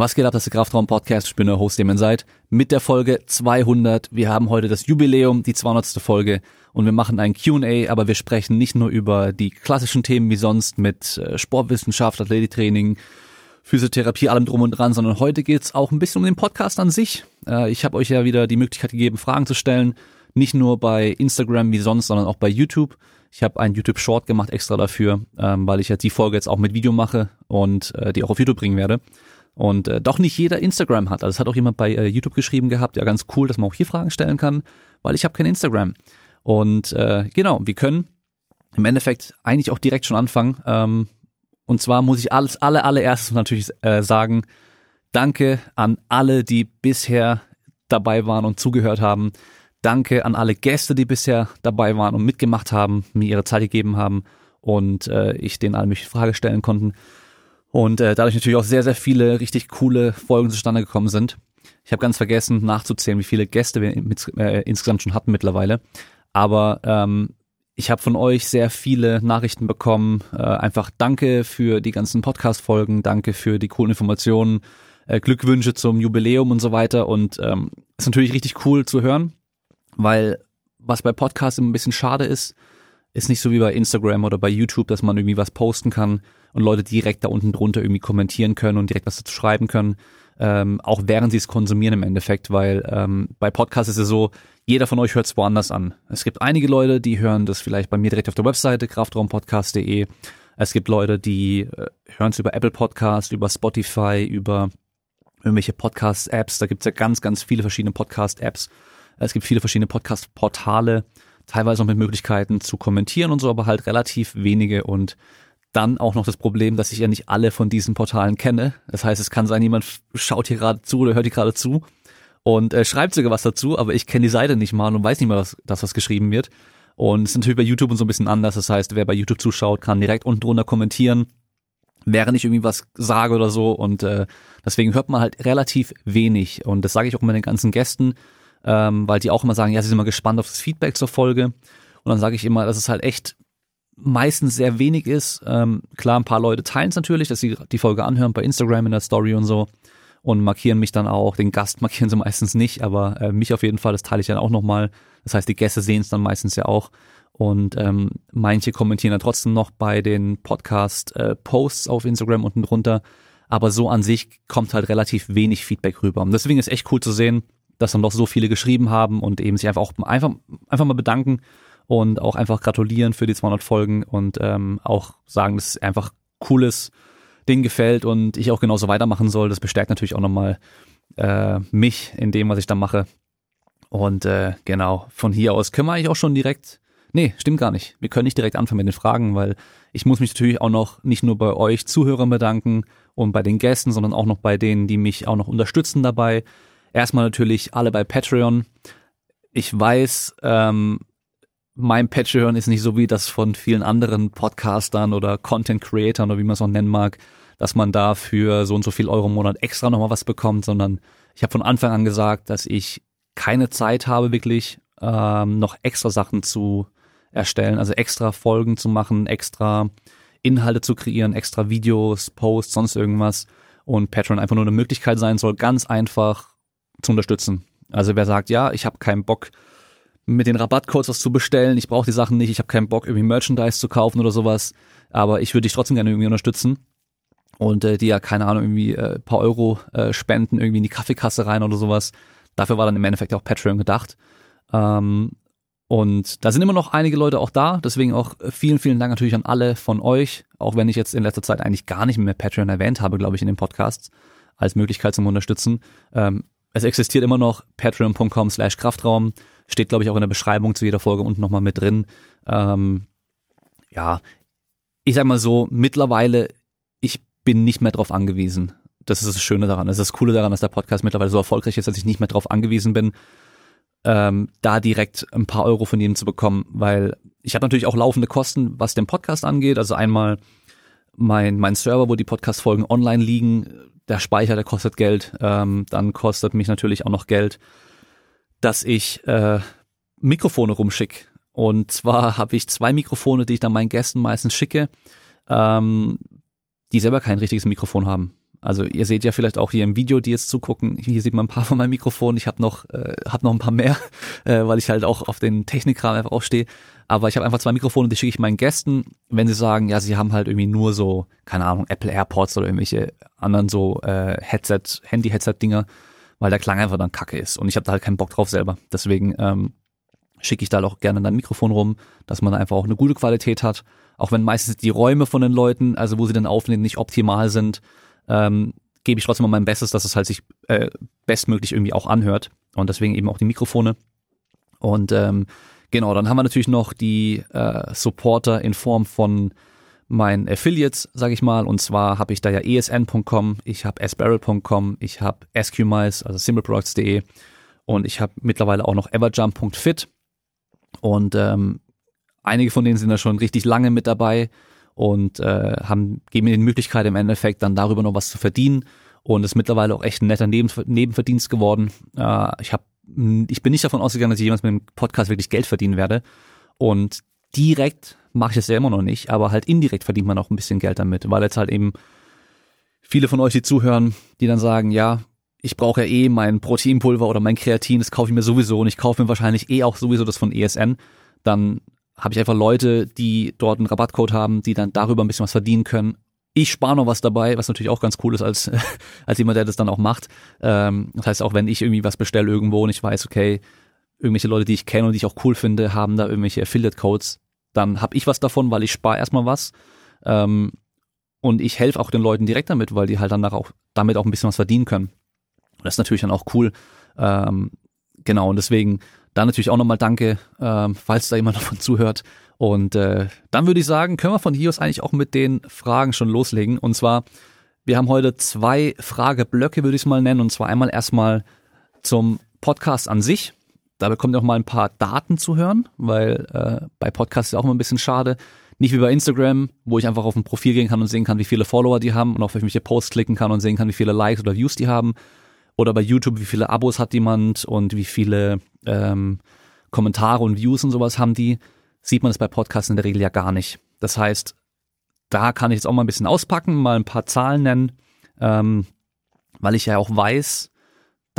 Was geht ab, das ist der Kraftraum Podcast. Ich bin der Host, dem ihr seid. Mit der Folge 200. Wir haben heute das Jubiläum, die 200. Folge. Und wir machen ein Q&A, aber wir sprechen nicht nur über die klassischen Themen wie sonst mit äh, Sportwissenschaft, Athletiktraining, Physiotherapie, allem drum und dran, sondern heute geht's auch ein bisschen um den Podcast an sich. Äh, ich habe euch ja wieder die Möglichkeit gegeben, Fragen zu stellen. Nicht nur bei Instagram wie sonst, sondern auch bei YouTube. Ich habe einen YouTube Short gemacht extra dafür, ähm, weil ich ja die Folge jetzt auch mit Video mache und äh, die auch auf YouTube bringen werde. Und äh, doch nicht jeder Instagram hat. Also es hat auch jemand bei äh, YouTube geschrieben gehabt, ja ganz cool, dass man auch hier Fragen stellen kann, weil ich habe kein Instagram. Und äh, genau, wir können im Endeffekt eigentlich auch direkt schon anfangen. Ähm, und zwar muss ich alles, alle, allererstes natürlich äh, sagen, danke an alle, die bisher dabei waren und zugehört haben. Danke an alle Gäste, die bisher dabei waren und mitgemacht haben, mir ihre Zeit gegeben haben und äh, ich denen alle mögliche Fragen stellen konnten. Und äh, dadurch natürlich auch sehr, sehr viele richtig coole Folgen zustande gekommen sind. Ich habe ganz vergessen nachzuzählen, wie viele Gäste wir mit, äh, insgesamt schon hatten mittlerweile. Aber ähm, ich habe von euch sehr viele Nachrichten bekommen. Äh, einfach danke für die ganzen Podcast-Folgen, danke für die coolen Informationen, äh, Glückwünsche zum Jubiläum und so weiter. Und ähm, ist natürlich richtig cool zu hören, weil was bei Podcasts ein bisschen schade ist, ist nicht so wie bei Instagram oder bei YouTube, dass man irgendwie was posten kann und Leute direkt da unten drunter irgendwie kommentieren können und direkt was dazu schreiben können, ähm, auch während sie es konsumieren im Endeffekt, weil ähm, bei Podcasts ist es so, jeder von euch hört es woanders an. Es gibt einige Leute, die hören das vielleicht bei mir direkt auf der Webseite kraftraumpodcast.de. Es gibt Leute, die äh, hören es über Apple Podcast, über Spotify, über irgendwelche Podcast-Apps. Da gibt es ja ganz, ganz viele verschiedene Podcast-Apps. Es gibt viele verschiedene Podcast-Portale, teilweise auch mit Möglichkeiten zu kommentieren und so, aber halt relativ wenige und dann auch noch das Problem, dass ich ja nicht alle von diesen Portalen kenne. Das heißt, es kann sein, jemand schaut hier gerade zu oder hört hier gerade zu und äh, schreibt sogar was dazu, aber ich kenne die Seite nicht mal und weiß nicht mal, was, dass was geschrieben wird. Und es ist natürlich bei YouTube und so ein bisschen anders. Das heißt, wer bei YouTube zuschaut, kann direkt unten drunter kommentieren, während ich irgendwie was sage oder so. Und äh, deswegen hört man halt relativ wenig. Und das sage ich auch immer den ganzen Gästen, ähm, weil die auch immer sagen, ja, sie sind immer gespannt auf das Feedback zur Folge. Und dann sage ich immer, das ist halt echt meistens sehr wenig ist. Ähm, klar, ein paar Leute teilen es natürlich, dass sie die Folge anhören bei Instagram in der Story und so und markieren mich dann auch. Den Gast markieren sie meistens nicht, aber äh, mich auf jeden Fall, das teile ich dann auch nochmal. Das heißt, die Gäste sehen es dann meistens ja auch. Und ähm, manche kommentieren dann trotzdem noch bei den Podcast-Posts äh, auf Instagram unten drunter. Aber so an sich kommt halt relativ wenig Feedback rüber. Und deswegen ist echt cool zu sehen, dass dann doch so viele geschrieben haben und eben sich einfach auch einfach, einfach mal bedanken und auch einfach gratulieren für die 200 Folgen und ähm, auch sagen, dass es einfach cooles Ding gefällt und ich auch genauso weitermachen soll. Das bestärkt natürlich auch nochmal äh, mich in dem, was ich da mache. Und äh, genau, von hier aus können wir eigentlich auch schon direkt. Nee, stimmt gar nicht. Wir können nicht direkt anfangen mit den Fragen, weil ich muss mich natürlich auch noch nicht nur bei euch Zuhörern bedanken und bei den Gästen, sondern auch noch bei denen, die mich auch noch unterstützen dabei. Erstmal natürlich alle bei Patreon. Ich weiß, ähm, mein Patreon ist nicht so wie das von vielen anderen Podcastern oder Content Creatern oder wie man es auch nennen mag, dass man da für so und so viel Euro im Monat extra nochmal was bekommt, sondern ich habe von Anfang an gesagt, dass ich keine Zeit habe, wirklich ähm, noch extra Sachen zu erstellen, also extra Folgen zu machen, extra Inhalte zu kreieren, extra Videos, Posts, sonst irgendwas. Und Patreon einfach nur eine Möglichkeit sein soll, ganz einfach zu unterstützen. Also wer sagt, ja, ich habe keinen Bock, mit den Rabattcodes was zu bestellen. Ich brauche die Sachen nicht, ich habe keinen Bock, irgendwie Merchandise zu kaufen oder sowas. Aber ich würde dich trotzdem gerne irgendwie unterstützen. Und äh, die ja, keine Ahnung, irgendwie äh, paar Euro äh, spenden, irgendwie in die Kaffeekasse rein oder sowas. Dafür war dann im Endeffekt auch Patreon gedacht. Ähm, und da sind immer noch einige Leute auch da. Deswegen auch vielen, vielen Dank natürlich an alle von euch. Auch wenn ich jetzt in letzter Zeit eigentlich gar nicht mehr Patreon erwähnt habe, glaube ich, in den Podcasts als Möglichkeit zum Unterstützen. Ähm, es existiert immer noch patreon.com slash Kraftraum. Steht, glaube ich, auch in der Beschreibung zu jeder Folge unten nochmal mit drin. Ähm, ja, ich sag mal so, mittlerweile, ich bin nicht mehr drauf angewiesen. Das ist das Schöne daran. Das ist das Coole daran, dass der Podcast mittlerweile so erfolgreich ist, dass ich nicht mehr drauf angewiesen bin, ähm, da direkt ein paar Euro von jedem zu bekommen, weil ich habe natürlich auch laufende Kosten, was den Podcast angeht. Also einmal mein, mein Server, wo die Podcast-Folgen online liegen, der Speicher, der kostet Geld. Ähm, dann kostet mich natürlich auch noch Geld dass ich äh, Mikrofone rumschicke. Und zwar habe ich zwei Mikrofone, die ich dann meinen Gästen meistens schicke, ähm, die selber kein richtiges Mikrofon haben. Also ihr seht ja vielleicht auch hier im Video, die jetzt zugucken, hier sieht man ein paar von meinem Mikrofon. Ich habe noch, äh, hab noch ein paar mehr, äh, weil ich halt auch auf den Technikkram einfach auch stehe. Aber ich habe einfach zwei Mikrofone, die schicke ich meinen Gästen, wenn sie sagen, ja, sie haben halt irgendwie nur so, keine Ahnung, Apple AirPods oder irgendwelche anderen so äh, Headset, Handy-Headset-Dinger, weil der Klang einfach dann kacke ist. Und ich habe da halt keinen Bock drauf selber. Deswegen ähm, schicke ich da auch gerne ein Mikrofon rum, dass man einfach auch eine gute Qualität hat. Auch wenn meistens die Räume von den Leuten, also wo sie dann aufnehmen, nicht optimal sind, ähm, gebe ich trotzdem mal mein Bestes, dass es halt sich äh, bestmöglich irgendwie auch anhört. Und deswegen eben auch die Mikrofone. Und ähm, Genau, dann haben wir natürlich noch die äh, Supporter in Form von meinen Affiliates, sage ich mal. Und zwar habe ich da ja esn.com, ich habe sbarrel.com, ich habe sqmice, also simpleproducts.de und ich habe mittlerweile auch noch everjump.fit. Und ähm, einige von denen sind da schon richtig lange mit dabei und äh, haben geben mir die Möglichkeit im Endeffekt dann darüber noch was zu verdienen und ist mittlerweile auch echt ein netter Nebenverdienst geworden. Äh, ich habe ich bin nicht davon ausgegangen, dass ich jemals mit dem Podcast wirklich Geld verdienen werde. Und direkt mache ich das ja immer noch nicht, aber halt indirekt verdient man auch ein bisschen Geld damit, weil jetzt halt eben viele von euch, die zuhören, die dann sagen, ja, ich brauche ja eh mein Proteinpulver oder mein Kreatin, das kaufe ich mir sowieso und ich kaufe mir wahrscheinlich eh auch sowieso das von ESN, dann habe ich einfach Leute, die dort einen Rabattcode haben, die dann darüber ein bisschen was verdienen können ich spare noch was dabei, was natürlich auch ganz cool ist als, als jemand, der das dann auch macht. Ähm, das heißt, auch wenn ich irgendwie was bestelle irgendwo und ich weiß, okay, irgendwelche Leute, die ich kenne und die ich auch cool finde, haben da irgendwelche Affiliate-Codes, dann habe ich was davon, weil ich spare erstmal was. Ähm, und ich helfe auch den Leuten direkt damit, weil die halt dann auch damit auch ein bisschen was verdienen können. Und das ist natürlich dann auch cool. Ähm, genau, und deswegen dann natürlich auch nochmal Danke, ähm, falls da jemand davon zuhört. Und äh, dann würde ich sagen, können wir von hier aus eigentlich auch mit den Fragen schon loslegen. Und zwar, wir haben heute zwei Frageblöcke, würde ich es mal nennen. Und zwar einmal erstmal zum Podcast an sich. Da bekommt ihr auch mal ein paar Daten zu hören, weil äh, bei Podcasts ist auch immer ein bisschen schade. Nicht wie bei Instagram, wo ich einfach auf ein Profil gehen kann und sehen kann, wie viele Follower die haben und auf welche Posts klicken kann und sehen kann, wie viele Likes oder Views die haben. Oder bei YouTube, wie viele Abos hat jemand und wie viele ähm, Kommentare und Views und sowas haben die sieht man es bei Podcasts in der Regel ja gar nicht. Das heißt, da kann ich jetzt auch mal ein bisschen auspacken, mal ein paar Zahlen nennen, ähm, weil ich ja auch weiß,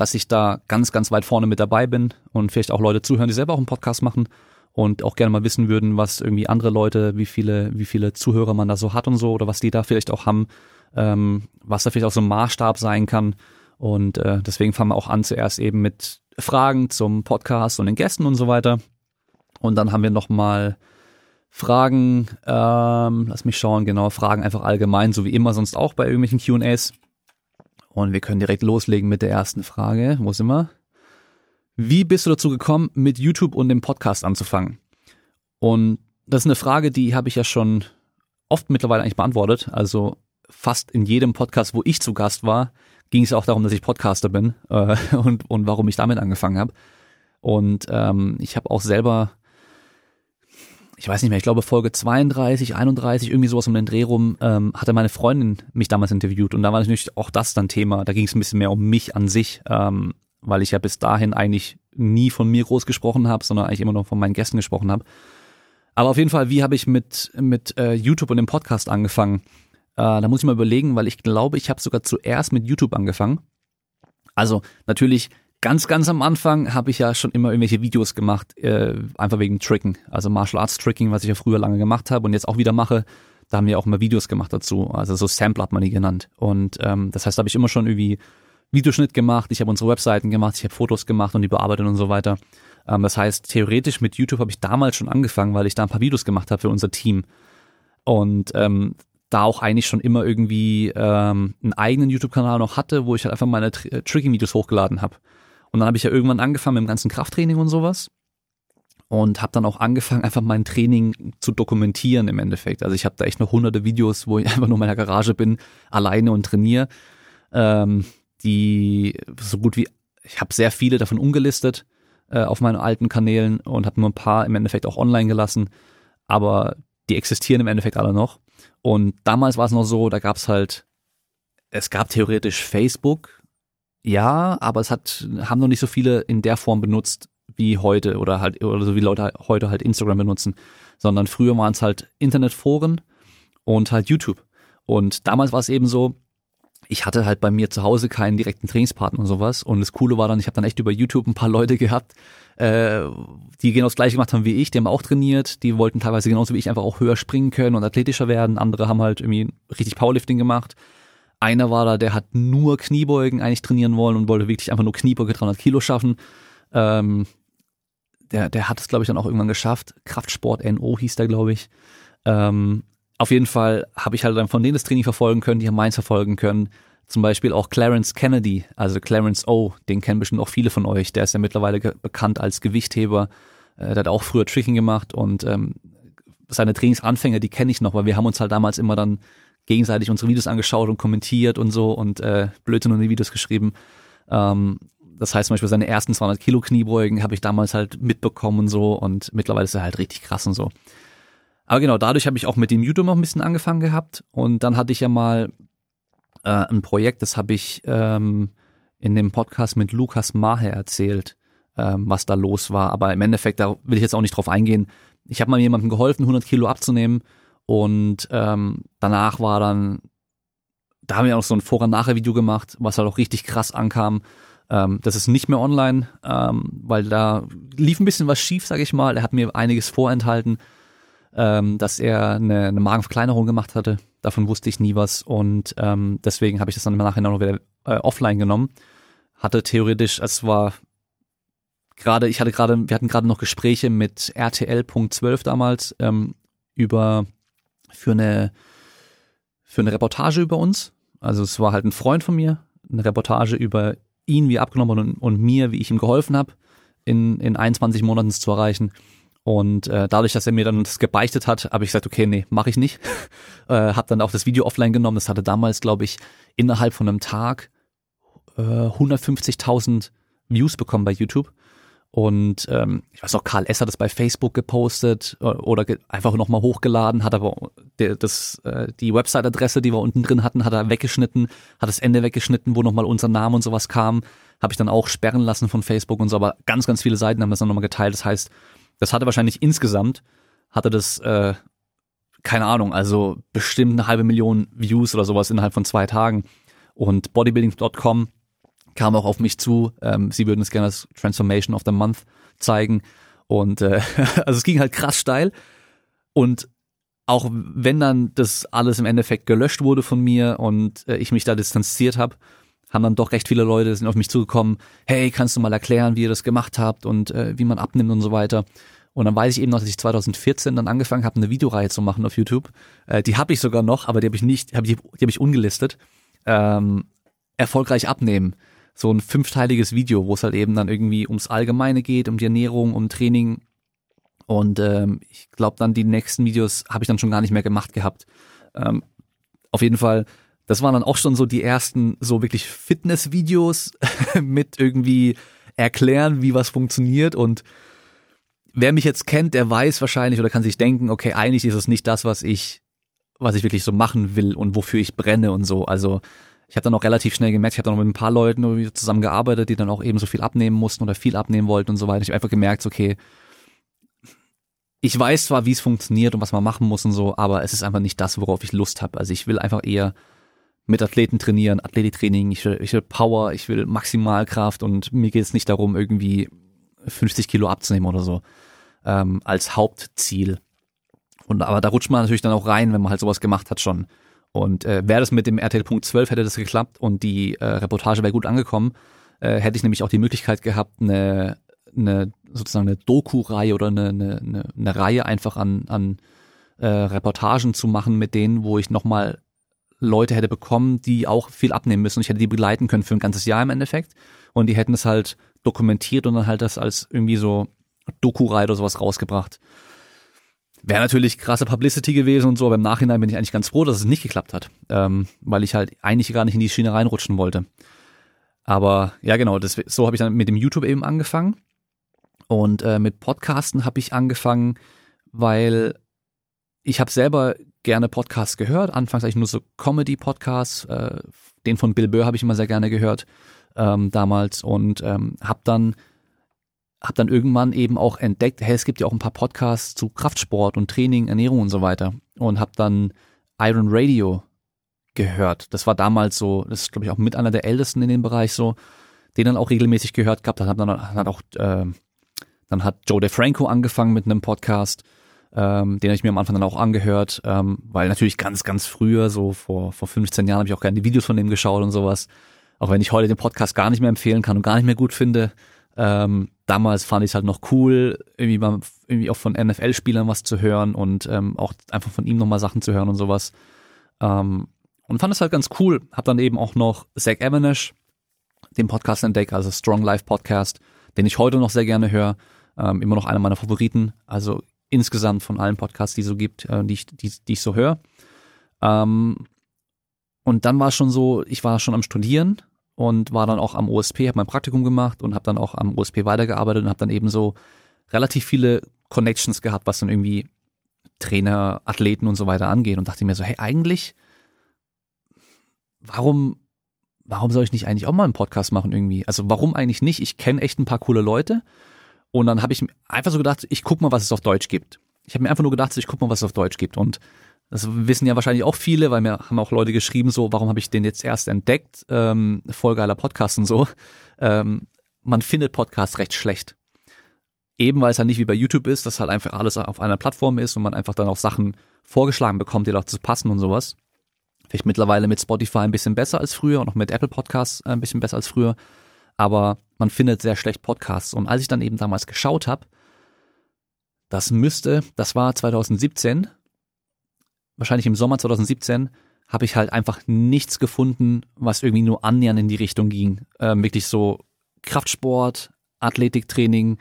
dass ich da ganz, ganz weit vorne mit dabei bin und vielleicht auch Leute zuhören, die selber auch einen Podcast machen und auch gerne mal wissen würden, was irgendwie andere Leute, wie viele, wie viele Zuhörer man da so hat und so oder was die da vielleicht auch haben, ähm, was da vielleicht auch so ein Maßstab sein kann. Und äh, deswegen fangen wir auch an zuerst eben mit Fragen zum Podcast und den Gästen und so weiter. Und dann haben wir nochmal Fragen, ähm, lass mich schauen, genau, Fragen einfach allgemein, so wie immer sonst auch bei irgendwelchen QAs. Und wir können direkt loslegen mit der ersten Frage. Wo sind wir? Wie bist du dazu gekommen, mit YouTube und dem Podcast anzufangen? Und das ist eine Frage, die habe ich ja schon oft mittlerweile eigentlich beantwortet. Also fast in jedem Podcast, wo ich zu Gast war, ging es auch darum, dass ich Podcaster bin äh, und, und warum ich damit angefangen habe. Und ähm, ich habe auch selber ich weiß nicht mehr, ich glaube Folge 32, 31, irgendwie sowas um den Dreh rum, ähm, hatte meine Freundin mich damals interviewt und da war natürlich auch das dann Thema. Da ging es ein bisschen mehr um mich an sich, ähm, weil ich ja bis dahin eigentlich nie von mir groß gesprochen habe, sondern eigentlich immer noch von meinen Gästen gesprochen habe. Aber auf jeden Fall, wie habe ich mit, mit äh, YouTube und dem Podcast angefangen? Äh, da muss ich mal überlegen, weil ich glaube, ich habe sogar zuerst mit YouTube angefangen. Also natürlich Ganz, ganz am Anfang habe ich ja schon immer irgendwelche Videos gemacht, äh, einfach wegen Tricken. Also Martial Arts Tricking, was ich ja früher lange gemacht habe und jetzt auch wieder mache. Da haben wir auch immer Videos gemacht dazu. Also so Sample hat man die genannt. Und ähm, das heißt, da habe ich immer schon irgendwie Videoschnitt gemacht, ich habe unsere Webseiten gemacht, ich habe Fotos gemacht und die bearbeitet und so weiter. Ähm, das heißt, theoretisch mit YouTube habe ich damals schon angefangen, weil ich da ein paar Videos gemacht habe für unser Team. Und ähm, da auch eigentlich schon immer irgendwie ähm, einen eigenen YouTube-Kanal noch hatte, wo ich halt einfach meine Tr Tricking-Videos hochgeladen habe. Und dann habe ich ja irgendwann angefangen mit dem ganzen Krafttraining und sowas und habe dann auch angefangen, einfach mein Training zu dokumentieren im Endeffekt. Also ich habe da echt noch hunderte Videos, wo ich einfach nur in meiner Garage bin, alleine und trainiere. Ähm, die so gut wie, ich habe sehr viele davon umgelistet äh, auf meinen alten Kanälen und habe nur ein paar im Endeffekt auch online gelassen. Aber die existieren im Endeffekt alle noch. Und damals war es noch so, da gab es halt, es gab theoretisch Facebook, ja, aber es hat, haben noch nicht so viele in der Form benutzt wie heute oder halt, oder so wie Leute heute halt Instagram benutzen, sondern früher waren es halt Internetforen und halt YouTube. Und damals war es eben so, ich hatte halt bei mir zu Hause keinen direkten Trainingspartner und sowas. Und das Coole war dann, ich habe dann echt über YouTube ein paar Leute gehabt, äh, die genau das gleiche gemacht haben wie ich, die haben auch trainiert, die wollten teilweise genauso wie ich einfach auch höher springen können und athletischer werden. Andere haben halt irgendwie richtig Powerlifting gemacht. Einer war da, der hat nur Kniebeugen eigentlich trainieren wollen und wollte wirklich einfach nur Kniebeuge 300 Kilo schaffen. Ähm, der, der hat es, glaube ich, dann auch irgendwann geschafft. Kraftsport NO hieß der, glaube ich. Ähm, auf jeden Fall habe ich halt dann von denen das Training verfolgen können, die haben meins verfolgen können. Zum Beispiel auch Clarence Kennedy, also Clarence O, den kennen bestimmt auch viele von euch. Der ist ja mittlerweile bekannt als Gewichtheber. Äh, der hat auch früher Tricking gemacht und ähm, seine Trainingsanfänge, die kenne ich noch, weil wir haben uns halt damals immer dann gegenseitig unsere Videos angeschaut und kommentiert und so und äh, Blödsinn und die Videos geschrieben. Ähm, das heißt zum Beispiel seine ersten 200 Kilo Kniebeugen habe ich damals halt mitbekommen und so und mittlerweile ist er halt richtig krass und so. Aber genau, dadurch habe ich auch mit dem YouTube noch ein bisschen angefangen gehabt und dann hatte ich ja mal äh, ein Projekt, das habe ich ähm, in dem Podcast mit Lukas Maher erzählt, ähm, was da los war. Aber im Endeffekt, da will ich jetzt auch nicht drauf eingehen. Ich habe mal jemandem geholfen, 100 Kilo abzunehmen und ähm, danach war dann, da haben wir auch so ein Vorher-Nachher-Video gemacht, was halt auch richtig krass ankam. Ähm, das ist nicht mehr online, ähm, weil da lief ein bisschen was schief, sag ich mal. Er hat mir einiges vorenthalten, ähm, dass er eine, eine Magenverkleinerung gemacht hatte. Davon wusste ich nie was und ähm, deswegen habe ich das dann im Nachhinein noch wieder äh, offline genommen. Hatte theoretisch, es war gerade, ich hatte gerade, wir hatten gerade noch Gespräche mit RTL.12 damals ähm, über für eine für eine Reportage über uns. Also es war halt ein Freund von mir, eine Reportage über ihn, wie er abgenommen und, und mir, wie ich ihm geholfen habe, in, in 21 Monaten zu erreichen. Und äh, dadurch, dass er mir dann das gebeichtet hat, habe ich gesagt, okay, nee, mache ich nicht. äh, habe dann auch das Video offline genommen. Das hatte damals, glaube ich, innerhalb von einem Tag äh, 150.000 Views bekommen bei YouTube. Und ähm, ich weiß auch, Karl S. hat das bei Facebook gepostet äh, oder ge einfach nochmal hochgeladen, hat aber der, das, äh, die Website-Adresse, die wir unten drin hatten, hat er weggeschnitten, hat das Ende weggeschnitten, wo nochmal unser Name und sowas kam. Habe ich dann auch sperren lassen von Facebook und so, aber ganz, ganz viele Seiten haben das dann nochmal geteilt. Das heißt, das hatte wahrscheinlich insgesamt, hatte das, äh, keine Ahnung, also bestimmt eine halbe Million Views oder sowas innerhalb von zwei Tagen. Und bodybuilding.com kam auch auf mich zu, ähm, sie würden es gerne als Transformation of the Month zeigen. Und äh, also es ging halt krass steil. Und auch wenn dann das alles im Endeffekt gelöscht wurde von mir und äh, ich mich da distanziert habe, haben dann doch recht viele Leute sind auf mich zugekommen, hey, kannst du mal erklären, wie ihr das gemacht habt und äh, wie man abnimmt und so weiter. Und dann weiß ich eben noch, dass ich 2014 dann angefangen habe, eine Videoreihe zu machen auf YouTube. Äh, die habe ich sogar noch, aber die habe ich nicht, hab, die, die habe ich ungelistet. Ähm, erfolgreich abnehmen so ein fünfteiliges Video, wo es halt eben dann irgendwie ums Allgemeine geht, um die Ernährung, um Training. Und ähm, ich glaube dann die nächsten Videos habe ich dann schon gar nicht mehr gemacht gehabt. Ähm, auf jeden Fall, das waren dann auch schon so die ersten so wirklich Fitness-Videos mit irgendwie erklären, wie was funktioniert und wer mich jetzt kennt, der weiß wahrscheinlich oder kann sich denken, okay, eigentlich ist es nicht das, was ich, was ich wirklich so machen will und wofür ich brenne und so. Also ich habe dann auch relativ schnell gemerkt, ich habe dann noch mit ein paar Leuten zusammen gearbeitet, die dann auch eben so viel abnehmen mussten oder viel abnehmen wollten und so weiter. Ich habe einfach gemerkt, okay, ich weiß zwar, wie es funktioniert und was man machen muss und so, aber es ist einfach nicht das, worauf ich Lust habe. Also ich will einfach eher mit Athleten trainieren, Athletiktraining, ich will, ich will Power, ich will Maximalkraft und mir geht es nicht darum, irgendwie 50 Kilo abzunehmen oder so ähm, als Hauptziel. Und aber da rutscht man natürlich dann auch rein, wenn man halt sowas gemacht hat schon. Und äh, wäre das mit dem RTL Punkt 12 hätte das geklappt und die äh, Reportage wäre gut angekommen, äh, hätte ich nämlich auch die Möglichkeit gehabt, eine, eine sozusagen eine Doku-Reihe oder eine, eine, eine Reihe einfach an, an äh, Reportagen zu machen mit denen, wo ich nochmal Leute hätte bekommen, die auch viel abnehmen müssen. Ich hätte die begleiten können für ein ganzes Jahr im Endeffekt. Und die hätten es halt dokumentiert und dann halt das als irgendwie so Doku-Reihe oder sowas rausgebracht. Wäre natürlich krasse Publicity gewesen und so, aber im Nachhinein bin ich eigentlich ganz froh, dass es nicht geklappt hat, ähm, weil ich halt eigentlich gar nicht in die Schiene reinrutschen wollte. Aber ja, genau, das, so habe ich dann mit dem YouTube eben angefangen. Und äh, mit Podcasten habe ich angefangen, weil ich habe selber gerne Podcasts gehört. Anfangs eigentlich nur so Comedy-Podcasts. Äh, den von Bill Burr habe ich immer sehr gerne gehört ähm, damals und ähm, habe dann habe dann irgendwann eben auch entdeckt, hey, es gibt ja auch ein paar Podcasts zu Kraftsport und Training, Ernährung und so weiter. Und habe dann Iron Radio gehört. Das war damals so, das ist glaube ich auch mit einer der ältesten in dem Bereich so, den dann auch regelmäßig gehört gehabt. Dann hat dann hat auch äh, dann hat Joe DeFranco angefangen mit einem Podcast, ähm, den habe ich mir am Anfang dann auch angehört, ähm, weil natürlich ganz ganz früher so vor vor 15 Jahren habe ich auch gerne die Videos von dem geschaut und sowas. Auch wenn ich heute den Podcast gar nicht mehr empfehlen kann und gar nicht mehr gut finde. Ähm, damals fand ich es halt noch cool, irgendwie mal irgendwie auch von NFL-Spielern was zu hören und ähm, auch einfach von ihm nochmal Sachen zu hören und sowas. Ähm, und fand es halt ganz cool. Hab dann eben auch noch Zach Evanesh, den Podcast entdeckt, also Strong Life Podcast, den ich heute noch sehr gerne höre. Ähm, immer noch einer meiner Favoriten. Also insgesamt von allen Podcasts, die es so gibt, äh, die, ich, die, die ich so höre. Ähm, und dann war es schon so, ich war schon am Studieren und war dann auch am OSP, habe mein Praktikum gemacht und habe dann auch am OSP weitergearbeitet und habe dann eben so relativ viele Connections gehabt, was dann irgendwie Trainer, Athleten und so weiter angeht und dachte mir so, hey, eigentlich warum, warum soll ich nicht eigentlich auch mal einen Podcast machen irgendwie? Also warum eigentlich nicht? Ich kenne echt ein paar coole Leute. Und dann habe ich einfach so gedacht, ich guck mal, was es auf Deutsch gibt. Ich habe mir einfach nur gedacht, ich guck mal, was es auf Deutsch gibt. Und das wissen ja wahrscheinlich auch viele, weil mir haben auch Leute geschrieben, so, warum habe ich den jetzt erst entdeckt? Ähm, voll geiler Podcast und so. Ähm, man findet Podcasts recht schlecht. Eben weil es halt nicht wie bei YouTube ist, dass halt einfach alles auf einer Plattform ist und man einfach dann auch Sachen vorgeschlagen bekommt, die dazu passen und sowas. Vielleicht mittlerweile mit Spotify ein bisschen besser als früher und auch mit Apple Podcasts ein bisschen besser als früher. Aber man findet sehr schlecht Podcasts. Und als ich dann eben damals geschaut habe, das müsste, das war 2017, wahrscheinlich im Sommer 2017, habe ich halt einfach nichts gefunden, was irgendwie nur annähernd in die Richtung ging. Ähm, wirklich so Kraftsport, Athletiktraining,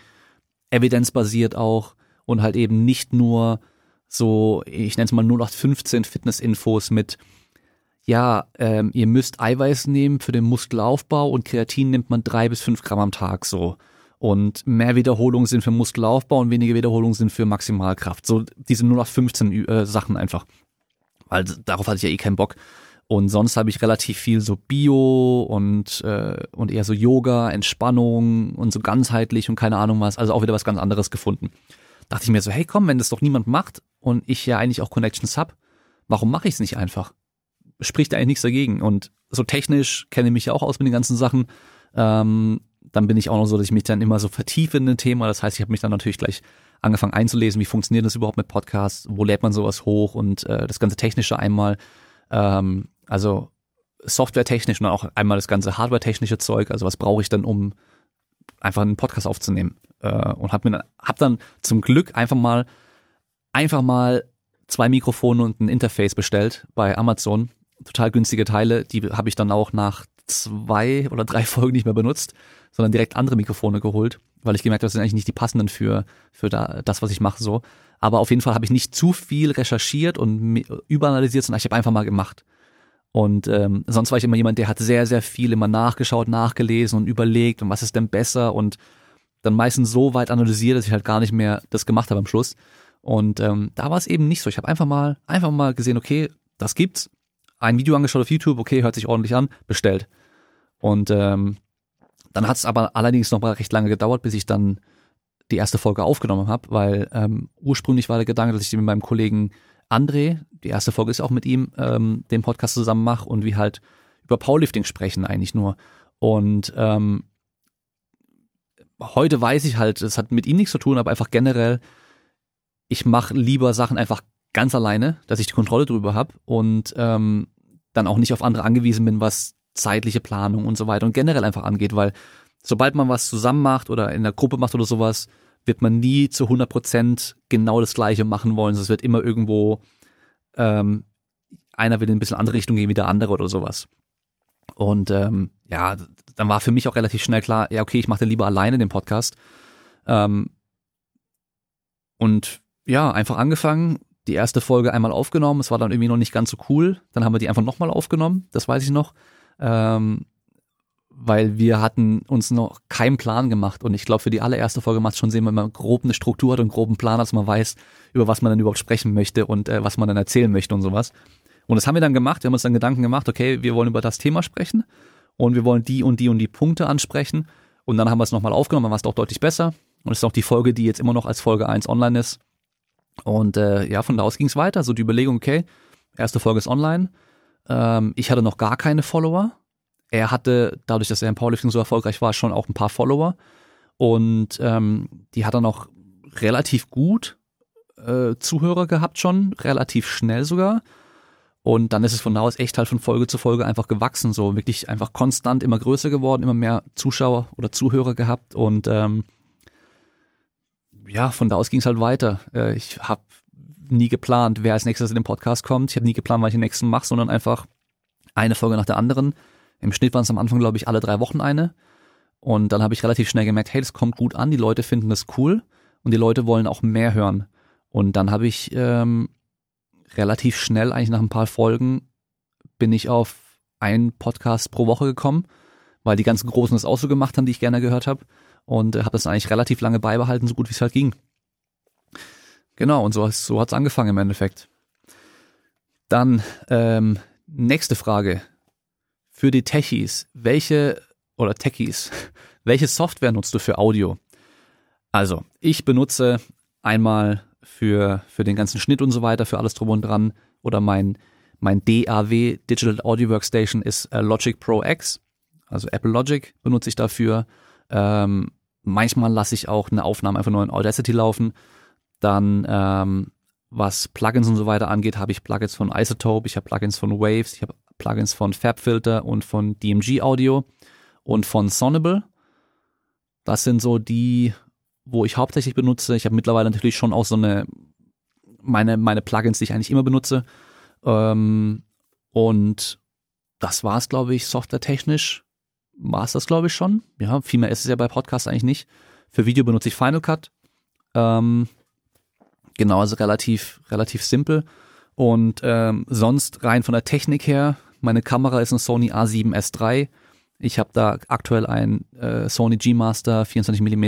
evidenzbasiert auch und halt eben nicht nur so, ich nenne es mal 0815 Fitness-Infos mit ja, ähm, ihr müsst Eiweiß nehmen für den Muskelaufbau und Kreatin nimmt man drei bis fünf Gramm am Tag so. Und mehr Wiederholungen sind für Muskelaufbau und weniger Wiederholungen sind für Maximalkraft. So diese nur noch 15 äh, Sachen einfach. Weil darauf hatte ich ja eh keinen Bock. Und sonst habe ich relativ viel so Bio und, äh, und eher so Yoga, Entspannung und so ganzheitlich und keine Ahnung was. Also auch wieder was ganz anderes gefunden. Dachte ich mir so, hey komm, wenn das doch niemand macht und ich ja eigentlich auch Connections hab, warum mache ich es nicht einfach? spricht eigentlich nichts dagegen. Und so technisch kenne ich mich ja auch aus mit den ganzen Sachen. Ähm, dann bin ich auch noch so, dass ich mich dann immer so vertiefe in ein Thema. Das heißt, ich habe mich dann natürlich gleich angefangen einzulesen, wie funktioniert das überhaupt mit Podcasts, wo lädt man sowas hoch und äh, das ganze Technische einmal. Ähm, also softwaretechnisch und auch einmal das ganze hardwaretechnische Zeug. Also was brauche ich dann, um einfach einen Podcast aufzunehmen? Äh, und habe mir hab dann zum Glück einfach mal einfach mal zwei Mikrofone und ein Interface bestellt bei Amazon total günstige Teile, die habe ich dann auch nach zwei oder drei Folgen nicht mehr benutzt, sondern direkt andere Mikrofone geholt, weil ich gemerkt habe, das sind eigentlich nicht die passenden für, für da, das, was ich mache so. Aber auf jeden Fall habe ich nicht zu viel recherchiert und überanalysiert, sondern ich habe einfach mal gemacht. Und ähm, sonst war ich immer jemand, der hat sehr, sehr viel immer nachgeschaut, nachgelesen und überlegt und was ist denn besser und dann meistens so weit analysiert, dass ich halt gar nicht mehr das gemacht habe am Schluss. Und ähm, da war es eben nicht so. Ich habe einfach mal, einfach mal gesehen, okay, das gibt's, ein Video angeschaut auf YouTube, okay, hört sich ordentlich an, bestellt. Und ähm, dann hat es aber allerdings noch mal recht lange gedauert, bis ich dann die erste Folge aufgenommen habe, weil ähm, ursprünglich war der Gedanke, dass ich mit meinem Kollegen André, die erste Folge ist auch mit ihm, ähm, den Podcast zusammen mache und wir halt über Powerlifting sprechen eigentlich nur. Und ähm, heute weiß ich halt, es hat mit ihm nichts zu tun, aber einfach generell, ich mache lieber Sachen einfach ganz alleine, dass ich die Kontrolle drüber habe und ähm, dann auch nicht auf andere angewiesen bin, was zeitliche Planung und so weiter und generell einfach angeht, weil sobald man was zusammen macht oder in der Gruppe macht oder sowas, wird man nie zu 100 Prozent genau das Gleiche machen wollen. Es wird immer irgendwo, ähm, einer will in ein bisschen andere Richtung gehen wie der andere oder sowas. Und ähm, ja, dann war für mich auch relativ schnell klar, ja okay, ich mache den lieber alleine den Podcast. Ähm, und ja, einfach angefangen, die erste Folge einmal aufgenommen. Es war dann irgendwie noch nicht ganz so cool. Dann haben wir die einfach nochmal aufgenommen. Das weiß ich noch. Ähm, weil wir hatten uns noch keinen Plan gemacht. Und ich glaube, für die allererste Folge macht es schon Sinn, wenn man grob eine Struktur hat und groben Plan, dass man weiß, über was man dann überhaupt sprechen möchte und äh, was man dann erzählen möchte und sowas. Und das haben wir dann gemacht. Wir haben uns dann Gedanken gemacht, okay, wir wollen über das Thema sprechen und wir wollen die und die und die Punkte ansprechen. Und dann haben wir es nochmal aufgenommen, dann war es doch deutlich besser. Und es ist auch die Folge, die jetzt immer noch als Folge 1 online ist. Und äh, ja, von da aus ging es weiter. So die Überlegung, okay, erste Folge ist online. Ähm, ich hatte noch gar keine Follower. Er hatte, dadurch, dass er im Powerlifting so erfolgreich war, schon auch ein paar Follower. Und ähm, die hat er noch relativ gut äh, Zuhörer gehabt schon, relativ schnell sogar. Und dann ist es von da aus echt halt von Folge zu Folge einfach gewachsen, so wirklich einfach konstant immer größer geworden, immer mehr Zuschauer oder Zuhörer gehabt und ähm, ja, von da aus ging es halt weiter. Äh, ich habe nie geplant, wer als nächstes in den Podcast kommt. Ich habe nie geplant, was ich den nächsten mache, sondern einfach eine Folge nach der anderen. Im Schnitt waren es am Anfang, glaube ich, alle drei Wochen eine. Und dann habe ich relativ schnell gemerkt, hey, das kommt gut an, die Leute finden das cool und die Leute wollen auch mehr hören. Und dann habe ich ähm, relativ schnell, eigentlich nach ein paar Folgen, bin ich auf einen Podcast pro Woche gekommen, weil die ganzen Großen das auch so gemacht haben, die ich gerne gehört habe. Und äh, habe das eigentlich relativ lange beibehalten, so gut wie es halt ging. Genau, und so, so hat's angefangen im Endeffekt. Dann ähm, nächste Frage. Für die Techies, welche, oder Techies, welche Software nutzt du für Audio? Also, ich benutze einmal für, für den ganzen Schnitt und so weiter, für alles drum und dran. Oder mein, mein DAW, Digital Audio Workstation, ist äh, Logic Pro X. Also Apple Logic benutze ich dafür. Ähm, manchmal lasse ich auch eine Aufnahme einfach nur in Audacity laufen. Dann, ähm, was Plugins und so weiter angeht, habe ich Plugins von Isotope, ich habe Plugins von Waves, ich habe Plugins von Fabfilter und von DMG Audio und von Sonable. Das sind so die wo ich hauptsächlich benutze. Ich habe mittlerweile natürlich schon auch so eine meine meine Plugins, die ich eigentlich immer benutze. Ähm, und das war es, glaube ich, softwaretechnisch war es das, glaube ich, schon. Ja, viel mehr ist es ja bei Podcasts eigentlich nicht. Für Video benutze ich Final Cut. Ähm, genau, also relativ, relativ simpel. Und ähm, sonst rein von der Technik her, meine Kamera ist ein Sony A7S III. Ich habe da aktuell ein äh, Sony G Master 24 mm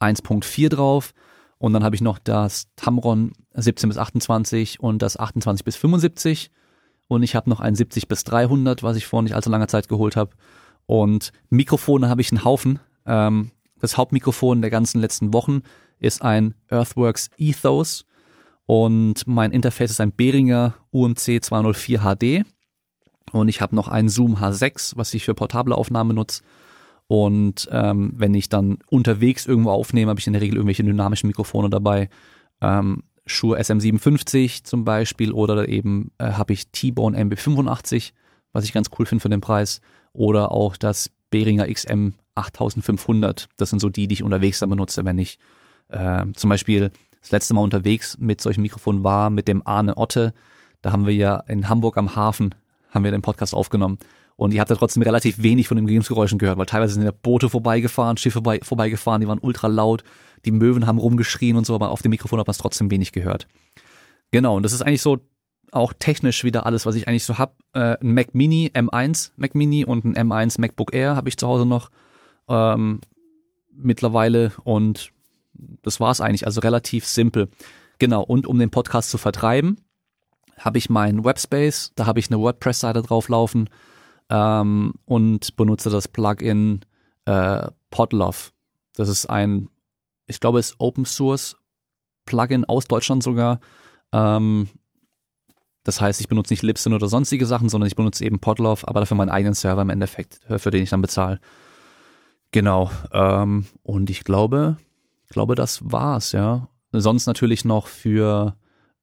1.4 drauf. Und dann habe ich noch das Tamron 17 bis 28 und das 28 bis 75. Und ich habe noch ein 70 bis 300, was ich vor nicht allzu langer Zeit geholt habe. Und Mikrofone habe ich einen Haufen. Ähm, das Hauptmikrofon der ganzen letzten Wochen ist ein Earthworks Ethos. Und mein Interface ist ein Behringer UMC 204 HD. Und ich habe noch einen Zoom H6, was ich für portable Aufnahmen nutze. Und ähm, wenn ich dann unterwegs irgendwo aufnehme, habe ich in der Regel irgendwelche dynamischen Mikrofone dabei. Ähm, Shure SM57 zum Beispiel oder eben äh, habe ich T-Bone MB85, was ich ganz cool finde für den Preis. Oder auch das Behringer XM 8500. Das sind so die, die ich unterwegs dann benutze, wenn ich äh, zum Beispiel das letzte Mal unterwegs mit solchen Mikrofonen war, mit dem Arne Otte. Da haben wir ja in Hamburg am Hafen, haben wir den Podcast aufgenommen. Und ihr habt da trotzdem relativ wenig von den Umgebungsgeräuschen gehört, weil teilweise sind ja Boote vorbeigefahren, Schiffe vorbei, vorbeigefahren, die waren ultra laut, die Möwen haben rumgeschrien und so, aber auf dem Mikrofon hat man es trotzdem wenig gehört. Genau, und das ist eigentlich so auch technisch wieder alles, was ich eigentlich so hab. Äh, ein Mac Mini, M1 Mac Mini und ein M1 MacBook Air habe ich zu Hause noch ähm, mittlerweile und das war's eigentlich, also relativ simpel. Genau, und um den Podcast zu vertreiben, habe ich meinen Webspace, da habe ich eine WordPress-Seite drauflaufen, ähm, und benutze das Plugin äh, Podlove. Das ist ein, ich glaube, es ist Open Source Plugin aus Deutschland sogar. Ähm, das heißt, ich benutze nicht Libsyn oder sonstige Sachen, sondern ich benutze eben Podlove, aber dafür meinen eigenen Server im Endeffekt, für den ich dann bezahle. Genau. Ähm, und ich glaube, ich glaube, das war's, ja. Sonst natürlich noch für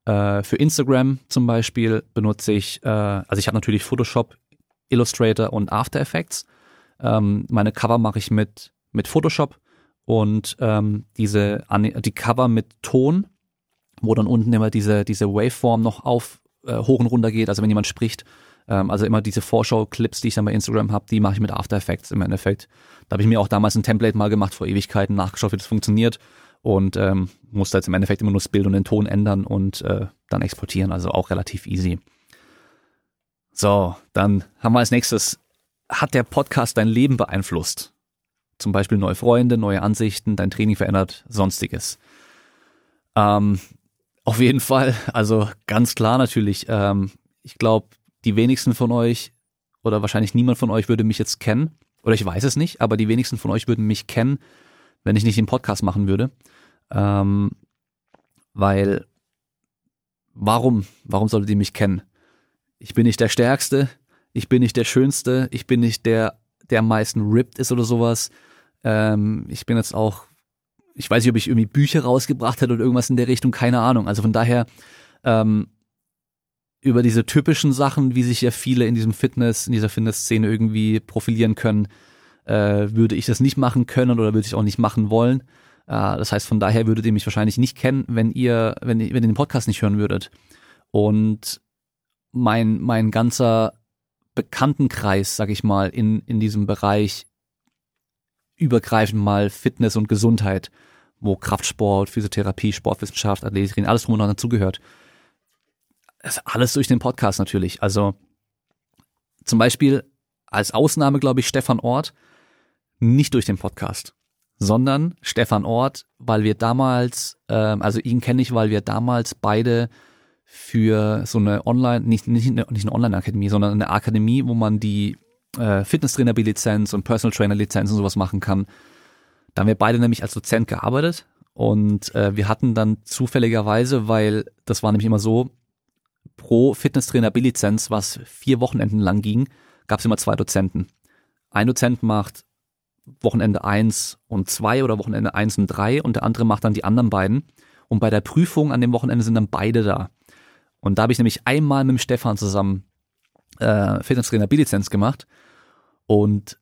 äh, für Instagram zum Beispiel benutze ich, äh, also ich habe natürlich Photoshop Illustrator und After Effects. Ähm, meine Cover mache ich mit, mit Photoshop und ähm, diese die Cover mit Ton, wo dann unten immer diese, diese Waveform noch auf äh, hoch und runter geht, also wenn jemand spricht. Ähm, also immer diese Vorschau-Clips, die ich dann bei Instagram habe, die mache ich mit After Effects im Endeffekt. Da habe ich mir auch damals ein Template mal gemacht vor Ewigkeiten, nachgeschaut, wie das funktioniert und ähm, musste jetzt im Endeffekt immer nur das Bild und den Ton ändern und äh, dann exportieren, also auch relativ easy. So, dann haben wir als nächstes, hat der Podcast dein Leben beeinflusst? Zum Beispiel neue Freunde, neue Ansichten, dein Training verändert, sonstiges. Ähm, auf jeden Fall, also ganz klar natürlich. Ähm, ich glaube, die wenigsten von euch oder wahrscheinlich niemand von euch würde mich jetzt kennen. Oder ich weiß es nicht, aber die wenigsten von euch würden mich kennen, wenn ich nicht den Podcast machen würde. Ähm, weil, warum, warum solltet ihr mich kennen? ich bin nicht der Stärkste, ich bin nicht der Schönste, ich bin nicht der, der am meisten ripped ist oder sowas. Ähm, ich bin jetzt auch, ich weiß nicht, ob ich irgendwie Bücher rausgebracht hätte oder irgendwas in der Richtung, keine Ahnung. Also von daher, ähm, über diese typischen Sachen, wie sich ja viele in diesem Fitness, in dieser Fitnessszene irgendwie profilieren können, äh, würde ich das nicht machen können oder würde ich auch nicht machen wollen. Äh, das heißt, von daher würdet ihr mich wahrscheinlich nicht kennen, wenn ihr, wenn, wenn ihr den Podcast nicht hören würdet. Und mein, mein ganzer Bekanntenkreis, sag ich mal, in, in diesem Bereich übergreifend mal Fitness und Gesundheit, wo Kraftsport, Physiotherapie, Sportwissenschaft, Athletik, alles drum und dran dazugehört. Das ist alles durch den Podcast natürlich. Also zum Beispiel als Ausnahme, glaube ich, Stefan Ort, nicht durch den Podcast, sondern Stefan Ort, weil wir damals, ähm, also ihn kenne ich, weil wir damals beide für so eine Online, nicht, nicht, nicht eine Online-Akademie, sondern eine Akademie, wo man die äh, Fitnesstrainer-Lizenz und Personal Trainer-Lizenz und sowas machen kann. Da haben wir beide nämlich als Dozent gearbeitet und äh, wir hatten dann zufälligerweise, weil das war nämlich immer so, pro Fitnesstrainer B-Lizenz, was vier Wochenenden lang ging, gab es immer zwei Dozenten. Ein Dozent macht Wochenende eins und zwei oder Wochenende eins und drei und der andere macht dann die anderen beiden. Und bei der Prüfung an dem Wochenende sind dann beide da. Und da habe ich nämlich einmal mit dem Stefan zusammen äh, Fitnesstrainer B-Lizenz gemacht. Und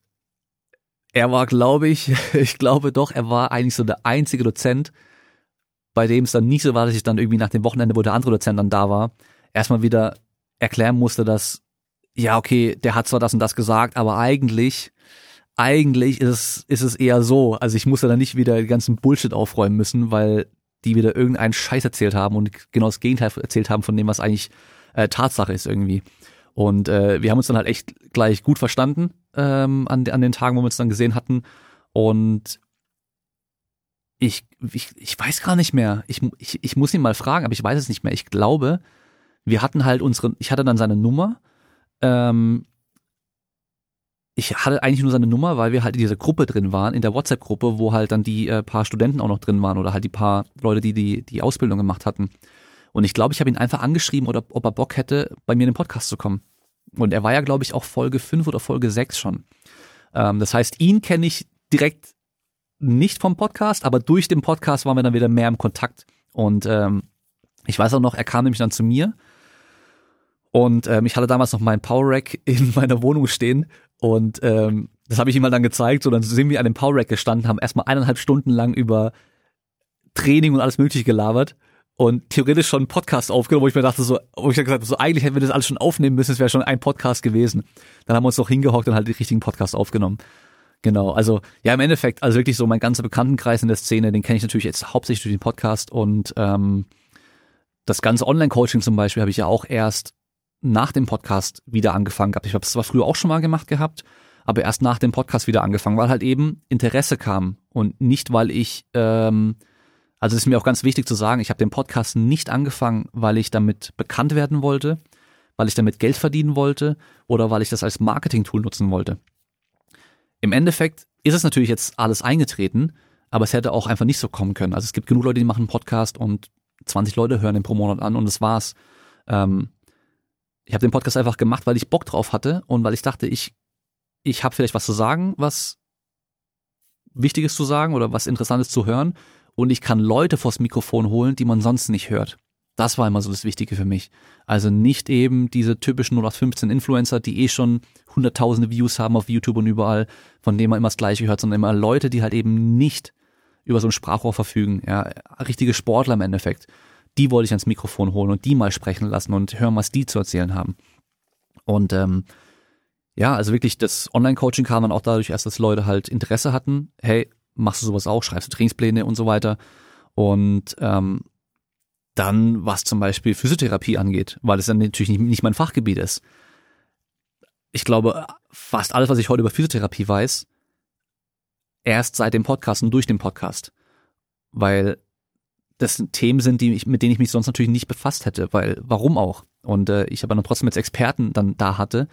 er war, glaube ich, ich glaube doch, er war eigentlich so der einzige Dozent, bei dem es dann nicht so war, dass ich dann irgendwie nach dem Wochenende, wo der andere Dozent dann da war, erstmal wieder erklären musste, dass, ja, okay, der hat zwar das und das gesagt, aber eigentlich, eigentlich ist es, ist es eher so. Also ich musste dann nicht wieder den ganzen Bullshit aufräumen müssen, weil die wieder irgendeinen Scheiß erzählt haben und genau das Gegenteil erzählt haben von dem, was eigentlich äh, Tatsache ist irgendwie. Und äh, wir haben uns dann halt echt gleich gut verstanden ähm, an, an den Tagen, wo wir uns dann gesehen hatten. Und ich, ich, ich weiß gar nicht mehr. Ich, ich, ich muss ihn mal fragen, aber ich weiß es nicht mehr. Ich glaube, wir hatten halt unsere, ich hatte dann seine Nummer. Ähm, ich hatte eigentlich nur seine Nummer, weil wir halt in dieser Gruppe drin waren, in der WhatsApp-Gruppe, wo halt dann die äh, paar Studenten auch noch drin waren oder halt die paar Leute, die die, die Ausbildung gemacht hatten. Und ich glaube, ich habe ihn einfach angeschrieben, oder ob er Bock hätte, bei mir in den Podcast zu kommen. Und er war ja, glaube ich, auch Folge 5 oder Folge 6 schon. Ähm, das heißt, ihn kenne ich direkt nicht vom Podcast, aber durch den Podcast waren wir dann wieder mehr im Kontakt. Und ähm, ich weiß auch noch, er kam nämlich dann zu mir und ähm, ich hatte damals noch mein Power Rack in meiner Wohnung stehen und ähm, das habe ich ihm mal dann gezeigt. So, dann sind wir an dem Power Rack gestanden, haben erstmal eineinhalb Stunden lang über Training und alles Mögliche gelabert und theoretisch schon einen Podcast aufgenommen, wo ich mir dachte, so, wo ich dann gesagt habe, so eigentlich hätten wir das alles schon aufnehmen müssen, es wäre schon ein Podcast gewesen. Dann haben wir uns noch hingehockt und halt den richtigen Podcast aufgenommen. Genau, also ja, im Endeffekt, also wirklich so mein ganzer Bekanntenkreis in der Szene, den kenne ich natürlich jetzt hauptsächlich durch den Podcast und ähm, das ganze Online-Coaching zum Beispiel habe ich ja auch erst nach dem Podcast wieder angefangen gehabt. Ich habe es zwar früher auch schon mal gemacht gehabt, aber erst nach dem Podcast wieder angefangen, weil halt eben Interesse kam und nicht, weil ich, ähm, also es ist mir auch ganz wichtig zu sagen, ich habe den Podcast nicht angefangen, weil ich damit bekannt werden wollte, weil ich damit Geld verdienen wollte oder weil ich das als Marketing-Tool nutzen wollte. Im Endeffekt ist es natürlich jetzt alles eingetreten, aber es hätte auch einfach nicht so kommen können. Also es gibt genug Leute, die machen einen Podcast und 20 Leute hören den pro Monat an und das war's. Ähm, ich habe den Podcast einfach gemacht, weil ich Bock drauf hatte und weil ich dachte, ich, ich habe vielleicht was zu sagen, was Wichtiges zu sagen oder was Interessantes zu hören und ich kann Leute vors Mikrofon holen, die man sonst nicht hört. Das war immer so das Wichtige für mich. Also nicht eben diese typischen 0815 Influencer, die eh schon hunderttausende Views haben auf YouTube und überall, von denen man immer das Gleiche hört, sondern immer Leute, die halt eben nicht über so ein Sprachrohr verfügen. Ja, richtige Sportler im Endeffekt die wollte ich ans Mikrofon holen und die mal sprechen lassen und hören, was die zu erzählen haben. Und ähm, ja, also wirklich, das Online-Coaching kam dann auch dadurch erst, dass Leute halt Interesse hatten, hey, machst du sowas auch, schreibst du Trainingspläne und so weiter. Und ähm, dann, was zum Beispiel Physiotherapie angeht, weil es dann natürlich nicht, nicht mein Fachgebiet ist. Ich glaube, fast alles, was ich heute über Physiotherapie weiß, erst seit dem Podcast und durch den Podcast. Weil das Themen sind, die ich, mit denen ich mich sonst natürlich nicht befasst hätte, weil warum auch? Und äh, ich aber dann trotzdem als Experten dann da hatte.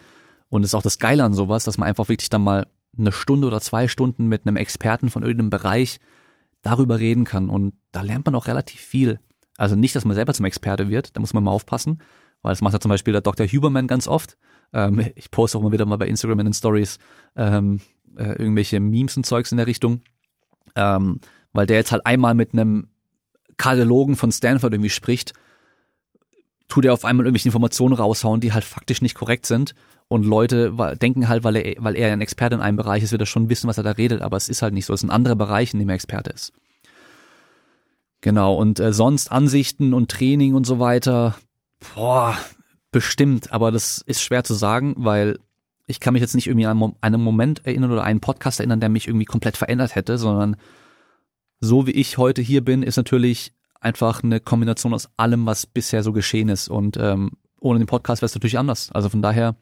Und es ist auch das Geile an sowas, dass man einfach wirklich dann mal eine Stunde oder zwei Stunden mit einem Experten von irgendeinem Bereich darüber reden kann. Und da lernt man auch relativ viel. Also nicht, dass man selber zum Experte wird, da muss man mal aufpassen, Weil das macht ja zum Beispiel der Dr. Huberman ganz oft. Ähm, ich poste auch mal wieder mal bei Instagram in den Stories ähm, äh, irgendwelche Memes und Zeugs in der Richtung. Ähm, weil der jetzt halt einmal mit einem Kardiologen von Stanford irgendwie spricht, tut er auf einmal irgendwelche Informationen raushauen, die halt faktisch nicht korrekt sind. Und Leute denken halt, weil er, weil er ein Experte in einem Bereich ist, wird er schon wissen, was er da redet, aber es ist halt nicht so. Es ist ein anderer Bereich, in dem er Experte ist. Genau, und äh, sonst Ansichten und Training und so weiter, boah, bestimmt, aber das ist schwer zu sagen, weil ich kann mich jetzt nicht irgendwie an einen Moment erinnern oder einen Podcast erinnern, der mich irgendwie komplett verändert hätte, sondern so wie ich heute hier bin, ist natürlich einfach eine Kombination aus allem, was bisher so geschehen ist. Und ähm, ohne den Podcast wäre es natürlich anders. Also von daher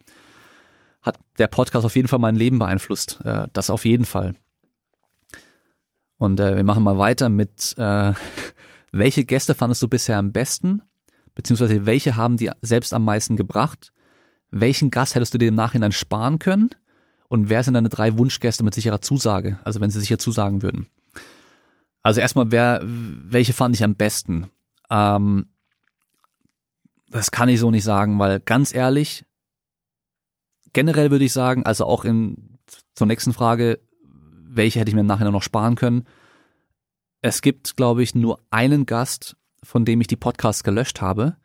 hat der Podcast auf jeden Fall mein Leben beeinflusst. Äh, das auf jeden Fall. Und äh, wir machen mal weiter mit, äh, welche Gäste fandest du bisher am besten? Beziehungsweise welche haben dir selbst am meisten gebracht? Welchen Gast hättest du dir im Nachhinein sparen können? Und wer sind deine drei Wunschgäste mit sicherer Zusage? Also wenn sie sicher zusagen würden. Also erstmal, wer, welche fand ich am besten? Ähm, das kann ich so nicht sagen, weil ganz ehrlich, generell würde ich sagen, also auch in zur nächsten Frage, welche hätte ich mir nachher noch sparen können. Es gibt, glaube ich, nur einen Gast, von dem ich die Podcasts gelöscht habe.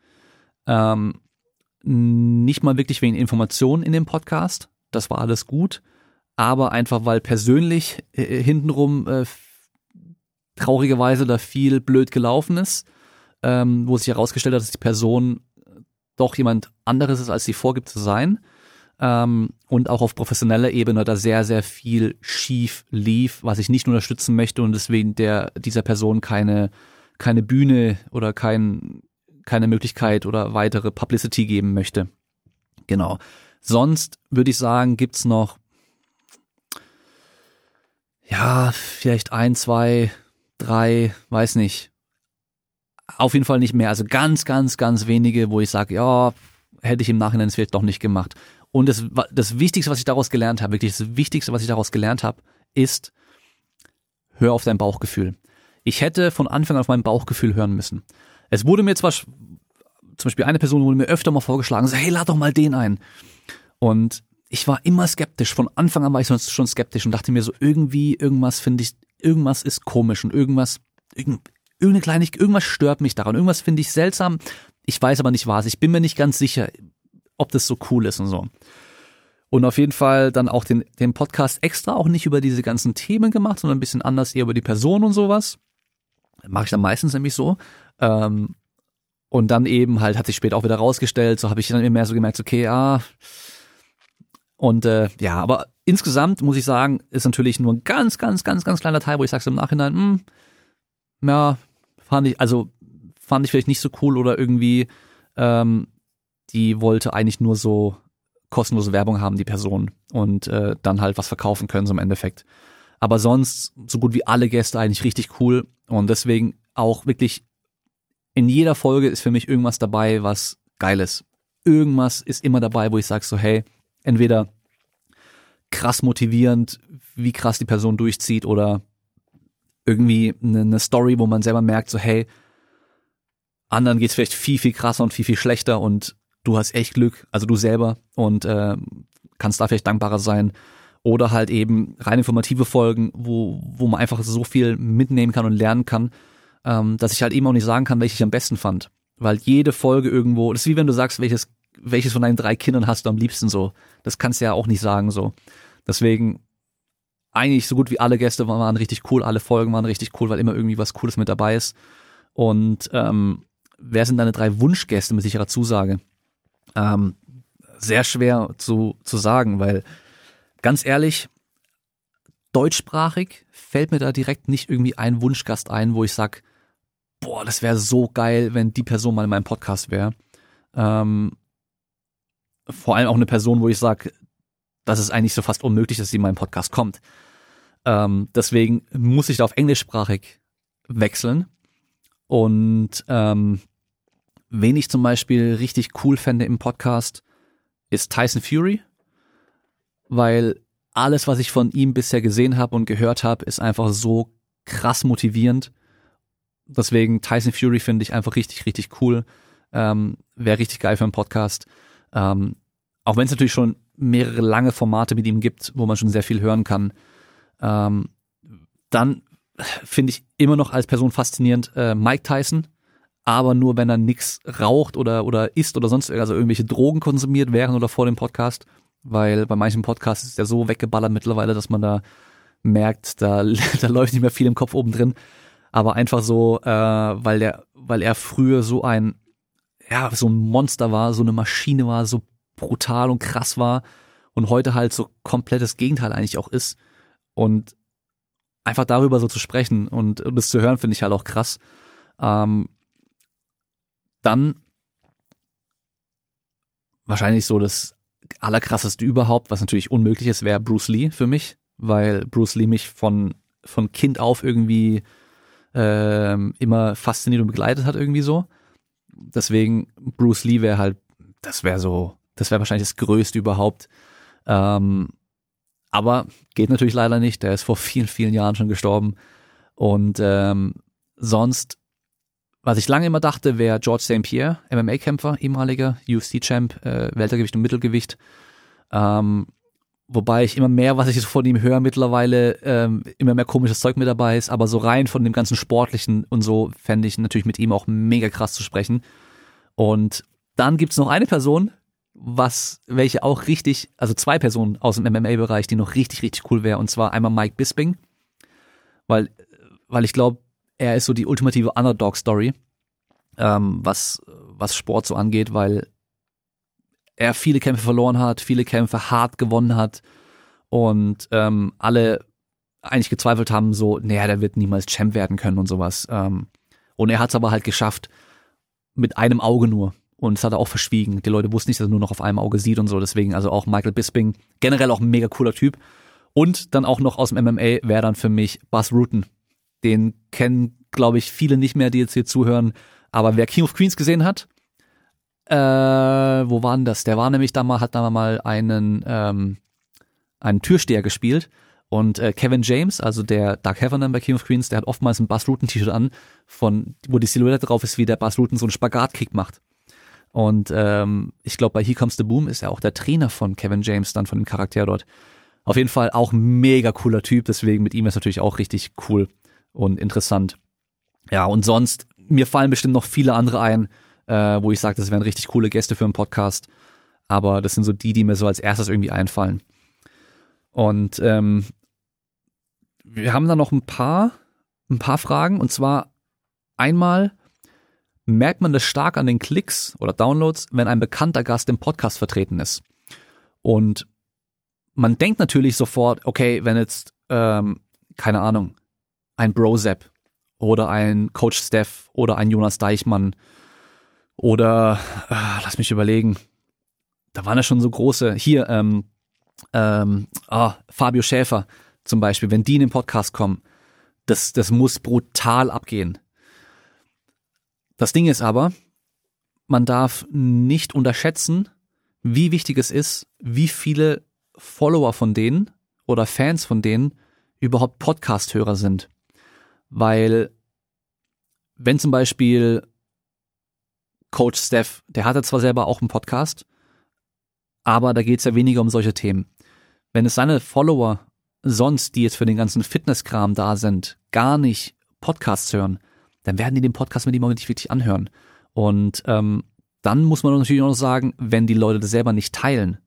Ähm, nicht mal wirklich wegen Informationen in dem Podcast, das war alles gut, aber einfach weil persönlich äh, hintenrum äh, traurigerweise da viel blöd gelaufen ist, ähm, wo sich herausgestellt hat, dass die Person doch jemand anderes ist, als sie vorgibt zu sein ähm, und auch auf professioneller Ebene da sehr, sehr viel schief lief, was ich nicht unterstützen möchte und deswegen der dieser Person keine, keine Bühne oder kein, keine Möglichkeit oder weitere Publicity geben möchte. Genau. Sonst würde ich sagen, gibt's noch ja, vielleicht ein, zwei, drei, weiß nicht. Auf jeden Fall nicht mehr. Also ganz, ganz, ganz wenige, wo ich sage, ja, hätte ich im Nachhinein es vielleicht doch nicht gemacht. Und das, das Wichtigste, was ich daraus gelernt habe, wirklich das Wichtigste, was ich daraus gelernt habe, ist, hör auf dein Bauchgefühl. Ich hätte von Anfang an auf mein Bauchgefühl hören müssen. Es wurde mir zwar, zum Beispiel eine Person wurde mir öfter mal vorgeschlagen, so, hey, lad doch mal den ein. Und ich war immer skeptisch. Von Anfang an war ich schon skeptisch und dachte mir so, irgendwie, irgendwas finde ich, irgendwas ist komisch und irgendwas, irgendeine Kleinigkeit, irgendwas stört mich daran, irgendwas finde ich seltsam. Ich weiß aber nicht was. Ich bin mir nicht ganz sicher ob das so cool ist und so. Und auf jeden Fall dann auch den, den Podcast extra auch nicht über diese ganzen Themen gemacht, sondern ein bisschen anders eher über die Person und sowas. Mache ich dann meistens nämlich so. Ähm, und dann eben halt hat sich später auch wieder rausgestellt, so habe ich dann immer mehr so gemerkt, okay, ah. Und äh, ja, aber insgesamt muss ich sagen, ist natürlich nur ein ganz, ganz, ganz, ganz kleiner Teil, wo ich sage im Nachhinein, hm, ja, fand ich, also fand ich vielleicht nicht so cool oder irgendwie ähm, die wollte eigentlich nur so kostenlose Werbung haben, die Person, und äh, dann halt was verkaufen können, so im Endeffekt. Aber sonst so gut wie alle Gäste eigentlich richtig cool und deswegen auch wirklich in jeder Folge ist für mich irgendwas dabei, was geil ist. Irgendwas ist immer dabei, wo ich sage so, hey, entweder krass motivierend, wie krass die Person durchzieht oder irgendwie eine, eine Story, wo man selber merkt so, hey, anderen geht's vielleicht viel, viel krasser und viel, viel schlechter und du hast echt Glück, also du selber und äh, kannst da vielleicht dankbarer sein. Oder halt eben rein informative Folgen, wo, wo man einfach so viel mitnehmen kann und lernen kann, ähm, dass ich halt eben auch nicht sagen kann, welche ich am besten fand. Weil jede Folge irgendwo, das ist wie wenn du sagst, welches, welches von deinen drei Kindern hast du am liebsten so. Das kannst du ja auch nicht sagen so. Deswegen eigentlich so gut wie alle Gäste waren richtig cool, alle Folgen waren richtig cool, weil immer irgendwie was Cooles mit dabei ist. Und ähm, wer sind deine drei Wunschgäste mit sicherer Zusage? Ähm, sehr schwer zu, zu sagen, weil ganz ehrlich, deutschsprachig fällt mir da direkt nicht irgendwie ein Wunschgast ein, wo ich sag, boah, das wäre so geil, wenn die Person mal in meinem Podcast wäre. Ähm, vor allem auch eine Person, wo ich sag, das ist eigentlich so fast unmöglich, dass sie in meinen Podcast kommt. Ähm, deswegen muss ich da auf englischsprachig wechseln. Und ähm, Wen ich zum Beispiel richtig cool fände im Podcast, ist Tyson Fury, weil alles, was ich von ihm bisher gesehen habe und gehört habe, ist einfach so krass motivierend. Deswegen Tyson Fury finde ich einfach richtig, richtig cool. Ähm, Wäre richtig geil für einen Podcast. Ähm, auch wenn es natürlich schon mehrere lange Formate mit ihm gibt, wo man schon sehr viel hören kann. Ähm, dann finde ich immer noch als Person faszinierend äh, Mike Tyson, aber nur wenn er nix raucht oder oder isst oder sonst also irgendwelche Drogen konsumiert während oder vor dem Podcast, weil bei manchen Podcasts ist er so weggeballert mittlerweile, dass man da merkt, da, da läuft nicht mehr viel im Kopf oben drin, aber einfach so, äh, weil der, weil er früher so ein ja so ein Monster war, so eine Maschine war, so brutal und krass war und heute halt so komplettes Gegenteil eigentlich auch ist und einfach darüber so zu sprechen und, das zu hören, finde ich halt auch krass. Ähm, dann wahrscheinlich so das allerkrasseste überhaupt, was natürlich unmöglich ist, wäre Bruce Lee für mich, weil Bruce Lee mich von, von Kind auf irgendwie ähm, immer fasziniert und begleitet hat irgendwie so. Deswegen Bruce Lee wäre halt, das wäre so, das wäre wahrscheinlich das Größte überhaupt. Ähm, aber geht natürlich leider nicht. Der ist vor vielen, vielen Jahren schon gestorben. Und ähm, sonst, was ich lange immer dachte, wäre George St. Pierre, MMA-Kämpfer, ehemaliger UFC-Champ, äh, Weltergewicht und Mittelgewicht. Ähm, wobei ich immer mehr, was ich so von ihm höre mittlerweile, ähm, immer mehr komisches Zeug mit dabei ist. Aber so rein von dem ganzen Sportlichen und so fände ich natürlich mit ihm auch mega krass zu sprechen. Und dann gibt's noch eine Person, was, welche auch richtig, also zwei Personen aus dem MMA-Bereich, die noch richtig, richtig cool wäre, und zwar einmal Mike Bisping, weil, weil ich glaube, er ist so die ultimative Underdog-Story, ähm, was, was Sport so angeht, weil er viele Kämpfe verloren hat, viele Kämpfe hart gewonnen hat und ähm, alle eigentlich gezweifelt haben, so, naja, der wird niemals Champ werden können und sowas. Ähm, und er hat es aber halt geschafft, mit einem Auge nur. Und es hat er auch verschwiegen. Die Leute wussten nicht, dass er nur noch auf einem Auge sieht und so. Deswegen, also auch Michael Bisping, generell auch ein mega cooler Typ. Und dann auch noch aus dem MMA wäre dann für mich Buzz Rutten. Den kennen, glaube ich, viele nicht mehr, die jetzt hier zuhören. Aber wer King of Queens gesehen hat, äh, wo war denn das? Der war nämlich da mal, hat da mal einen, ähm, einen Türsteher gespielt. Und äh, Kevin James, also der Dark Heffernan bei King of Queens, der hat oftmals ein Buzz Rutten T-Shirt an, von, wo die Silhouette drauf ist, wie der Buzz Rutten so einen Spagatkick macht. Und ähm, ich glaube, bei Here Comes the Boom ist er auch der Trainer von Kevin James, dann von dem Charakter dort. Auf jeden Fall auch mega cooler Typ, deswegen mit ihm ist natürlich auch richtig cool und interessant. Ja, und sonst, mir fallen bestimmt noch viele andere ein, äh, wo ich sage, das wären richtig coole Gäste für einen Podcast. Aber das sind so die, die mir so als erstes irgendwie einfallen. Und ähm, wir haben da noch ein paar, ein paar Fragen. Und zwar einmal, merkt man das stark an den Klicks oder Downloads, wenn ein bekannter Gast im Podcast vertreten ist. Und man denkt natürlich sofort, okay, wenn jetzt, ähm, keine Ahnung, ein Brozap oder ein Coach Steph oder ein Jonas Deichmann oder, äh, lass mich überlegen, da waren ja schon so große, hier, ähm, ähm, ah, Fabio Schäfer zum Beispiel, wenn die in den Podcast kommen, das, das muss brutal abgehen. Das Ding ist aber, man darf nicht unterschätzen, wie wichtig es ist, wie viele Follower von denen oder Fans von denen überhaupt Podcast-Hörer sind. Weil, wenn zum Beispiel Coach Steph, der hatte zwar selber auch einen Podcast, aber da geht es ja weniger um solche Themen. Wenn es seine Follower sonst, die jetzt für den ganzen Fitnesskram da sind, gar nicht Podcasts hören, dann werden die den Podcast mit ihm auch nicht wirklich anhören. Und ähm, dann muss man natürlich auch noch sagen, wenn die Leute das selber nicht teilen,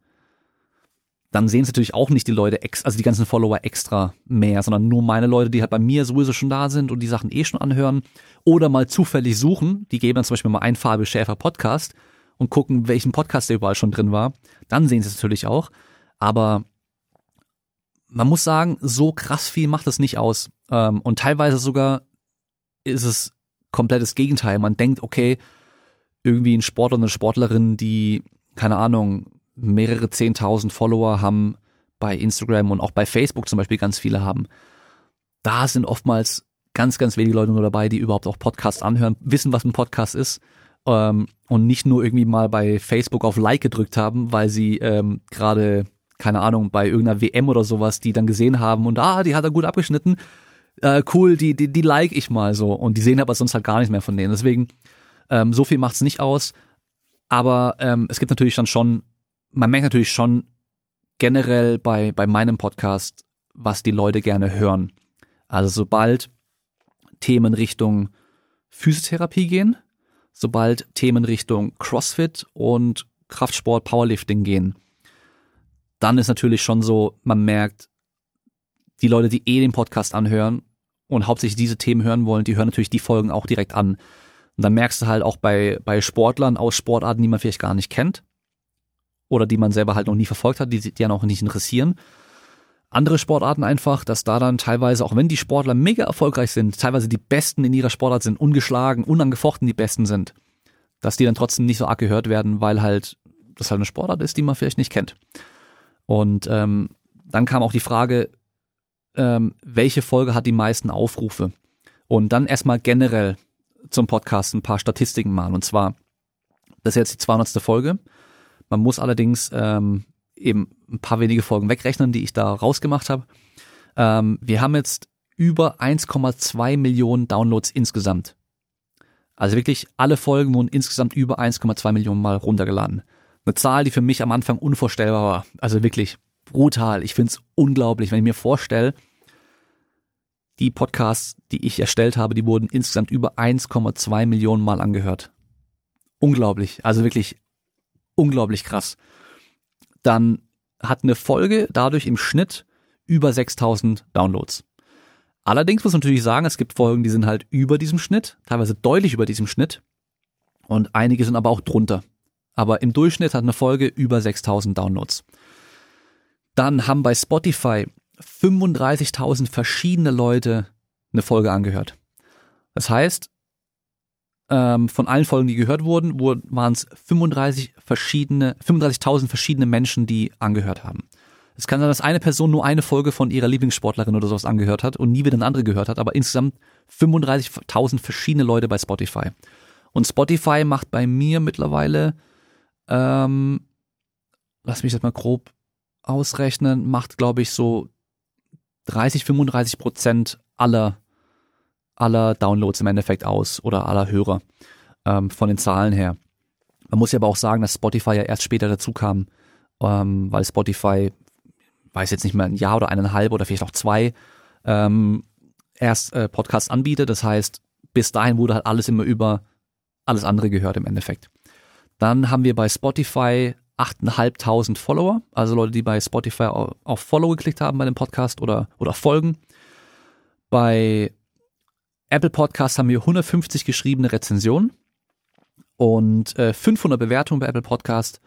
dann sehen es natürlich auch nicht die Leute, ex also die ganzen Follower extra mehr, sondern nur meine Leute, die halt bei mir sowieso schon da sind und die Sachen eh schon anhören oder mal zufällig suchen. Die geben dann zum Beispiel mal ein Fabio Schäfer Podcast und gucken, welchen Podcast der überall schon drin war. Dann sehen sie es natürlich auch. Aber man muss sagen, so krass viel macht es nicht aus. Ähm, und teilweise sogar ist es komplettes Gegenteil. Man denkt, okay, irgendwie ein Sportler, eine Sportlerin, die, keine Ahnung, mehrere zehntausend Follower haben bei Instagram und auch bei Facebook zum Beispiel ganz viele haben. Da sind oftmals ganz, ganz wenige Leute nur dabei, die überhaupt auch Podcasts anhören, wissen, was ein Podcast ist ähm, und nicht nur irgendwie mal bei Facebook auf Like gedrückt haben, weil sie ähm, gerade, keine Ahnung, bei irgendeiner WM oder sowas, die dann gesehen haben und ah, die hat er gut abgeschnitten, äh, cool, die, die, die like ich mal so. Und die sehen aber sonst halt gar nicht mehr von denen. Deswegen Ähm, so viel macht's nicht aus. Aber ähm, es gibt natürlich dann schon, man merkt natürlich schon generell bei, bei meinem Podcast, was die Leute gerne hören. Also sobald Themen Richtung Physiotherapie gehen, sobald Themen Richtung CrossFit und Kraftsport, Powerlifting gehen, dann ist natürlich schon so, man merkt, die Leute, die eh den Podcast anhören und hauptsächlich diese Themen hören wollen, die hören natürlich die Folgen auch direkt an. Und dann merkst du halt auch bei, bei Sportlern aus Sportarten, die man vielleicht gar nicht kennt oder die man selber halt noch nie verfolgt hat, die, die dann auch nicht interessieren. Andere Sportarten einfach, dass da dann teilweise, auch wenn die Sportler mega erfolgreich sind, teilweise die Besten in ihrer Sportart sind, ungeschlagen, unangefochten die Besten sind, dass die dann trotzdem nicht so arg gehört werden, weil halt das halt eine Sportart ist, die man vielleicht nicht kennt. Und ähm, dann kam auch die Frage, ähm, welche Folge hat die meisten Aufrufe? Und dann erstmal generell zum Podcast ein paar Statistiken machen. Und zwar, das ist jetzt die 200. Folge. Man muss allerdings ähm, eben ein paar wenige Folgen wegrechnen, die ich da rausgemacht habe. Ähm, wir haben jetzt über 1,2 Millionen Downloads insgesamt. Also wirklich alle Folgen wurden insgesamt über 1,2 Millionen Mal runtergeladen. Eine Zahl, die für mich am Anfang unvorstellbar war. Also wirklich brutal. Ich finde es unglaublich, wenn ich mir vorstelle, die Podcasts, die ich erstellt habe, die wurden insgesamt über 1,2 Millionen Mal angehört. Unglaublich. Also wirklich unglaublich krass. Dann hat eine Folge dadurch im Schnitt über 6000 Downloads. Allerdings muss man natürlich sagen, es gibt Folgen, die sind halt über diesem Schnitt, teilweise deutlich über diesem Schnitt. Und einige sind aber auch drunter. Aber im Durchschnitt hat eine Folge über 6000 Downloads. Dann haben bei Spotify 35.000 verschiedene Leute eine Folge angehört. Das heißt, ähm, von allen Folgen, die gehört wurden, waren es 35 verschiedene, 35.000 verschiedene Menschen, die angehört haben. Es kann sein, dass eine Person nur eine Folge von ihrer Lieblingssportlerin oder sowas angehört hat und nie wieder eine andere gehört hat, aber insgesamt 35.000 verschiedene Leute bei Spotify. Und Spotify macht bei mir mittlerweile, ähm, lass mich das mal grob ausrechnen, macht glaube ich so 30, 35 Prozent aller aller Downloads im Endeffekt aus oder aller Hörer ähm, von den Zahlen her. Man muss ja aber auch sagen, dass Spotify ja erst später dazu kam, ähm, weil Spotify, weiß jetzt nicht mehr, ein Jahr oder eineinhalb oder vielleicht auch zwei, ähm, erst äh, Podcasts anbietet. Das heißt, bis dahin wurde halt alles immer über alles andere gehört im Endeffekt. Dann haben wir bei Spotify 8.500 Follower, also Leute, die bei Spotify auf Follow geklickt haben bei dem Podcast oder, oder folgen. Bei Apple Podcasts haben wir 150 geschriebene Rezensionen und äh, 500 Bewertungen bei Apple Podcast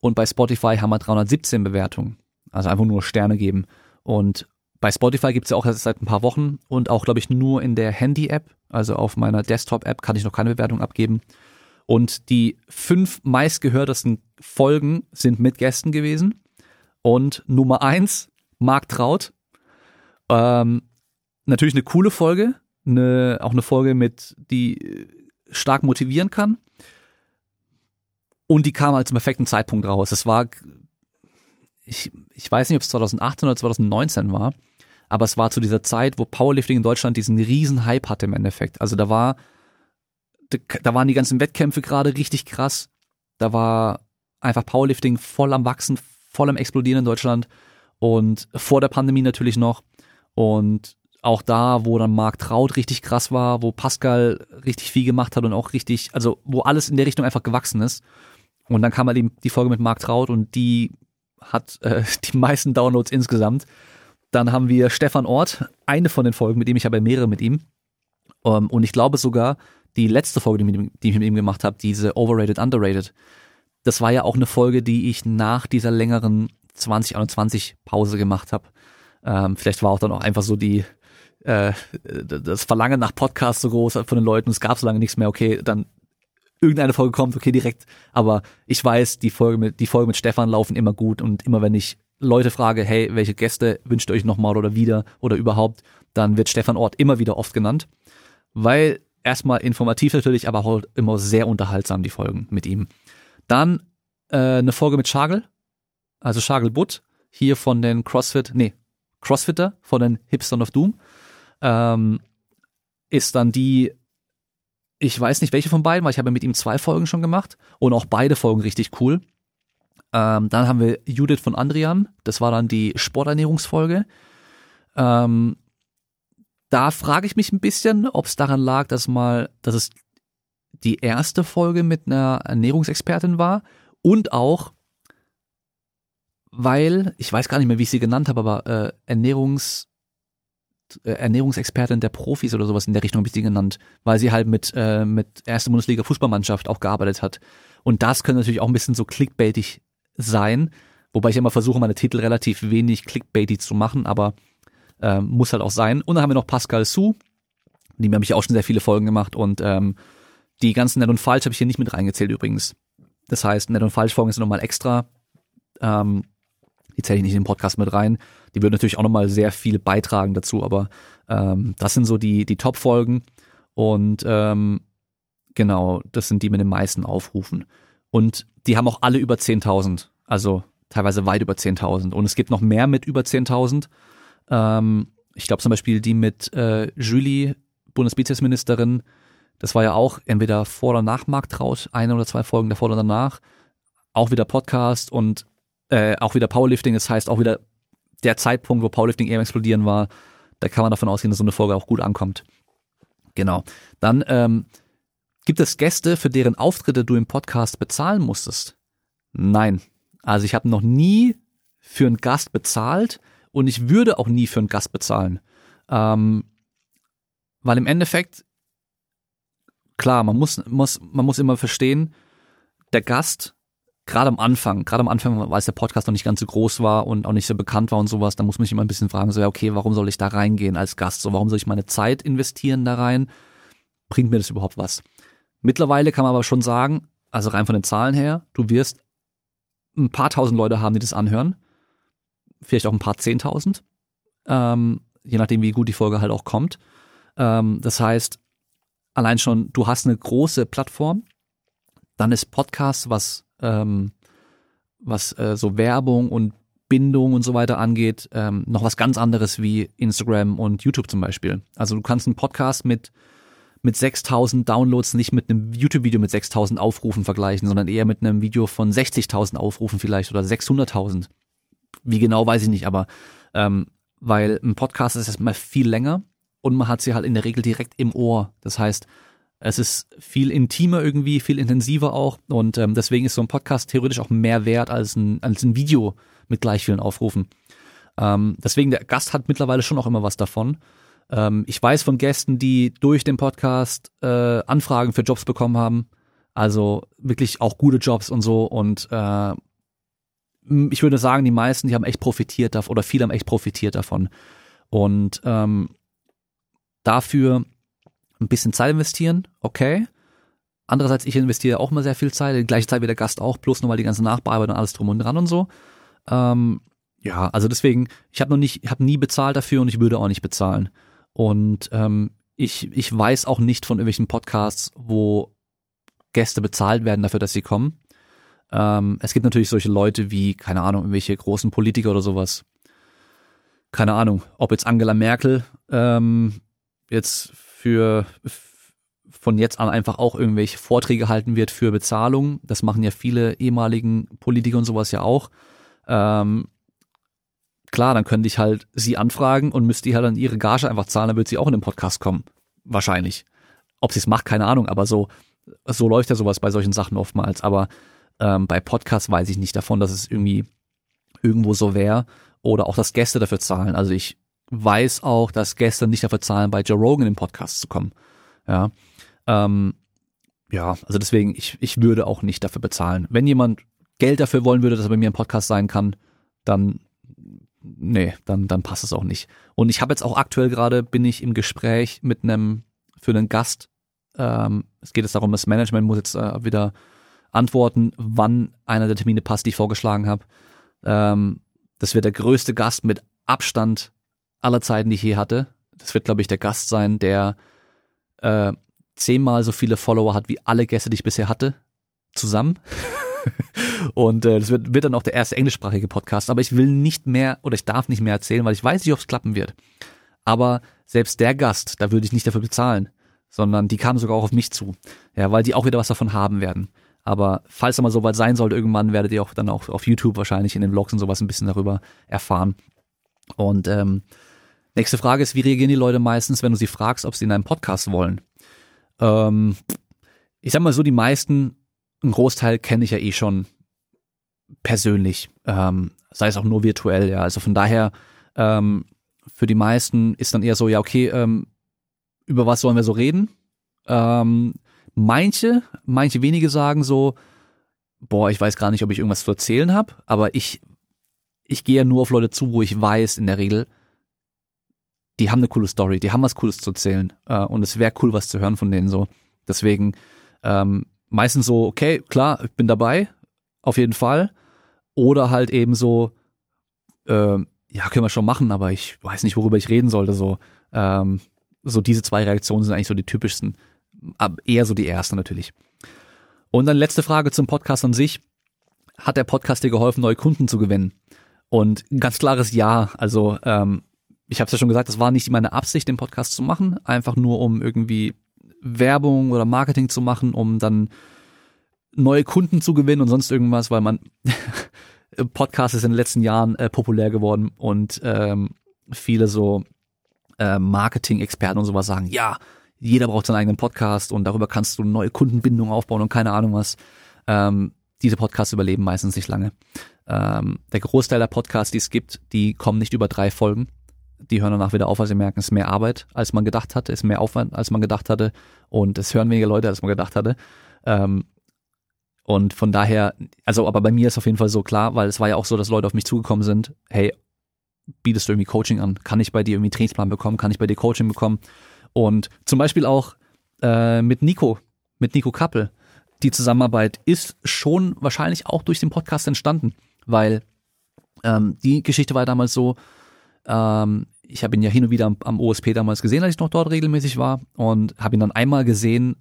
und bei Spotify haben wir 317 Bewertungen. Also einfach nur Sterne geben. Und bei Spotify gibt es ja auch seit ein paar Wochen und auch, glaube ich, nur in der Handy-App, also auf meiner Desktop-App kann ich noch keine Bewertung abgeben. Und die fünf meistgehörtesten Folgen sind mit Gästen gewesen. Und Nummer eins, Marc Traut. Ähm, natürlich eine coole Folge, eine, auch eine Folge mit, die stark motivieren kann. Und die kam halt zum perfekten Zeitpunkt raus. Es war, ich, ich weiß nicht, ob es 2018 oder 2019 war, aber es war zu dieser Zeit, wo Powerlifting in Deutschland diesen riesen Hype hatte im Endeffekt. Also da war, da waren die ganzen Wettkämpfe gerade richtig krass. Da war einfach Powerlifting voll am Wachsen, voll am Explodieren in Deutschland und vor der Pandemie natürlich noch. Und auch da, wo dann Marc Traut richtig krass war, wo Pascal richtig viel gemacht hat und auch richtig, also wo alles in der Richtung einfach gewachsen ist. Und dann kam halt eben die Folge mit Marc Traut und die hat äh, die meisten Downloads insgesamt. Dann haben wir Stefan Ort, eine von den Folgen, mit dem ich habe mehrere mit ihm. Um, ähm, und ich glaube sogar, die letzte Folge, die, die ich mit ihm gemacht habe, diese Overrated, Underrated, das war ja auch eine Folge, die ich nach dieser längeren 2021 Pause gemacht habe. Ähm, vielleicht war auch dann auch einfach so die, äh, das Verlangen nach Podcasts so groß von den Leuten, es gab so lange nichts mehr, okay, dann irgendeine Folge kommt, okay, direkt. Aber ich weiß, die Folge mit, die Folge mit Stefan laufen immer gut und immer wenn ich Leute frage, hey, welche Gäste wünscht ihr euch nochmal oder wieder oder überhaupt, dann wird Stefan Ort immer wieder oft genannt. Weil erstmal informativ natürlich, aber auch immer sehr unterhaltsam, die Folgen mit ihm. Dann äh, eine Folge mit Schagel, also Schagel Butt, hier von den CrossFit, nee, Crossfitter, von den Hipstern of Doom ähm, ist dann die, ich weiß nicht welche von beiden, weil ich habe mit ihm zwei Folgen schon gemacht und auch beide Folgen richtig cool. Ähm, dann haben wir Judith von Andrian, das war dann die Sporternährungsfolge. Ähm, da frage ich mich ein bisschen, ob es daran lag, dass mal, dass es die erste Folge mit einer Ernährungsexpertin war und auch, weil, ich weiß gar nicht mehr, wie ich sie genannt habe, aber äh, Ernährungs, äh, Ernährungsexpertin der Profis oder sowas in der Richtung habe ich sie genannt, weil sie halt mit, äh, mit erste Bundesliga Fußballmannschaft auch gearbeitet hat. Und das könnte natürlich auch ein bisschen so clickbaitig sein, wobei ich immer versuche, meine Titel relativ wenig clickbaitig zu machen, aber äh, muss halt auch sein. Und dann haben wir noch Pascal Su, die habe ich auch schon sehr viele Folgen gemacht und ähm, die ganzen Nett und Falsch habe ich hier nicht mit reingezählt übrigens. Das heißt, Nett und Falsch Folgen sind nochmal extra. Ähm, die zähle ich nicht in den Podcast mit rein. Die würden natürlich auch nochmal sehr viel beitragen dazu, aber ähm, das sind so die, die Top-Folgen und ähm, genau, das sind die mit den meisten Aufrufen. Und die haben auch alle über 10.000, also teilweise weit über 10.000. Und es gibt noch mehr mit über 10.000. Ähm, ich glaube zum Beispiel die mit äh, Julie, Bundesvizesministerin, das war ja auch entweder vor oder nach Marktraut, eine oder zwei Folgen davor oder danach. Auch wieder Podcast und äh, auch wieder Powerlifting. Das heißt auch wieder der Zeitpunkt, wo Powerlifting eher Explodieren war. Da kann man davon ausgehen, dass so eine Folge auch gut ankommt. Genau. Dann ähm, gibt es Gäste, für deren Auftritte du im Podcast bezahlen musstest. Nein. Also ich habe noch nie für einen Gast bezahlt und ich würde auch nie für einen Gast bezahlen. Ähm, weil im Endeffekt klar, man muss, muss, man muss immer verstehen, der Gast, gerade am Anfang, gerade am Anfang, als der Podcast noch nicht ganz so groß war und auch nicht so bekannt war und sowas, da muss man sich immer ein bisschen fragen, so, ja, okay, warum soll ich da reingehen als Gast? So, warum soll ich meine Zeit investieren da rein? Bringt mir das überhaupt was? Mittlerweile kann man aber schon sagen, also rein von den Zahlen her, du wirst ein paar tausend Leute haben, die das anhören. Vielleicht auch ein paar zehntausend. Ähm, je nachdem, wie gut die Folge halt auch kommt. Ähm, das heißt, allein schon, du hast eine große Plattform, dann ist Podcast, was, ähm, was äh, so Werbung und Bindung und so weiter angeht, ähm, noch was ganz anderes wie Instagram und YouTube zum Beispiel. Also du kannst einen Podcast mit mit 6000 Downloads nicht mit einem YouTube-Video mit 6000 Aufrufen vergleichen, sondern eher mit einem Video von 60.000 Aufrufen vielleicht oder 600.000. Wie genau weiß ich nicht, aber ähm, weil ein Podcast ist erstmal viel länger und man hat sie halt in der Regel direkt im Ohr. Das heißt, es ist viel intimer irgendwie, viel intensiver auch und ähm, deswegen ist so ein Podcast theoretisch auch mehr wert als ein, als ein Video mit gleich vielen Aufrufen. Ähm, deswegen, der Gast hat mittlerweile schon auch immer was davon. Ähm, ich weiß von Gästen, die durch den Podcast äh, Anfragen für Jobs bekommen haben, also wirklich auch gute Jobs und so und äh, ich würde sagen, die meisten, die haben echt profitiert davon oder viele haben echt profitiert davon. Und ähm, dafür ein bisschen Zeit investieren, okay. Andererseits, ich investiere auch immer sehr viel Zeit, die gleiche Zeit wie der Gast auch, plus nochmal die ganze Nachbearbeitung und alles drum und dran und so. Ähm, ja, also deswegen, ich habe noch nicht, ich habe nie bezahlt dafür und ich würde auch nicht bezahlen. Und ähm, ich, ich weiß auch nicht von irgendwelchen Podcasts, wo Gäste bezahlt werden dafür, dass sie kommen. Ähm, es gibt natürlich solche Leute wie, keine Ahnung, irgendwelche großen Politiker oder sowas. Keine Ahnung, ob jetzt Angela Merkel ähm, jetzt für von jetzt an einfach auch irgendwelche Vorträge halten wird für Bezahlung. Das machen ja viele ehemaligen Politiker und sowas ja auch. Ähm, klar, dann könnte ich halt sie anfragen und müsste die halt dann ihre Gage einfach zahlen, dann wird sie auch in den Podcast kommen. Wahrscheinlich. Ob sie es macht, keine Ahnung, aber so, so läuft ja sowas bei solchen Sachen oftmals. Aber ähm, bei Podcasts weiß ich nicht davon, dass es irgendwie irgendwo so wäre oder auch, dass Gäste dafür zahlen. Also ich weiß auch, dass Gäste nicht dafür zahlen, bei Joe Rogan den Podcast zu kommen. Ja, ähm, ja, also deswegen, ich, ich würde auch nicht dafür bezahlen. Wenn jemand Geld dafür wollen würde, dass er bei mir im Podcast sein kann, dann nee, dann, dann passt es auch nicht. Und ich habe jetzt auch aktuell gerade, bin ich im Gespräch mit einem, für einen Gast, ähm, es geht jetzt darum, das Management muss jetzt äh, wieder antworten, wann einer der Termine passt, die ich vorgeschlagen habe. Ähm, das wird der größte Gast mit Abstand aller Zeiten, die ich je hatte. Das wird, glaube ich, der Gast sein, der äh, zehnmal so viele Follower hat wie alle Gäste, die ich bisher hatte, zusammen. und äh, das wird, wird dann auch der erste englischsprachige Podcast. Aber ich will nicht mehr oder ich darf nicht mehr erzählen, weil ich weiß nicht, ob es klappen wird. Aber selbst der Gast, da würde ich nicht dafür bezahlen, sondern die kamen sogar auch auf mich zu. Ja, weil die auch wieder was davon haben werden. Aber falls es mal soweit sein sollte, irgendwann werdet ihr auch dann auch auf YouTube wahrscheinlich in den Vlogs und sowas ein bisschen darüber erfahren. Und ähm, nächste Frage ist, wie reagieren die Leute meistens, wenn du sie fragst, ob sie in einem Podcast wollen? Ähm, ich sag mal so, die meisten, einen Großteil kenne ich ja eh schon persönlich, ähm, sei es auch nur virtuell, ja. Also von daher, ähm, für die meisten ist dann eher so, ja, okay, ähm, über was sollen wir so reden? Ähm, manche, manche wenige sagen so, boah, ich weiß gar nicht, ob ich irgendwas zu erzählen habe, aber ich, ich gehe ja nur auf Leute zu, wo ich weiß, in der Regel, die haben eine coole Story, die haben was Cooles zu erzählen äh, und es wäre cool, was zu hören von denen so. Deswegen ähm, meistens so, okay, klar, ich bin dabei, auf jeden Fall. Oder halt eben so, äh, ja, können wir schon machen, aber ich weiß nicht, worüber ich reden sollte. So, ähm, so diese zwei Reaktionen sind eigentlich so die typischsten. Aber eher so die erste natürlich. Und dann letzte Frage zum Podcast an sich. Hat der Podcast dir geholfen, neue Kunden zu gewinnen? Und ein ganz klares Ja. Also ähm, ich habe es ja schon gesagt, das war nicht meine Absicht, den Podcast zu machen, einfach nur um irgendwie Werbung oder Marketing zu machen, um dann neue Kunden zu gewinnen und sonst irgendwas, weil man Podcast ist in den letzten Jahren äh, populär geworden und ähm, viele so äh, Marketing-Experten und sowas sagen, ja, jeder braucht seinen eigenen Podcast und darüber kannst du neue Kundenbindung aufbauen und keine Ahnung was. Ähm, diese Podcasts überleben meistens nicht lange. Ähm, der Großteil der Podcasts, die es gibt, die kommen nicht über drei Folgen die hören danach wieder auf, weil sie merken, es ist mehr Arbeit, als man gedacht hatte, es ist mehr Aufwand, als man gedacht hatte und es hören weniger Leute, als man gedacht hatte. Ähm, und von daher, also aber bei mir ist auf jeden Fall so klar, weil es war ja auch so, dass Leute auf mich zugekommen sind, hey, bietest du irgendwie Coaching an? Kann ich bei dir irgendwie Trainingsplan bekommen? Kann ich bei dir Coaching bekommen? Und zum Beispiel auch äh, mit Nico, mit Nico Kappel. Die Zusammenarbeit ist schon wahrscheinlich auch durch den Podcast entstanden, weil ähm, die Geschichte war damals so, ähm, ich habe ihn ja hin und wieder am, am, OSP damals gesehen, als ich noch dort regelmäßig war und habe ihn dann einmal gesehen,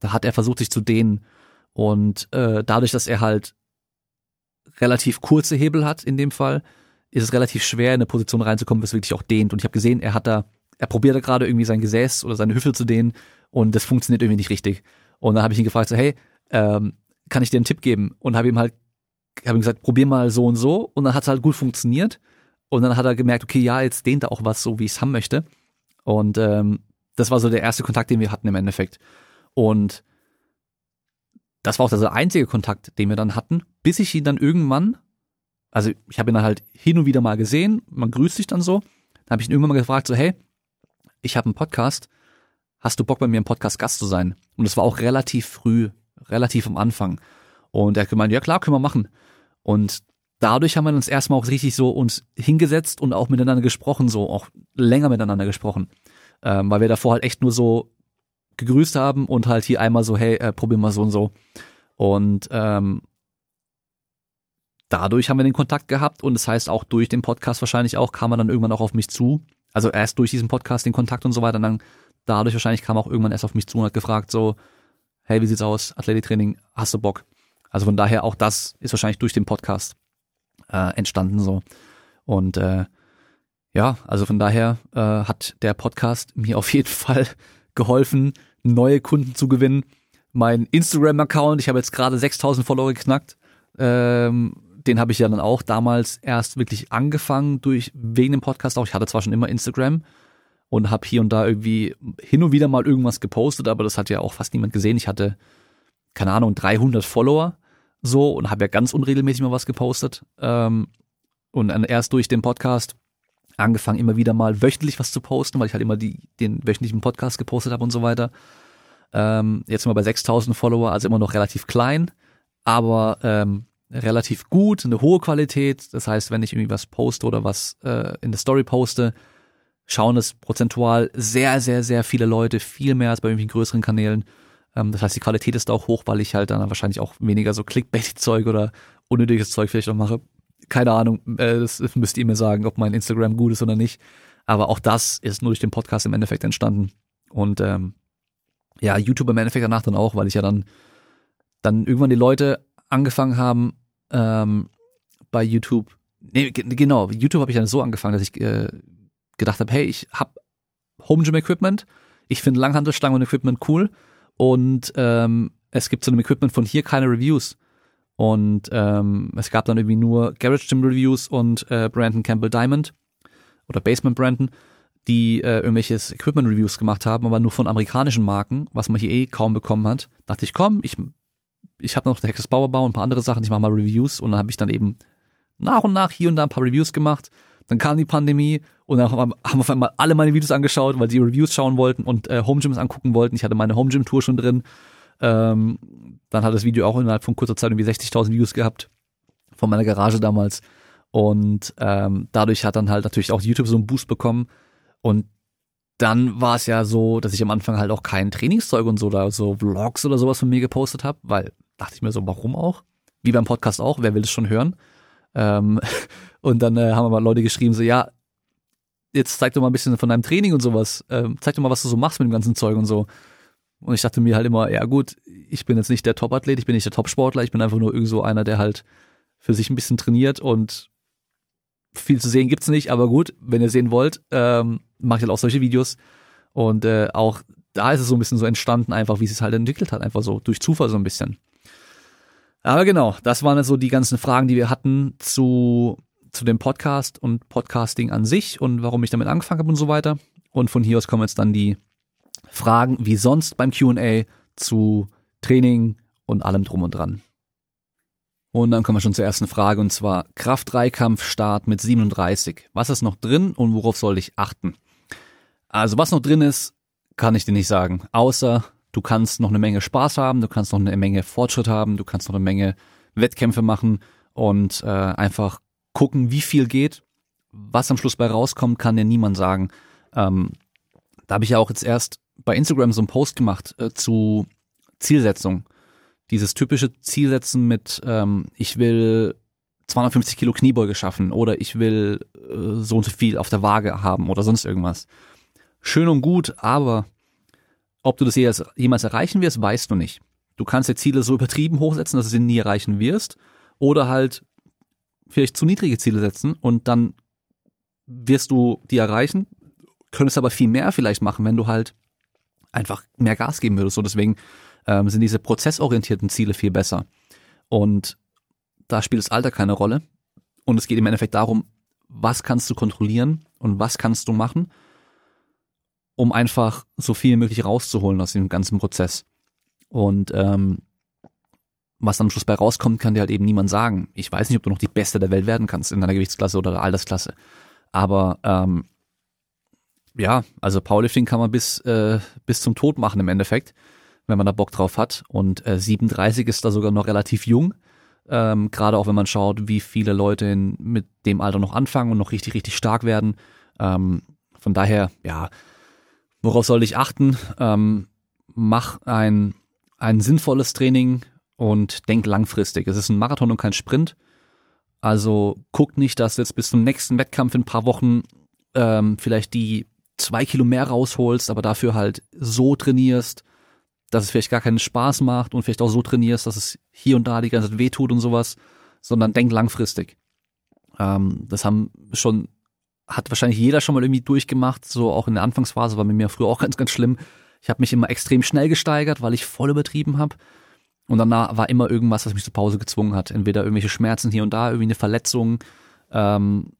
da hat er versucht, sich zu dehnen. Und äh, dadurch, dass er halt relativ kurze Hebel hat in dem Fall, ist es relativ schwer, in eine Position reinzukommen, was wirklich auch dehnt. Und ich habe gesehen, er hat da, er probiert da gerade irgendwie sein Gesäß oder seine Hüfte zu dehnen und das funktioniert irgendwie nicht richtig. Und dann habe ich ihn gefragt, so, hey, ähm, kann ich dir einen Tipp geben? Und habe ihm halt, habe ihm gesagt, probier mal so und so. Und dann hat es halt gut funktioniert. Und dann hat er gemerkt, okay, ja, jetzt dehnt er auch was so, wie ich es haben möchte. Und ähm, das war so der erste Kontakt, den wir hatten im Endeffekt. Und das war auch der einzige Kontakt, den wir dann hatten, bis ich ihn dann irgendwann, also ich habe ihn dann halt hin und wieder mal gesehen, man grüßt sich dann so, dann habe ich ihn irgendwann mal gefragt, so, hey, ich habe einen Podcast, hast du Bock bei mir im Podcast Gast zu sein? Und das war auch relativ früh, relativ am Anfang. Und er hat gemeint, ja klar, können wir machen. Und dadurch haben wir uns erstmal auch richtig so uns hingesetzt und auch miteinander gesprochen, so auch länger miteinander gesprochen. Ähm, weil wir davor halt echt nur so gegrüßt haben und halt hier einmal so, hey, äh, probier mal so und so. Und ähm, dadurch haben wir den Kontakt gehabt und das heißt auch durch den Podcast wahrscheinlich auch kam er dann irgendwann auch auf mich zu. Also erst durch diesen Podcast den Kontakt und so weiter, und dann dadurch wahrscheinlich kam er auch irgendwann erst auf mich zu und hat gefragt so, hey, wie sieht's aus? Athletiktraining, hast du Bock? Also von daher auch das ist wahrscheinlich durch den Podcast äh, entstanden so. Und äh, ja, also von daher äh, hat der Podcast mir auf jeden Fall geholfen, neue Kunden zu gewinnen. Mein Instagram-Account, ich habe jetzt gerade 6000 Follower geknackt. Ähm, den habe ich ja dann auch damals erst wirklich angefangen durch wegen dem Podcast auch. Ich hatte zwar schon immer Instagram und habe hier und da irgendwie hin und wieder mal irgendwas gepostet, aber das hat ja auch fast niemand gesehen. Ich hatte keine Ahnung 300 Follower so und habe ja ganz unregelmäßig mal was gepostet. Ähm, und dann erst durch den Podcast angefangen, immer wieder mal wöchentlich was zu posten, weil ich halt immer die, den wöchentlichen Podcast gepostet habe und so weiter. Ähm, jetzt sind wir bei 6000 Follower, also immer noch relativ klein, aber ähm, relativ gut, eine hohe Qualität. Das heißt, wenn ich irgendwie was poste oder was äh, in der Story poste, schauen es prozentual sehr, sehr, sehr viele Leute, viel mehr als bei irgendwelchen größeren Kanälen. Ähm, das heißt, die Qualität ist auch hoch, weil ich halt dann wahrscheinlich auch weniger so Clickbait-Zeug oder unnötiges Zeug vielleicht noch mache. Keine Ahnung, äh, das müsst ihr mir sagen, ob mein Instagram gut ist oder nicht. Aber auch das ist nur durch den Podcast im Endeffekt entstanden. Und ähm, ja, YouTube im Endeffekt danach dann auch, weil ich ja dann, dann irgendwann die Leute angefangen haben, ähm, bei YouTube, nee, genau, YouTube habe ich dann so angefangen, dass ich äh, gedacht habe, hey, ich habe Home Gym Equipment, Ich finde Langhantelstangen und Equipment cool und ähm, es gibt zu dem Equipment von hier keine Reviews. Und ähm, es gab dann irgendwie nur Garage Gym Reviews und äh, Brandon Campbell Diamond oder Basement Brandon, die äh, irgendwelches Equipment Reviews gemacht haben, aber nur von amerikanischen Marken, was man hier eh kaum bekommen hat. Dachte ich, komm, ich ich habe noch der Hexes Bauerbau und ein paar andere Sachen, ich mache mal Reviews und dann habe ich dann eben nach und nach hier und da ein paar Reviews gemacht. Dann kam die Pandemie und dann haben auf einmal alle meine Videos angeschaut, weil die Reviews schauen wollten und äh, Home Gyms angucken wollten. Ich hatte meine Home Gym Tour schon drin. Ähm, dann hat das Video auch innerhalb von kurzer Zeit irgendwie 60.000 Views gehabt von meiner Garage damals. Und ähm, dadurch hat dann halt natürlich auch YouTube so einen Boost bekommen. Und dann war es ja so, dass ich am Anfang halt auch kein Trainingszeug und so da so Vlogs oder sowas von mir gepostet habe, weil dachte ich mir so, warum auch? Wie beim Podcast auch, wer will es schon hören? Ähm, und dann äh, haben aber Leute geschrieben, so, ja, jetzt zeig doch mal ein bisschen von deinem Training und sowas. Ähm, zeig doch mal, was du so machst mit dem ganzen Zeug und so. Und ich dachte mir halt immer, ja gut, ich bin jetzt nicht der Top-Athlet, ich bin nicht der Top-Sportler, ich bin einfach nur irgend so einer, der halt für sich ein bisschen trainiert und viel zu sehen gibt's nicht, aber gut, wenn ihr sehen wollt, ähm, mache ich halt auch solche Videos. Und äh, auch da ist es so ein bisschen so entstanden, einfach wie es halt entwickelt hat, einfach so durch Zufall so ein bisschen. Aber genau, das waren so die ganzen Fragen, die wir hatten zu, zu dem Podcast und Podcasting an sich und warum ich damit angefangen habe und so weiter. Und von hier aus kommen jetzt dann die Fragen wie sonst beim QA zu Training und allem drum und dran. Und dann kommen wir schon zur ersten Frage und zwar Kraft-3-Kampf-Start mit 37. Was ist noch drin und worauf soll ich achten? Also was noch drin ist, kann ich dir nicht sagen. Außer du kannst noch eine Menge Spaß haben, du kannst noch eine Menge Fortschritt haben, du kannst noch eine Menge Wettkämpfe machen und äh, einfach gucken, wie viel geht. Was am Schluss bei rauskommt, kann dir niemand sagen. Ähm, da habe ich ja auch jetzt erst bei Instagram so einen Post gemacht äh, zu Zielsetzung dieses typische Zielsetzen mit, ähm, ich will 250 Kilo Kniebeuge schaffen oder ich will äh, so und so viel auf der Waage haben oder sonst irgendwas. Schön und gut, aber ob du das jemals erreichen wirst, weißt du nicht. Du kannst dir Ziele so übertrieben hochsetzen, dass du sie nie erreichen wirst oder halt vielleicht zu niedrige Ziele setzen und dann wirst du die erreichen, könntest aber viel mehr vielleicht machen, wenn du halt einfach mehr Gas geben würdest. So deswegen ähm, sind diese prozessorientierten Ziele viel besser. Und da spielt das Alter keine Rolle. Und es geht im Endeffekt darum, was kannst du kontrollieren und was kannst du machen, um einfach so viel wie möglich rauszuholen aus dem ganzen Prozess. Und ähm, was dann am Schluss bei rauskommt, kann dir halt eben niemand sagen. Ich weiß nicht, ob du noch die Beste der Welt werden kannst in deiner Gewichtsklasse oder Altersklasse. Aber ähm, ja, also Powerlifting kann man bis, äh, bis zum Tod machen im Endeffekt wenn man da Bock drauf hat. Und äh, 37 ist da sogar noch relativ jung. Ähm, Gerade auch wenn man schaut, wie viele Leute in, mit dem Alter noch anfangen und noch richtig, richtig stark werden. Ähm, von daher, ja, worauf soll ich achten? Ähm, mach ein, ein sinnvolles Training und denk langfristig. Es ist ein Marathon und kein Sprint. Also guck nicht, dass jetzt bis zum nächsten Wettkampf in ein paar Wochen ähm, vielleicht die zwei Kilo mehr rausholst, aber dafür halt so trainierst, dass es vielleicht gar keinen Spaß macht und vielleicht auch so trainierst, dass es hier und da die ganze Zeit wehtut und sowas, sondern denk langfristig. Ähm, das haben schon, hat wahrscheinlich jeder schon mal irgendwie durchgemacht, so auch in der Anfangsphase, war mit mir früher auch ganz, ganz schlimm. Ich habe mich immer extrem schnell gesteigert, weil ich voll übertrieben habe. Und danach war immer irgendwas, was mich zur Pause gezwungen hat. Entweder irgendwelche Schmerzen hier und da, irgendwie eine Verletzung. Ähm,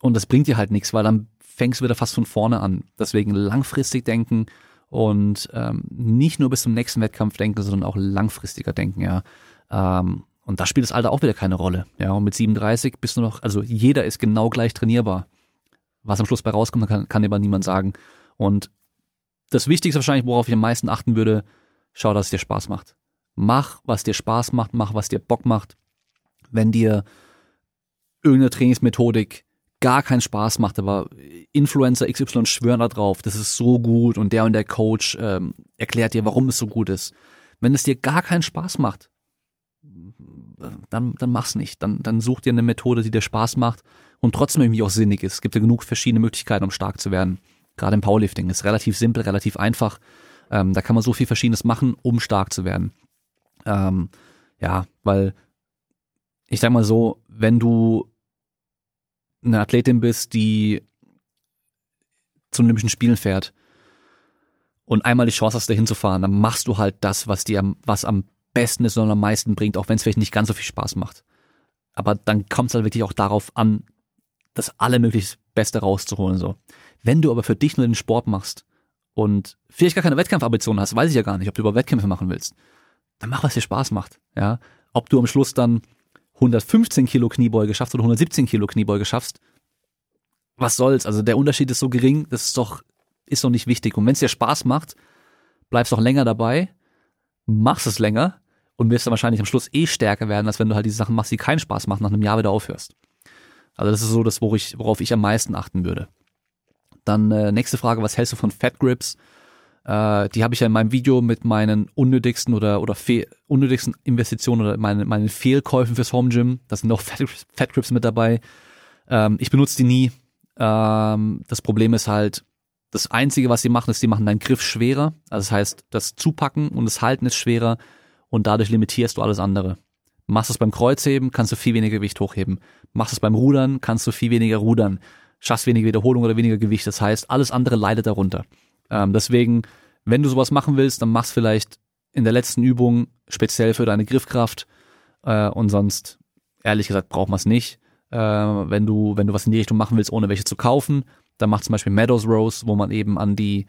und das bringt dir halt nichts, weil dann fängst du wieder fast von vorne an. Deswegen langfristig denken, und ähm, nicht nur bis zum nächsten Wettkampf denken, sondern auch langfristiger denken, ja. Ähm, und da spielt das Alter auch wieder keine Rolle. Ja, und mit 37 bist du noch, also jeder ist genau gleich trainierbar. Was am Schluss bei rauskommt, kann, kann dir aber niemand sagen. Und das Wichtigste wahrscheinlich, worauf ich am meisten achten würde, schau, dass es dir Spaß macht. Mach, was dir Spaß macht, mach, was dir Bock macht. Wenn dir irgendeine Trainingsmethodik gar keinen Spaß macht, aber Influencer XY schwören da drauf, das ist so gut und der und der Coach ähm, erklärt dir, warum es so gut ist. Wenn es dir gar keinen Spaß macht, dann, dann mach's nicht. Dann, dann such dir eine Methode, die dir Spaß macht und trotzdem irgendwie auch sinnig ist. Es gibt ja genug verschiedene Möglichkeiten, um stark zu werden. Gerade im Powerlifting ist relativ simpel, relativ einfach. Ähm, da kann man so viel Verschiedenes machen, um stark zu werden. Ähm, ja, weil ich sag mal so, wenn du eine Athletin bist, die zu Olympischen Spielen fährt und einmal die Chance hast, da hinzufahren, dann machst du halt das, was dir was am besten ist und am meisten bringt, auch wenn es vielleicht nicht ganz so viel Spaß macht. Aber dann kommt es halt wirklich auch darauf an, das allermöglichst Beste rauszuholen. So. Wenn du aber für dich nur den Sport machst und vielleicht gar keine Wettkampfambitionen hast, weiß ich ja gar nicht, ob du über Wettkämpfe machen willst, dann mach, was dir Spaß macht. Ja, ob du am Schluss dann 115 Kilo Kniebeuge schaffst oder 117 Kilo Kniebeuge schaffst, was soll's? Also der Unterschied ist so gering, das ist doch ist doch nicht wichtig. Und wenn es dir Spaß macht, bleibst doch länger dabei, machst es länger und wirst dann wahrscheinlich am Schluss eh stärker werden, als wenn du halt diese Sachen machst, die keinen Spaß machen, nach einem Jahr wieder aufhörst. Also das ist so das, worauf ich, worauf ich am meisten achten würde. Dann äh, nächste Frage, was hältst du von Fat Grips? Äh, die habe ich ja in meinem Video mit meinen unnötigsten oder oder unnötigsten Investitionen oder meinen meinen Fehlkäufen fürs Home Gym. Da sind noch Fat, Fat Grips mit dabei. Ähm, ich benutze die nie. Ähm, das Problem ist halt, das Einzige, was sie machen, ist, sie machen deinen Griff schwerer. Also das heißt, das Zupacken und das Halten ist schwerer und dadurch limitierst du alles andere. Machst es beim Kreuzheben, kannst du viel weniger Gewicht hochheben. Machst es beim Rudern, kannst du viel weniger rudern. Schaffst weniger Wiederholung oder weniger Gewicht. Das heißt, alles andere leidet darunter. Ähm, deswegen, wenn du sowas machen willst, dann mach's vielleicht in der letzten Übung speziell für deine Griffkraft äh, und sonst, ehrlich gesagt, braucht man es nicht. Äh, wenn du, wenn du was in die Richtung machen willst, ohne welche zu kaufen, dann macht zum Beispiel Meadows Rose, wo man eben an die,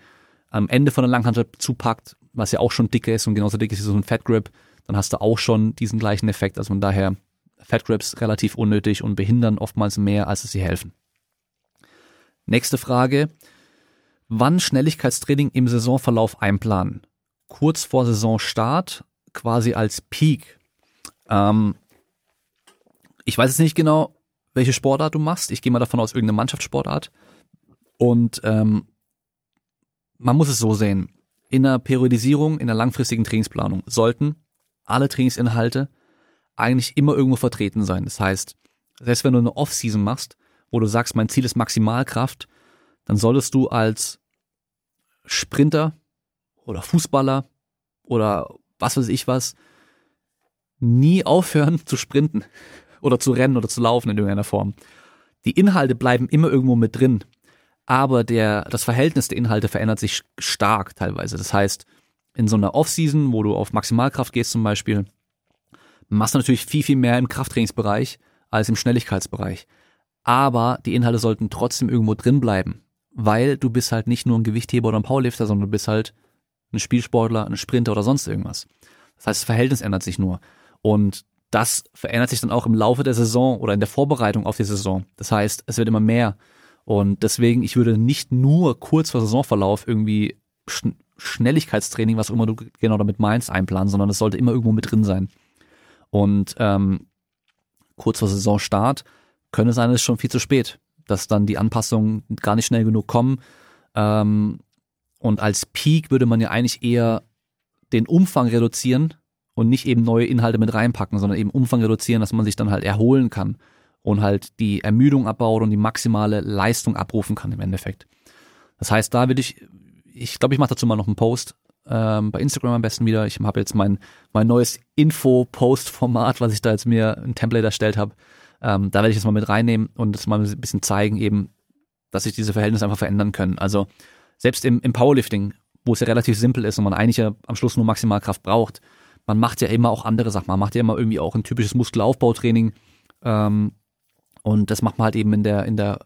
am Ende von der Langhantel zupackt, was ja auch schon dicker ist und genauso dick ist wie so ein Fat Grip dann hast du auch schon diesen gleichen Effekt. Also von daher Fat Grips relativ unnötig und behindern oftmals mehr, als es sie helfen. Nächste Frage. Wann Schnelligkeitstraining im Saisonverlauf einplanen? Kurz vor Saisonstart, quasi als Peak. Ähm, ich weiß jetzt nicht genau, welche Sportart du machst. Ich gehe mal davon aus, irgendeine Mannschaftssportart. Und ähm, man muss es so sehen. In der Periodisierung, in der langfristigen Trainingsplanung sollten alle Trainingsinhalte eigentlich immer irgendwo vertreten sein. Das heißt, selbst wenn du eine Off-Season machst, wo du sagst, mein Ziel ist Maximalkraft, dann solltest du als Sprinter oder Fußballer oder was weiß ich was nie aufhören zu sprinten oder zu rennen oder zu laufen in irgendeiner Form. Die Inhalte bleiben immer irgendwo mit drin, aber der, das Verhältnis der Inhalte verändert sich stark teilweise. Das heißt, in so einer Off-Season, wo du auf Maximalkraft gehst zum Beispiel, machst du natürlich viel, viel mehr im Krafttrainingsbereich als im Schnelligkeitsbereich. Aber die Inhalte sollten trotzdem irgendwo drin bleiben, weil du bist halt nicht nur ein Gewichtheber oder ein Powerlifter, sondern du bist halt ein Spielsportler, ein Sprinter oder sonst irgendwas. Das heißt, das Verhältnis ändert sich nur. Und das verändert sich dann auch im Laufe der Saison oder in der Vorbereitung auf die Saison. Das heißt, es wird immer mehr. Und deswegen, ich würde nicht nur kurz vor Saisonverlauf irgendwie Schnelligkeitstraining, was auch immer du genau damit meinst, einplanen, sondern es sollte immer irgendwo mit drin sein. Und ähm, kurz vor Saisonstart könnte sein, es ist schon viel zu spät, dass dann die Anpassungen gar nicht schnell genug kommen. Ähm, und als Peak würde man ja eigentlich eher den Umfang reduzieren und nicht eben neue Inhalte mit reinpacken, sondern eben Umfang reduzieren, dass man sich dann halt erholen kann und halt die Ermüdung abbaut und die maximale Leistung abrufen kann im Endeffekt. Das heißt, da würde ich ich glaube, ich mache dazu mal noch einen Post. Ähm, bei Instagram am besten wieder. Ich habe jetzt mein, mein neues Info-Post-Format, was ich da jetzt mir ein Template erstellt habe. Ähm, da werde ich das mal mit reinnehmen und das mal ein bisschen zeigen, eben, dass sich diese Verhältnisse einfach verändern können. Also selbst im, im Powerlifting, wo es ja relativ simpel ist und man eigentlich ja am Schluss nur Maximalkraft braucht, man macht ja immer auch andere Sachen. Man macht ja immer irgendwie auch ein typisches Muskelaufbautraining. Ähm, und das macht man halt eben in der, in der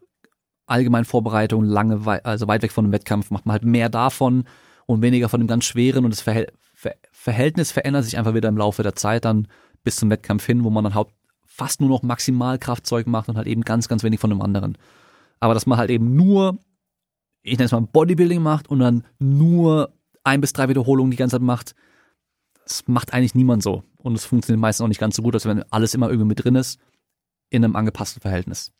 allgemein Vorbereitung, lange, also weit weg von einem Wettkampf, macht man halt mehr davon und weniger von dem ganz schweren und das Verhält Verhältnis verändert sich einfach wieder im Laufe der Zeit dann bis zum Wettkampf hin, wo man dann haupt fast nur noch Maximalkraftzeug macht und halt eben ganz, ganz wenig von dem anderen. Aber dass man halt eben nur, ich nenne es mal Bodybuilding macht und dann nur ein bis drei Wiederholungen die ganze Zeit macht, das macht eigentlich niemand so. Und es funktioniert meistens auch nicht ganz so gut, als wenn alles immer irgendwie mit drin ist, in einem angepassten Verhältnis.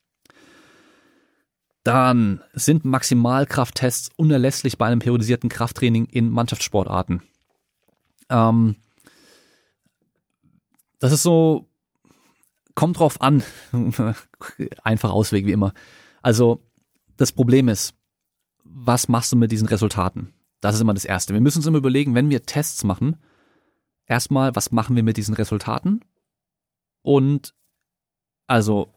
Dann sind Maximalkrafttests unerlässlich bei einem periodisierten Krafttraining in Mannschaftssportarten. Ähm, das ist so, kommt drauf an. Einfach Ausweg wie immer. Also, das Problem ist, was machst du mit diesen Resultaten? Das ist immer das Erste. Wir müssen uns immer überlegen, wenn wir Tests machen, erstmal, was machen wir mit diesen Resultaten? Und also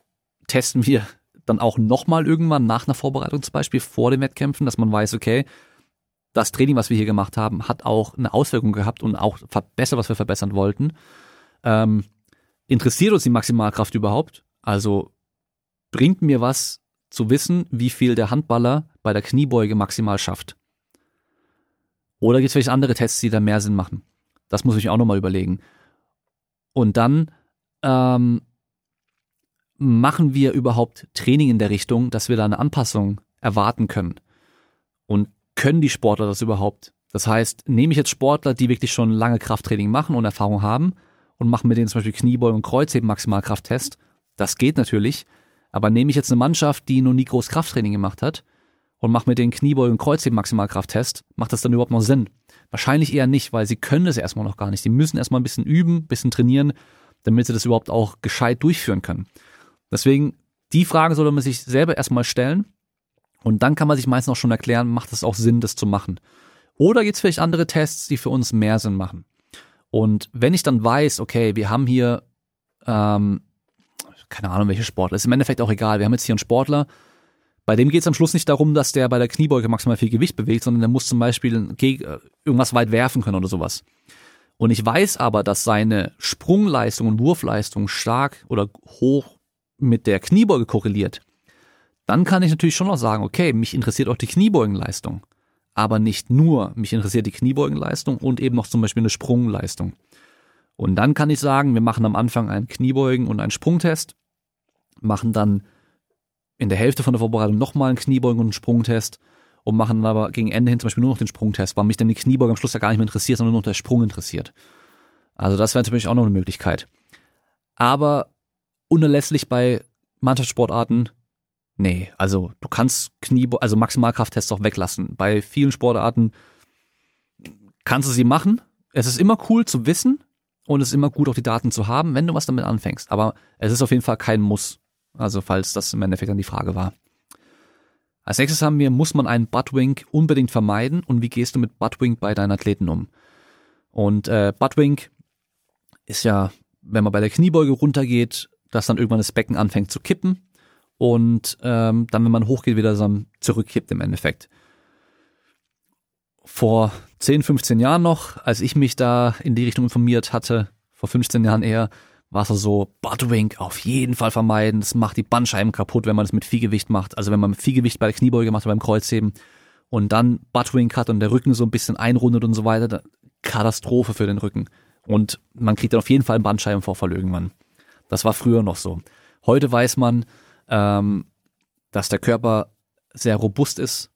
testen wir dann auch nochmal irgendwann nach einer Vorbereitung zum Beispiel vor den Wettkämpfen, dass man weiß, okay, das Training, was wir hier gemacht haben, hat auch eine Auswirkung gehabt und auch verbessert, was wir verbessern wollten. Ähm, interessiert uns die Maximalkraft überhaupt? Also bringt mir was zu wissen, wie viel der Handballer bei der Kniebeuge maximal schafft? Oder gibt es vielleicht andere Tests, die da mehr Sinn machen? Das muss ich auch nochmal überlegen. Und dann ähm, machen wir überhaupt Training in der Richtung, dass wir da eine Anpassung erwarten können? Und können die Sportler das überhaupt? Das heißt, nehme ich jetzt Sportler, die wirklich schon lange Krafttraining machen und Erfahrung haben und mache mit denen zum Beispiel Kniebeugen und Kreuzheben Maximalkrafttest, das geht natürlich, aber nehme ich jetzt eine Mannschaft, die noch nie groß Krafttraining gemacht hat und mache mit den Kniebeugen und Kreuzheben Maximalkrafttest, macht das dann überhaupt noch Sinn? Wahrscheinlich eher nicht, weil sie können es erstmal noch gar nicht. Sie müssen erstmal ein bisschen üben, ein bisschen trainieren, damit sie das überhaupt auch gescheit durchführen können. Deswegen, die Frage sollte man sich selber erstmal stellen und dann kann man sich meistens auch schon erklären, macht es auch Sinn, das zu machen. Oder gibt es vielleicht andere Tests, die für uns mehr Sinn machen. Und wenn ich dann weiß, okay, wir haben hier, ähm, keine Ahnung, welche Sportler, ist im Endeffekt auch egal, wir haben jetzt hier einen Sportler, bei dem geht es am Schluss nicht darum, dass der bei der Kniebeuge maximal viel Gewicht bewegt, sondern der muss zum Beispiel äh, irgendwas weit werfen können oder sowas. Und ich weiß aber, dass seine Sprungleistung und Wurfleistung stark oder hoch mit der Kniebeuge korreliert. Dann kann ich natürlich schon noch sagen, okay, mich interessiert auch die Kniebeugenleistung. Aber nicht nur, mich interessiert die Kniebeugenleistung und eben noch zum Beispiel eine Sprungleistung. Und dann kann ich sagen, wir machen am Anfang einen Kniebeugen- und einen Sprungtest, machen dann in der Hälfte von der Vorbereitung nochmal einen Kniebeugen- und einen Sprungtest und machen aber gegen Ende hin zum Beispiel nur noch den Sprungtest, weil mich dann die Kniebeuge am Schluss ja gar nicht mehr interessiert, sondern nur noch der Sprung interessiert. Also das wäre natürlich auch noch eine Möglichkeit. Aber unerlässlich bei Mannschaftssportarten, nee, also du kannst Kniebeugen, also Maximalkrafttests auch weglassen. Bei vielen Sportarten kannst du sie machen. Es ist immer cool zu wissen und es ist immer gut auch die Daten zu haben, wenn du was damit anfängst. Aber es ist auf jeden Fall kein Muss. Also falls das im Endeffekt dann die Frage war. Als nächstes haben wir, muss man einen Buttwink unbedingt vermeiden und wie gehst du mit Buttwink bei deinen Athleten um? Und äh, Buttwink ist ja, wenn man bei der Kniebeuge runtergeht, dass dann irgendwann das Becken anfängt zu kippen und ähm, dann, wenn man hochgeht, wieder zurückkippt im Endeffekt. Vor 10, 15 Jahren noch, als ich mich da in die Richtung informiert hatte, vor 15 Jahren eher, war es so, Buttwink auf jeden Fall vermeiden. Das macht die Bandscheiben kaputt, wenn man das mit Viehgewicht macht. Also wenn man Viehgewicht bei der Kniebeuge macht, beim Kreuzheben und dann Buttwink hat und der Rücken so ein bisschen einrundet und so weiter, Katastrophe für den Rücken. Und man kriegt dann auf jeden Fall einen Bandscheibenvorfall irgendwann. Das war früher noch so. Heute weiß man, ähm, dass der Körper sehr robust ist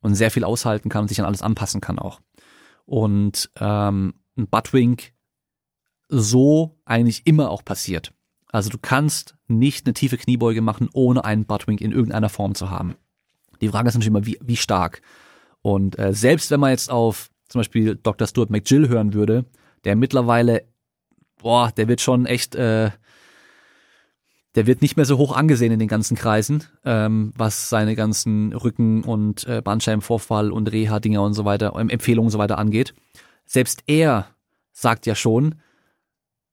und sehr viel aushalten kann und sich an alles anpassen kann auch. Und ähm, ein Buttwink so eigentlich immer auch passiert. Also du kannst nicht eine tiefe Kniebeuge machen, ohne einen Buttwink in irgendeiner Form zu haben. Die Frage ist natürlich immer, wie, wie stark. Und äh, selbst wenn man jetzt auf zum Beispiel Dr. Stuart McGill hören würde, der mittlerweile, boah, der wird schon echt, äh, der wird nicht mehr so hoch angesehen in den ganzen Kreisen, ähm, was seine ganzen Rücken- und äh, Bandscheibenvorfall und Reha-Dinger und so weiter, Empfehlungen und so weiter angeht. Selbst er sagt ja schon,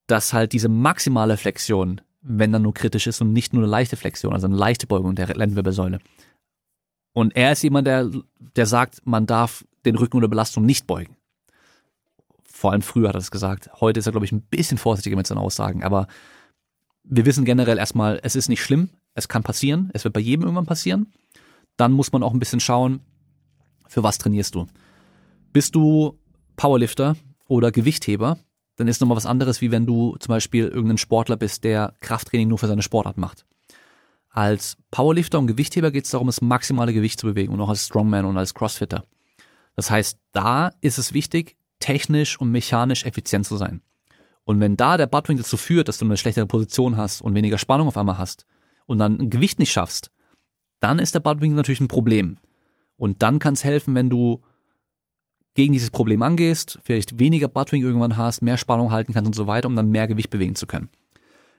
dass halt diese maximale Flexion, wenn dann nur kritisch ist und nicht nur eine leichte Flexion, also eine leichte Beugung der Lendenwirbelsäule. Und er ist jemand, der, der sagt, man darf den Rücken unter Belastung nicht beugen. Vor allem früher hat er das gesagt. Heute ist er, glaube ich, ein bisschen vorsichtiger mit seinen Aussagen. Aber wir wissen generell erstmal, es ist nicht schlimm. Es kann passieren. Es wird bei jedem irgendwann passieren. Dann muss man auch ein bisschen schauen, für was trainierst du. Bist du Powerlifter oder Gewichtheber, dann ist nochmal was anderes, wie wenn du zum Beispiel irgendein Sportler bist, der Krafttraining nur für seine Sportart macht. Als Powerlifter und Gewichtheber geht es darum, das maximale Gewicht zu bewegen und auch als Strongman und als Crossfitter. Das heißt, da ist es wichtig, technisch und mechanisch effizient zu sein. Und wenn da der Buttwing dazu führt, dass du eine schlechtere Position hast und weniger Spannung auf einmal hast und dann ein Gewicht nicht schaffst, dann ist der Buttwing natürlich ein Problem. Und dann kann es helfen, wenn du gegen dieses Problem angehst, vielleicht weniger Buttwing irgendwann hast, mehr Spannung halten kannst und so weiter, um dann mehr Gewicht bewegen zu können.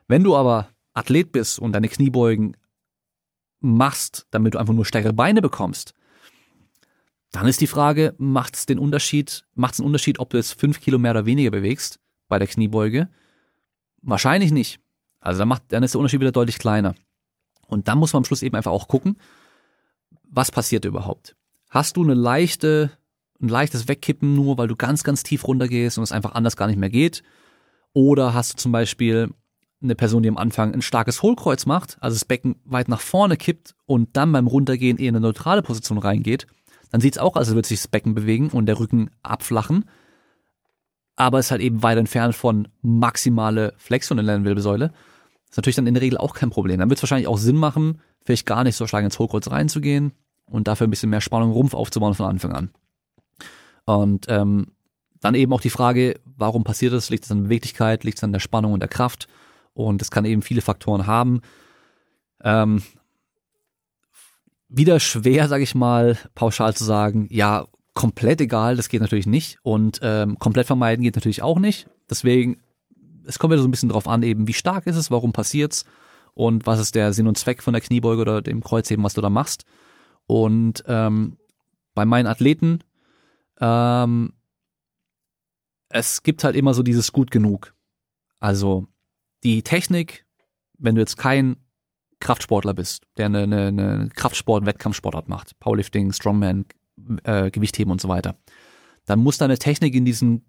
Wenn du aber Athlet bist und deine Kniebeugen machst, damit du einfach nur stärkere Beine bekommst, dann ist die Frage, macht es den Unterschied, macht es einen Unterschied, ob du jetzt fünf Kilo mehr oder weniger bewegst bei der Kniebeuge? Wahrscheinlich nicht. Also dann, macht, dann ist der Unterschied wieder deutlich kleiner. Und dann muss man am Schluss eben einfach auch gucken, was passiert überhaupt. Hast du eine leichte ein leichtes Wegkippen nur, weil du ganz, ganz tief runtergehst und es einfach anders gar nicht mehr geht. Oder hast du zum Beispiel eine Person, die am Anfang ein starkes Hohlkreuz macht, also das Becken weit nach vorne kippt und dann beim Runtergehen eher in eine neutrale Position reingeht, dann sieht es auch, als würde sich das Becken bewegen und der Rücken abflachen. Aber es ist halt eben weit entfernt von maximale Flexion in der Lendenwirbelsäule. Das ist natürlich dann in der Regel auch kein Problem. Dann wird es wahrscheinlich auch Sinn machen, vielleicht gar nicht so stark ins Hohlkreuz reinzugehen und dafür ein bisschen mehr Spannung Rumpf aufzubauen von Anfang an. Und ähm, dann eben auch die Frage, warum passiert das? Liegt es an Beweglichkeit? Liegt es an der Spannung und der Kraft? Und es kann eben viele Faktoren haben. Ähm, wieder schwer, sage ich mal, pauschal zu sagen, ja, komplett egal, das geht natürlich nicht. Und ähm, komplett vermeiden geht natürlich auch nicht. Deswegen, es kommt wieder so ein bisschen drauf an, eben, wie stark ist es, warum passiert's und was ist der Sinn und Zweck von der Kniebeuge oder dem Kreuzheben, was du da machst. Und ähm, bei meinen Athleten, ähm, es gibt halt immer so dieses gut genug. Also die Technik, wenn du jetzt kein Kraftsportler bist, der eine, eine, eine Kraftsport, Wettkampfsportart macht, Powerlifting, Strongman, äh, Gewichtheben und so weiter, dann muss deine Technik in diesen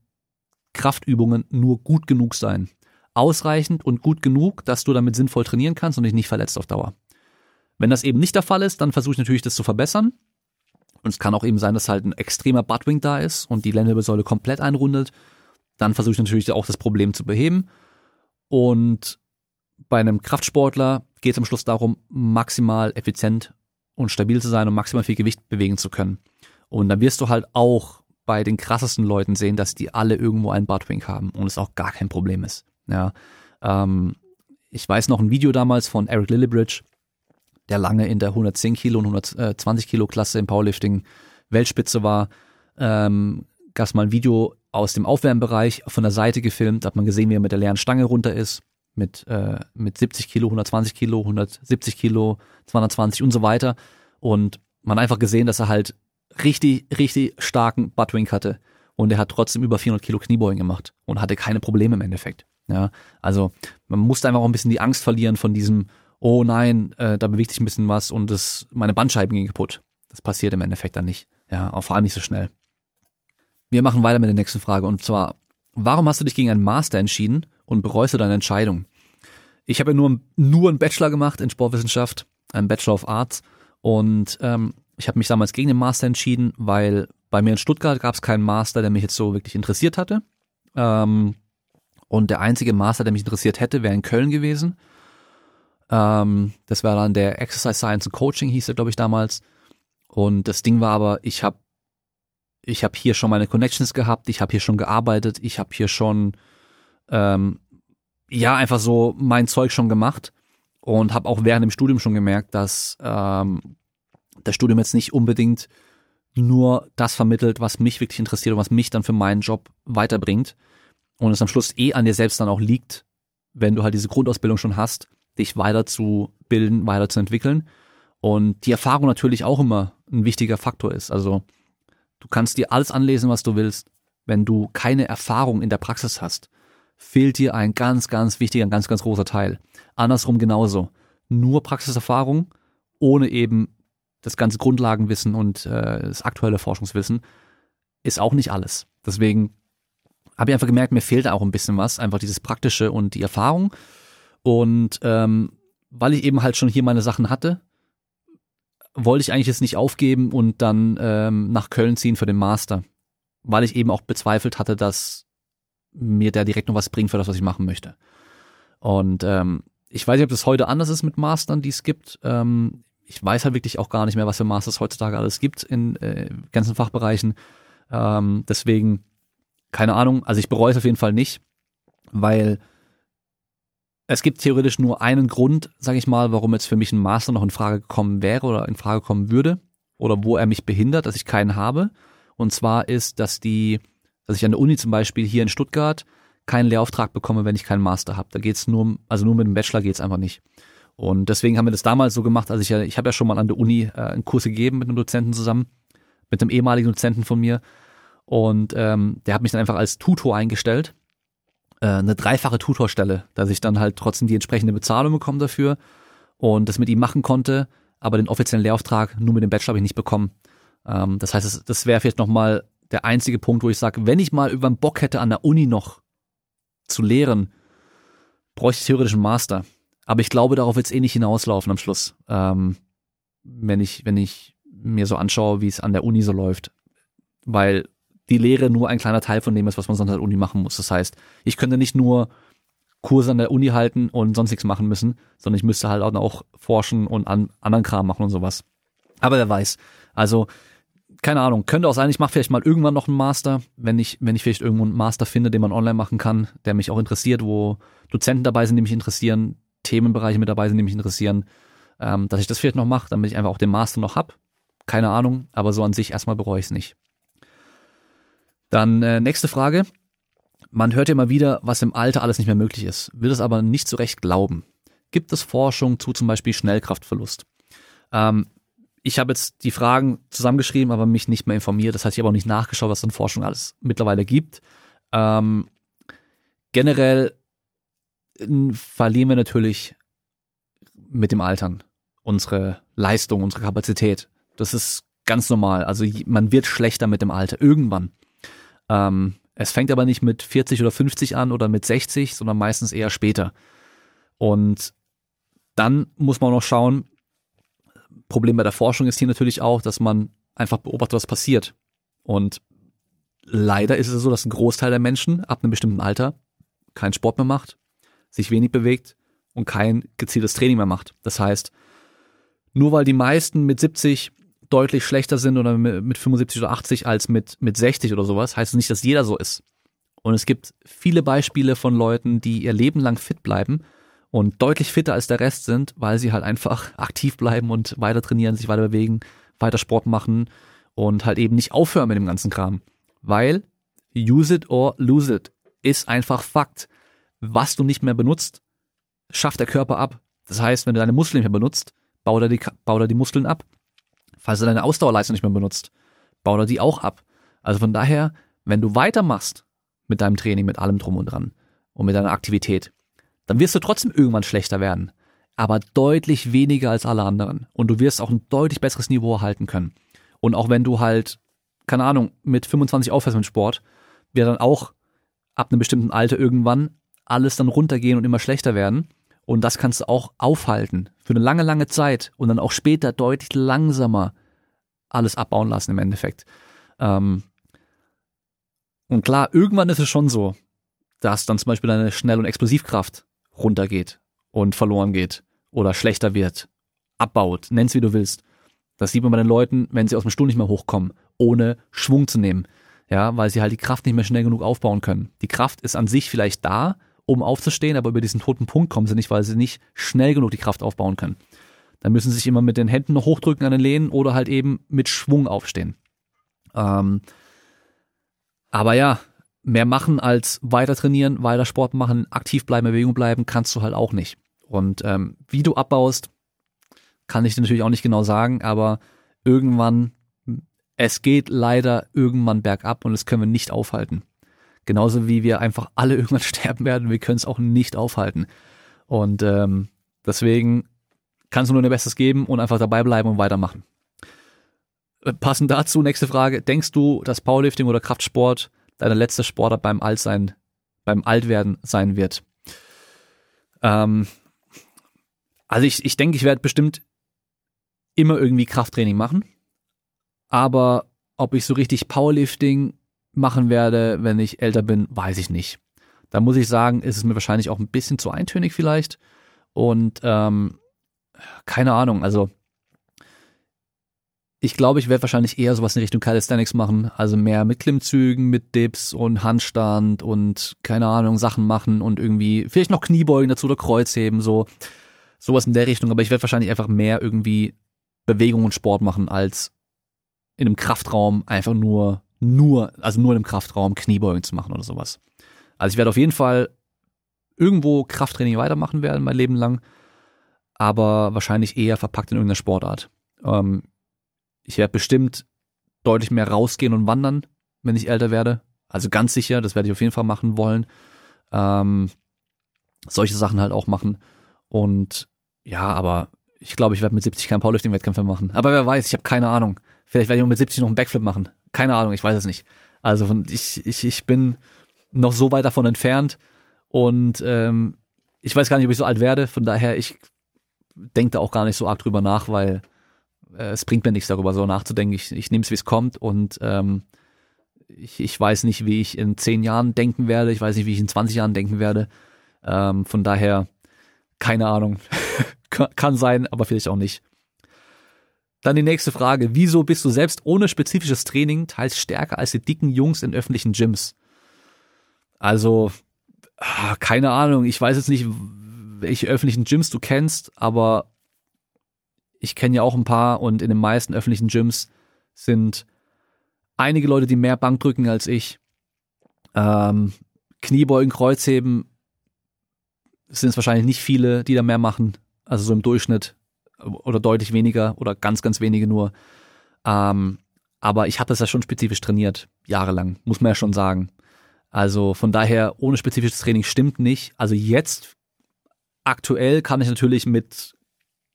Kraftübungen nur gut genug sein. Ausreichend und gut genug, dass du damit sinnvoll trainieren kannst und dich nicht verletzt auf Dauer. Wenn das eben nicht der Fall ist, dann versuche ich natürlich, das zu verbessern. Und es kann auch eben sein, dass halt ein extremer Buttwing da ist und die Lendenwirbelsäule komplett einrundet. Dann versuche ich natürlich auch das Problem zu beheben. Und bei einem Kraftsportler geht es am Schluss darum, maximal effizient und stabil zu sein und maximal viel Gewicht bewegen zu können. Und dann wirst du halt auch bei den krassesten Leuten sehen, dass die alle irgendwo einen Buttwing haben und es auch gar kein Problem ist. Ja, ähm, ich weiß noch ein Video damals von Eric Lillibridge, der lange in der 110 Kilo und 120 Kilo Klasse im Powerlifting Weltspitze war. Ähm, gab es mal ein Video aus dem Aufwärmbereich von der Seite gefilmt, hat man gesehen, wie er mit der leeren Stange runter ist, mit, äh, mit 70 Kilo, 120 Kilo, 170 Kilo, 220 und so weiter. Und man hat einfach gesehen, dass er halt richtig, richtig starken Buttwing hatte. Und er hat trotzdem über 400 Kilo Kniebeugen gemacht und hatte keine Probleme im Endeffekt. Ja, also man musste einfach auch ein bisschen die Angst verlieren von diesem, oh nein, äh, da bewegt sich ein bisschen was und das, meine Bandscheiben gingen kaputt. Das passiert im Endeffekt dann nicht. Ja, auch vor allem nicht so schnell. Wir machen weiter mit der nächsten Frage und zwar, warum hast du dich gegen einen Master entschieden und bereust du deine Entscheidung? Ich habe ja nur, nur einen Bachelor gemacht in Sportwissenschaft, einen Bachelor of Arts und ähm, ich habe mich damals gegen den Master entschieden, weil bei mir in Stuttgart gab es keinen Master, der mich jetzt so wirklich interessiert hatte. Ähm, und der einzige Master, der mich interessiert hätte, wäre in Köln gewesen. Ähm, das war dann der Exercise Science and Coaching, hieß er, glaube ich, damals. Und das Ding war aber, ich habe ich habe hier schon meine Connections gehabt, ich habe hier schon gearbeitet, ich habe hier schon ähm, ja einfach so mein Zeug schon gemacht und habe auch während dem Studium schon gemerkt, dass ähm, das Studium jetzt nicht unbedingt nur das vermittelt, was mich wirklich interessiert und was mich dann für meinen Job weiterbringt und es am Schluss eh an dir selbst dann auch liegt, wenn du halt diese Grundausbildung schon hast, dich weiterzubilden, weiterzuentwickeln und die Erfahrung natürlich auch immer ein wichtiger Faktor ist. Also Du kannst dir alles anlesen, was du willst. Wenn du keine Erfahrung in der Praxis hast, fehlt dir ein ganz, ganz wichtiger, ganz, ganz großer Teil. Andersrum genauso. Nur Praxiserfahrung, ohne eben das ganze Grundlagenwissen und äh, das aktuelle Forschungswissen, ist auch nicht alles. Deswegen habe ich einfach gemerkt, mir fehlt auch ein bisschen was, einfach dieses Praktische und die Erfahrung. Und ähm, weil ich eben halt schon hier meine Sachen hatte, wollte ich eigentlich jetzt nicht aufgeben und dann ähm, nach Köln ziehen für den Master, weil ich eben auch bezweifelt hatte, dass mir der direkt noch was bringt für das, was ich machen möchte. Und ähm, ich weiß nicht, ob das heute anders ist mit Mastern, die es gibt. Ähm, ich weiß halt wirklich auch gar nicht mehr, was für Masters heutzutage alles gibt in äh, ganzen Fachbereichen. Ähm, deswegen, keine Ahnung, also ich bereue es auf jeden Fall nicht, weil es gibt theoretisch nur einen Grund, sage ich mal, warum jetzt für mich ein Master noch in Frage gekommen wäre oder in Frage kommen würde oder wo er mich behindert, dass ich keinen habe. Und zwar ist, dass die, dass ich an der Uni zum Beispiel hier in Stuttgart keinen Lehrauftrag bekomme, wenn ich keinen Master habe. Da geht's nur, also nur mit dem Bachelor geht's einfach nicht. Und deswegen haben wir das damals so gemacht, also ich ich habe ja schon mal an der Uni äh, einen Kurs gegeben mit einem Dozenten zusammen, mit einem ehemaligen Dozenten von mir. Und ähm, der hat mich dann einfach als Tutor eingestellt äh, eine dreifache Tutorstelle, dass ich dann halt trotzdem die entsprechende Bezahlung bekomme dafür und das mit ihm machen konnte, aber den offiziellen Lehrauftrag nur mit dem Bachelor habe ich nicht bekommen. Ähm, das heißt, das, das wäre vielleicht nochmal der einzige Punkt, wo ich sage, wenn ich mal irgendwann Bock hätte, an der Uni noch zu lehren, bräuchte ich theoretisch einen Master. Aber ich glaube, darauf wird es eh nicht hinauslaufen am Schluss. Ähm, wenn ich, wenn ich mir so anschaue, wie es an der Uni so läuft. Weil die Lehre nur ein kleiner Teil von dem ist, was man sonst an der Uni machen muss. Das heißt, ich könnte nicht nur Kurse an der Uni halten und sonst nichts machen müssen, sondern ich müsste halt auch forschen und an anderen Kram machen und sowas. Aber wer weiß. Also, keine Ahnung, könnte auch sein, ich mache vielleicht mal irgendwann noch einen Master, wenn ich, wenn ich vielleicht irgendwo einen Master finde, den man online machen kann, der mich auch interessiert, wo Dozenten dabei sind, die mich interessieren, Themenbereiche mit dabei sind, die mich interessieren, ähm, dass ich das vielleicht noch mache, damit ich einfach auch den Master noch hab. Keine Ahnung, aber so an sich erstmal bereue ich es nicht. Dann äh, nächste Frage. Man hört ja immer wieder, was im Alter alles nicht mehr möglich ist, will es aber nicht so recht glauben. Gibt es Forschung zu zum Beispiel Schnellkraftverlust? Ähm, ich habe jetzt die Fragen zusammengeschrieben, aber mich nicht mehr informiert. Das heißt, ich habe auch nicht nachgeschaut, was an Forschung alles mittlerweile gibt. Ähm, generell verlieren wir natürlich mit dem Altern unsere Leistung, unsere Kapazität. Das ist ganz normal. Also man wird schlechter mit dem Alter irgendwann. Ähm, es fängt aber nicht mit 40 oder 50 an oder mit 60, sondern meistens eher später. Und dann muss man noch schauen, Problem bei der Forschung ist hier natürlich auch, dass man einfach beobachtet, was passiert. Und leider ist es so, dass ein Großteil der Menschen ab einem bestimmten Alter keinen Sport mehr macht, sich wenig bewegt und kein gezieltes Training mehr macht. Das heißt, nur weil die meisten mit 70 deutlich schlechter sind oder mit 75 oder 80 als mit, mit 60 oder sowas, heißt es nicht, dass jeder so ist. Und es gibt viele Beispiele von Leuten, die ihr Leben lang fit bleiben und deutlich fitter als der Rest sind, weil sie halt einfach aktiv bleiben und weiter trainieren, sich weiter bewegen, weiter Sport machen und halt eben nicht aufhören mit dem ganzen Kram. Weil use it or lose it ist einfach Fakt. Was du nicht mehr benutzt, schafft der Körper ab. Das heißt, wenn du deine Muskeln nicht mehr benutzt, baut er die, baut er die Muskeln ab. Falls du deine Ausdauerleistung nicht mehr benutzt, baut er die auch ab. Also von daher, wenn du weitermachst mit deinem Training, mit allem drum und dran und mit deiner Aktivität, dann wirst du trotzdem irgendwann schlechter werden. Aber deutlich weniger als alle anderen. Und du wirst auch ein deutlich besseres Niveau erhalten können. Und auch wenn du halt, keine Ahnung, mit 25 aufhörst mit Sport, wird dann auch ab einem bestimmten Alter irgendwann alles dann runtergehen und immer schlechter werden. Und das kannst du auch aufhalten für eine lange, lange Zeit und dann auch später deutlich langsamer alles abbauen lassen im Endeffekt. Ähm und klar, irgendwann ist es schon so, dass dann zum Beispiel deine Schnell- und Explosivkraft runtergeht und verloren geht oder schlechter wird, abbaut, nenn's wie du willst. Das sieht man bei den Leuten, wenn sie aus dem Stuhl nicht mehr hochkommen, ohne Schwung zu nehmen. Ja, weil sie halt die Kraft nicht mehr schnell genug aufbauen können. Die Kraft ist an sich vielleicht da, um aufzustehen, aber über diesen toten Punkt kommen sie nicht, weil sie nicht schnell genug die Kraft aufbauen können. Dann müssen sie sich immer mit den Händen noch hochdrücken an den Lehnen oder halt eben mit Schwung aufstehen. Ähm, aber ja, mehr machen als weiter trainieren, weiter Sport machen, aktiv bleiben, Bewegung bleiben, kannst du halt auch nicht. Und ähm, wie du abbaust, kann ich dir natürlich auch nicht genau sagen, aber irgendwann, es geht leider irgendwann bergab und das können wir nicht aufhalten. Genauso wie wir einfach alle irgendwann sterben werden, wir können es auch nicht aufhalten. Und ähm, deswegen kannst du nur dein Bestes geben und einfach dabei bleiben und weitermachen. Äh, passend dazu, nächste Frage. Denkst du, dass Powerlifting oder Kraftsport deine letzte Sportart beim Altsein, beim Altwerden sein wird. Ähm, also ich, ich denke, ich werde bestimmt immer irgendwie Krafttraining machen. Aber ob ich so richtig Powerlifting machen werde, wenn ich älter bin, weiß ich nicht. Da muss ich sagen, ist es mir wahrscheinlich auch ein bisschen zu eintönig vielleicht. Und ähm, keine Ahnung, also ich glaube, ich werde wahrscheinlich eher sowas in Richtung Calisthenics machen, also mehr mit Klimmzügen, mit Dips und Handstand und keine Ahnung, Sachen machen und irgendwie vielleicht noch Kniebeugen dazu oder Kreuzheben, so sowas in der Richtung, aber ich werde wahrscheinlich einfach mehr irgendwie Bewegung und Sport machen als in einem Kraftraum einfach nur nur, also nur einem Kraftraum Kniebeugen zu machen oder sowas. Also ich werde auf jeden Fall irgendwo Krafttraining weitermachen werden mein Leben lang, aber wahrscheinlich eher verpackt in irgendeiner Sportart. Ähm, ich werde bestimmt deutlich mehr rausgehen und wandern, wenn ich älter werde. Also ganz sicher, das werde ich auf jeden Fall machen wollen. Ähm, solche Sachen halt auch machen. Und ja, aber ich glaube, ich werde mit 70 keinen Powerlifting-Wettkämpfe machen. Aber wer weiß, ich habe keine Ahnung. Vielleicht werde ich auch mit 70 noch einen Backflip machen. Keine Ahnung, ich weiß es nicht. Also ich, ich, ich bin noch so weit davon entfernt und ähm, ich weiß gar nicht, ob ich so alt werde, von daher, ich denke da auch gar nicht so arg drüber nach, weil äh, es bringt mir nichts darüber so nachzudenken. Ich, ich nehme es, wie es kommt und ähm, ich, ich weiß nicht, wie ich in zehn Jahren denken werde, ich weiß nicht, wie ich in 20 Jahren denken werde. Ähm, von daher, keine Ahnung. Kann sein, aber vielleicht auch nicht. Dann die nächste Frage. Wieso bist du selbst ohne spezifisches Training teils stärker als die dicken Jungs in öffentlichen Gyms? Also, ah, keine Ahnung. Ich weiß jetzt nicht, welche öffentlichen Gyms du kennst, aber ich kenne ja auch ein paar und in den meisten öffentlichen Gyms sind einige Leute, die mehr Bank drücken als ich. Ähm, Kniebeugen, Kreuzheben sind es wahrscheinlich nicht viele, die da mehr machen. Also so im Durchschnitt oder deutlich weniger oder ganz, ganz wenige nur. Ähm, aber ich habe das ja schon spezifisch trainiert, jahrelang, muss man ja schon sagen. Also von daher, ohne spezifisches Training stimmt nicht. Also jetzt, aktuell kann ich natürlich mit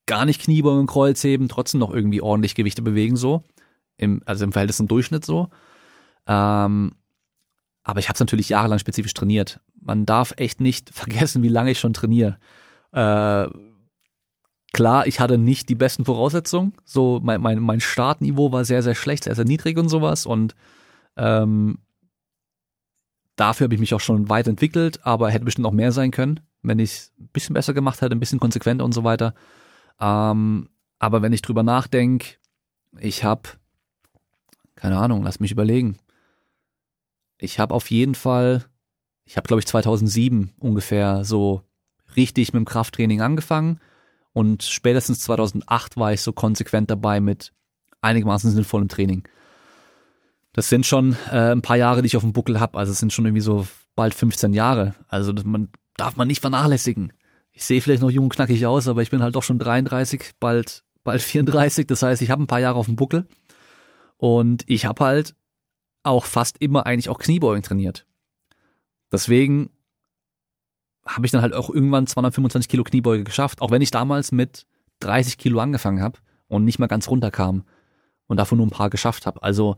gar nicht Kniebeugen und Kreuzheben trotzdem noch irgendwie ordentlich Gewichte bewegen, so. Im, also im Verhältnis zum Durchschnitt so. Ähm, aber ich habe es natürlich jahrelang spezifisch trainiert. Man darf echt nicht vergessen, wie lange ich schon trainiere. Äh, Klar, ich hatte nicht die besten Voraussetzungen. So, mein, mein, mein Startniveau war sehr, sehr schlecht, sehr, sehr niedrig und sowas. Und ähm, dafür habe ich mich auch schon weit entwickelt, aber hätte bestimmt auch mehr sein können, wenn ich es ein bisschen besser gemacht hätte, ein bisschen konsequenter und so weiter. Ähm, aber wenn ich drüber nachdenke, ich habe, keine Ahnung, lass mich überlegen. Ich habe auf jeden Fall, ich habe glaube ich 2007 ungefähr so richtig mit dem Krafttraining angefangen und spätestens 2008 war ich so konsequent dabei mit einigermaßen sinnvollem Training. Das sind schon äh, ein paar Jahre, die ich auf dem Buckel habe. Also es sind schon irgendwie so bald 15 Jahre. Also das man, darf man nicht vernachlässigen. Ich sehe vielleicht noch jung und knackig aus, aber ich bin halt doch schon 33, bald, bald 34. Das heißt, ich habe ein paar Jahre auf dem Buckel. Und ich habe halt auch fast immer eigentlich auch Kniebeugen trainiert. Deswegen habe ich dann halt auch irgendwann 225 Kilo Kniebeuge geschafft, auch wenn ich damals mit 30 Kilo angefangen habe und nicht mal ganz runterkam und davon nur ein paar geschafft habe. Also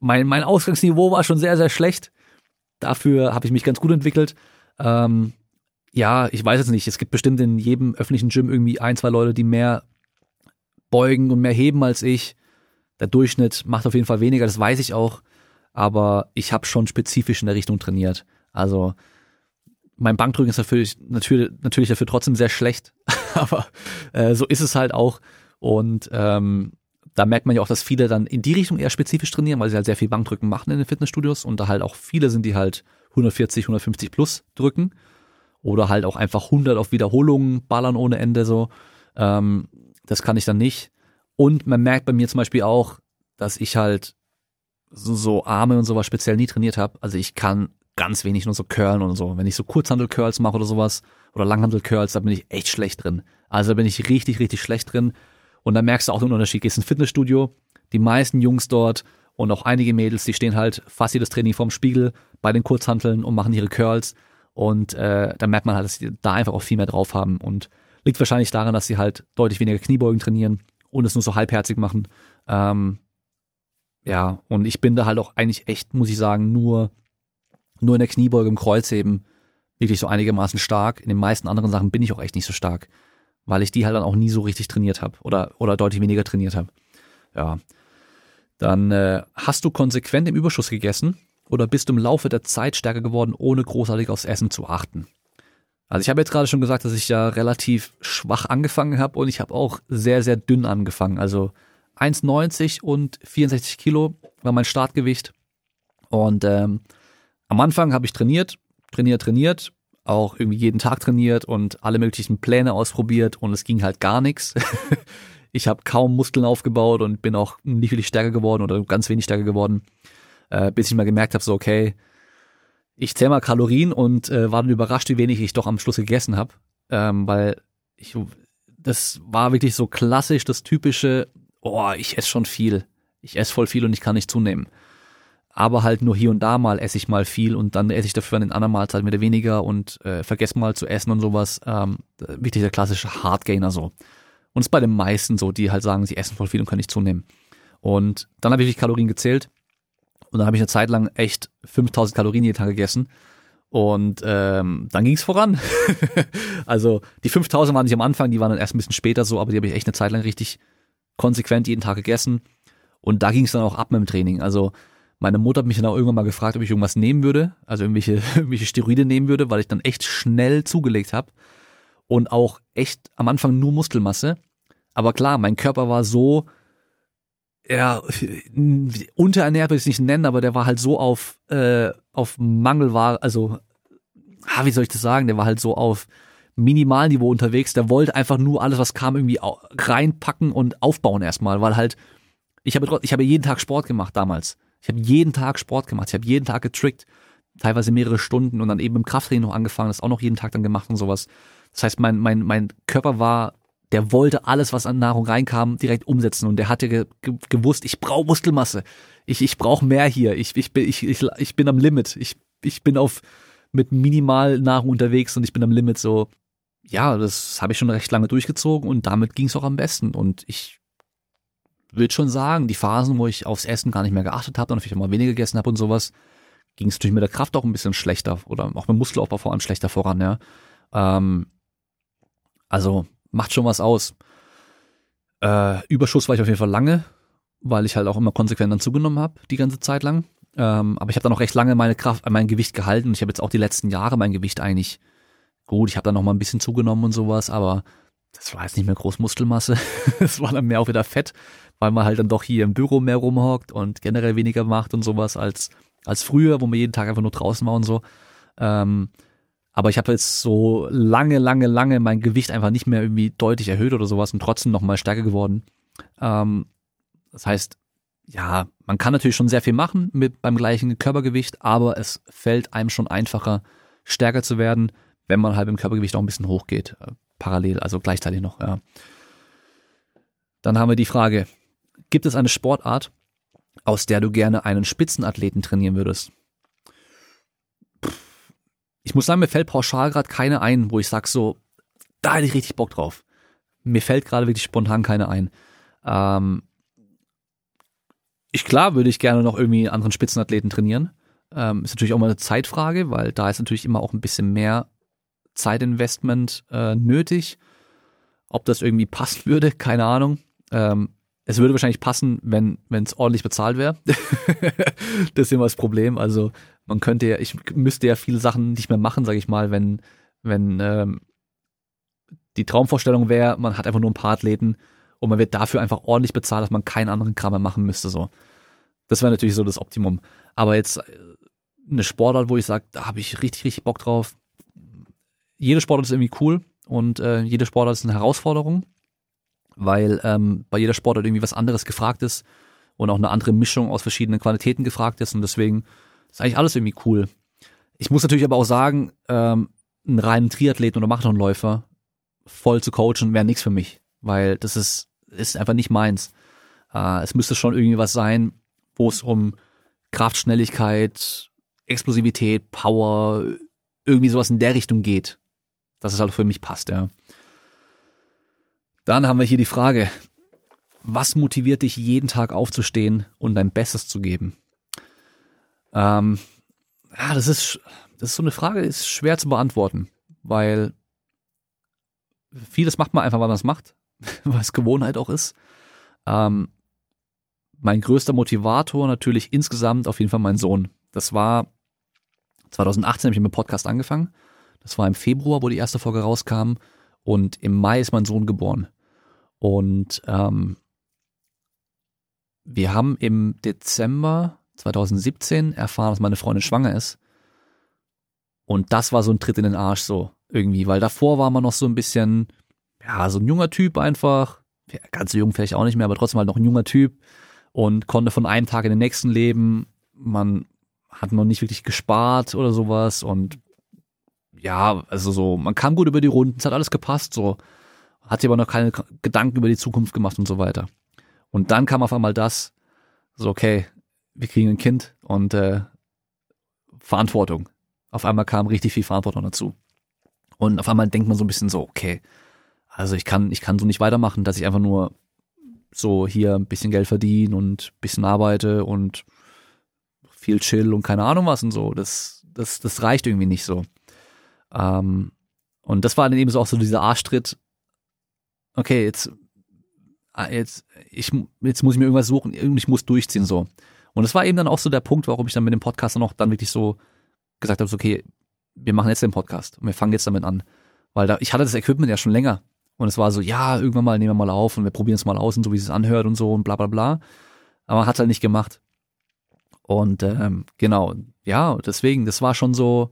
mein, mein Ausgangsniveau war schon sehr, sehr schlecht. Dafür habe ich mich ganz gut entwickelt. Ähm, ja, ich weiß es nicht. Es gibt bestimmt in jedem öffentlichen Gym irgendwie ein, zwei Leute, die mehr beugen und mehr heben als ich. Der Durchschnitt macht auf jeden Fall weniger, das weiß ich auch. Aber ich habe schon spezifisch in der Richtung trainiert. Also mein Bankdrücken ist natürlich, natürlich, natürlich dafür trotzdem sehr schlecht, aber äh, so ist es halt auch. Und ähm, da merkt man ja auch, dass viele dann in die Richtung eher spezifisch trainieren, weil sie halt sehr viel Bankdrücken machen in den Fitnessstudios und da halt auch viele sind, die halt 140, 150 plus drücken oder halt auch einfach 100 auf Wiederholungen ballern ohne Ende so. Ähm, das kann ich dann nicht. Und man merkt bei mir zum Beispiel auch, dass ich halt so, so Arme und sowas speziell nie trainiert habe. Also ich kann ganz wenig nur so Curlen und so. Wenn ich so Kurzhandel-Curls mache oder sowas oder Langhandel-Curls, da bin ich echt schlecht drin. Also da bin ich richtig, richtig schlecht drin. Und da merkst du auch den Unterschied. Gehst ins Fitnessstudio, die meisten Jungs dort und auch einige Mädels, die stehen halt fast jedes Training vorm Spiegel bei den Kurzhanteln und machen ihre Curls. Und äh, da merkt man halt, dass sie da einfach auch viel mehr drauf haben. Und liegt wahrscheinlich daran, dass sie halt deutlich weniger Kniebeugen trainieren und es nur so halbherzig machen. Ähm, ja, und ich bin da halt auch eigentlich echt, muss ich sagen, nur nur in der Kniebeuge im Kreuzheben wirklich so einigermaßen stark. In den meisten anderen Sachen bin ich auch echt nicht so stark, weil ich die halt dann auch nie so richtig trainiert habe oder, oder deutlich weniger trainiert habe. Ja. Dann äh, hast du konsequent im Überschuss gegessen oder bist du im Laufe der Zeit stärker geworden, ohne großartig aufs Essen zu achten? Also ich habe jetzt gerade schon gesagt, dass ich ja relativ schwach angefangen habe und ich habe auch sehr, sehr dünn angefangen. Also 1,90 und 64 Kilo war mein Startgewicht. Und ähm, am Anfang habe ich trainiert, trainiert, trainiert, auch irgendwie jeden Tag trainiert und alle möglichen Pläne ausprobiert und es ging halt gar nichts. ich habe kaum Muskeln aufgebaut und bin auch nicht wirklich stärker geworden oder ganz wenig stärker geworden, äh, bis ich mal gemerkt habe, so okay, ich zähle mal Kalorien und äh, war dann überrascht, wie wenig ich doch am Schluss gegessen habe, ähm, weil ich das war wirklich so klassisch das typische, oh, ich esse schon viel, ich esse voll viel und ich kann nicht zunehmen aber halt nur hier und da mal esse ich mal viel und dann esse ich dafür an den anderen Mahlzeiten wieder weniger und äh, vergesse mal zu essen und sowas. Ähm, wirklich der klassische Hardgainer so. Und es ist bei den meisten so, die halt sagen, sie essen voll viel und können nicht zunehmen. Und dann habe ich wirklich Kalorien gezählt und dann habe ich eine Zeit lang echt 5000 Kalorien jeden Tag gegessen. Und ähm, dann ging es voran. also die 5000 waren nicht am Anfang, die waren dann erst ein bisschen später so, aber die habe ich echt eine Zeit lang richtig konsequent jeden Tag gegessen. Und da ging es dann auch ab mit dem Training. Also meine Mutter hat mich dann auch irgendwann mal gefragt, ob ich irgendwas nehmen würde, also irgendwelche, irgendwelche Steroide nehmen würde, weil ich dann echt schnell zugelegt habe und auch echt am Anfang nur Muskelmasse. Aber klar, mein Körper war so, ja, unterernährt will ich es nicht nennen, aber der war halt so auf, äh, auf Mangelware, also, ah, wie soll ich das sagen, der war halt so auf Minimalniveau unterwegs, der wollte einfach nur alles, was kam, irgendwie reinpacken und aufbauen erstmal, weil halt, ich habe, ich habe jeden Tag Sport gemacht damals. Ich habe jeden Tag Sport gemacht, ich habe jeden Tag getrickt, teilweise mehrere Stunden und dann eben im Krafttraining noch angefangen, das auch noch jeden Tag dann gemacht und sowas. Das heißt, mein, mein, mein Körper war, der wollte alles, was an Nahrung reinkam, direkt umsetzen und der hatte ge, ge, gewusst, ich brauche Muskelmasse, ich, ich brauche mehr hier, ich, ich, bin, ich, ich, ich bin am Limit, ich, ich bin auf mit minimal Nahrung unterwegs und ich bin am Limit so. Ja, das habe ich schon recht lange durchgezogen und damit ging es auch am besten und ich würde schon sagen, die Phasen, wo ich aufs Essen gar nicht mehr geachtet habe und vielleicht mal weniger gegessen habe und sowas, ging es natürlich mit der Kraft auch ein bisschen schlechter oder auch mit Muskelaufbau vor allem schlechter voran, ja. Ähm, also macht schon was aus. Äh, Überschuss war ich auf jeden Fall lange, weil ich halt auch immer konsequent dann zugenommen habe, die ganze Zeit lang. Ähm, aber ich habe dann auch recht lange meine Kraft, mein Gewicht gehalten und ich habe jetzt auch die letzten Jahre mein Gewicht eigentlich gut. Ich habe dann noch mal ein bisschen zugenommen und sowas, aber das war jetzt nicht mehr groß Muskelmasse. Es war dann mehr auch wieder Fett, weil man halt dann doch hier im Büro mehr rumhockt und generell weniger macht und sowas als, als früher, wo man jeden Tag einfach nur draußen war und so. Ähm, aber ich habe jetzt so lange, lange, lange mein Gewicht einfach nicht mehr irgendwie deutlich erhöht oder sowas und trotzdem nochmal stärker geworden. Ähm, das heißt, ja, man kann natürlich schon sehr viel machen mit beim gleichen Körpergewicht, aber es fällt einem schon einfacher, stärker zu werden, wenn man halt im Körpergewicht auch ein bisschen hochgeht. Äh, parallel, also gleichzeitig noch, ja. Dann haben wir die Frage, Gibt es eine Sportart, aus der du gerne einen Spitzenathleten trainieren würdest? Ich muss sagen, mir fällt pauschal gerade keine ein, wo ich sag so, da hätte ich richtig Bock drauf. Mir fällt gerade wirklich spontan keine ein. Ähm, ich klar würde ich gerne noch irgendwie einen anderen Spitzenathleten trainieren. Ähm, ist natürlich auch mal eine Zeitfrage, weil da ist natürlich immer auch ein bisschen mehr Zeitinvestment äh, nötig. Ob das irgendwie passen würde, keine Ahnung. Ähm, es würde wahrscheinlich passen, wenn es ordentlich bezahlt wäre. das ist immer das Problem. Also man könnte ja, ich müsste ja viele Sachen nicht mehr machen, sage ich mal, wenn wenn ähm, die Traumvorstellung wäre, man hat einfach nur ein paar Athleten und man wird dafür einfach ordentlich bezahlt, dass man keinen anderen Kram mehr machen müsste. So, das wäre natürlich so das Optimum. Aber jetzt äh, eine Sportart, wo ich sage, da habe ich richtig richtig Bock drauf. Jede Sportart ist irgendwie cool und äh, jede Sportart ist eine Herausforderung weil ähm, bei jeder Sportart irgendwie was anderes gefragt ist und auch eine andere Mischung aus verschiedenen Qualitäten gefragt ist und deswegen ist eigentlich alles irgendwie cool. Ich muss natürlich aber auch sagen, ähm, einen reinen Triathleten oder Marathonläufer voll zu coachen wäre nichts für mich, weil das ist, ist einfach nicht meins. Äh, es müsste schon irgendwie was sein, wo es um Kraft, Schnelligkeit, Explosivität, Power, irgendwie sowas in der Richtung geht. Dass es halt für mich passt, ja. Dann haben wir hier die Frage, was motiviert dich jeden Tag aufzustehen und dein Bestes zu geben? Ähm, ja, das ist, das ist so eine Frage, ist schwer zu beantworten, weil vieles macht man einfach, weil man es macht, weil es Gewohnheit auch ist. Ähm, mein größter Motivator natürlich insgesamt auf jeden Fall mein Sohn. Das war 2018 habe ich mit dem Podcast angefangen. Das war im Februar, wo die erste Folge rauskam. Und im Mai ist mein Sohn geboren. Und ähm, wir haben im Dezember 2017 erfahren, dass meine Freundin schwanger ist. Und das war so ein Tritt in den Arsch so irgendwie, weil davor war man noch so ein bisschen, ja, so ein junger Typ einfach. Ja, ganz jung vielleicht auch nicht mehr, aber trotzdem halt noch ein junger Typ und konnte von einem Tag in den nächsten leben. Man hat noch nicht wirklich gespart oder sowas und ja, also so, man kam gut über die Runden, es hat alles gepasst so hat sich aber noch keine Gedanken über die Zukunft gemacht und so weiter. Und dann kam auf einmal das, so okay, wir kriegen ein Kind und äh, Verantwortung. Auf einmal kam richtig viel Verantwortung dazu. Und auf einmal denkt man so ein bisschen so, okay, also ich kann, ich kann so nicht weitermachen, dass ich einfach nur so hier ein bisschen Geld verdienen und ein bisschen arbeite und viel chill und keine Ahnung was und so. Das, das, das reicht irgendwie nicht so. Ähm, und das war dann eben so auch so dieser Arschtritt. Okay, jetzt, ah, jetzt, ich, jetzt muss ich mir irgendwas suchen, ich muss durchziehen so. Und das war eben dann auch so der Punkt, warum ich dann mit dem Podcast dann auch dann wirklich so gesagt habe, so, okay, wir machen jetzt den Podcast und wir fangen jetzt damit an. Weil da, ich hatte das Equipment ja schon länger. Und es war so, ja, irgendwann mal nehmen wir mal auf und wir probieren es mal aus und so, wie es anhört und so und bla bla bla. Aber hat halt nicht gemacht. Und ähm, genau, ja, deswegen, das war schon so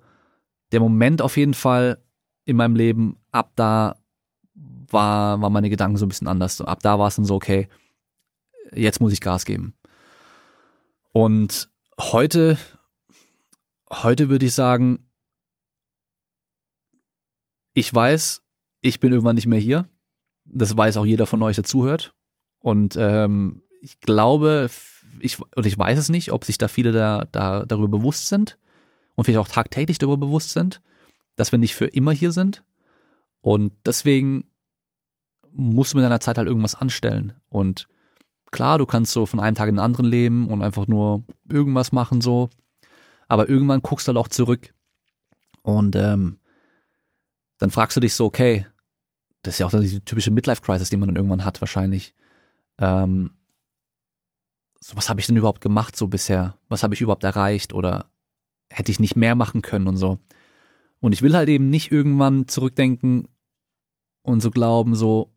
der Moment auf jeden Fall in meinem Leben. Ab da war, war meine Gedanken so ein bisschen anders. Ab da war es dann so, okay, jetzt muss ich Gas geben. Und heute, heute würde ich sagen, ich weiß, ich bin irgendwann nicht mehr hier. Das weiß auch jeder von euch, der zuhört. Und ähm, ich glaube, ich, und ich weiß es nicht, ob sich da viele da, da darüber bewusst sind und vielleicht auch tagtäglich darüber bewusst sind, dass wir nicht für immer hier sind. Und deswegen musst du mit deiner Zeit halt irgendwas anstellen. Und klar, du kannst so von einem Tag in den anderen leben und einfach nur irgendwas machen so. Aber irgendwann guckst du halt auch zurück. Und ähm, dann fragst du dich so, okay, das ist ja auch diese typische Midlife-Crisis, die man dann irgendwann hat, wahrscheinlich. Ähm, so, was habe ich denn überhaupt gemacht so bisher? Was habe ich überhaupt erreicht? Oder hätte ich nicht mehr machen können und so. Und ich will halt eben nicht irgendwann zurückdenken und so glauben, so,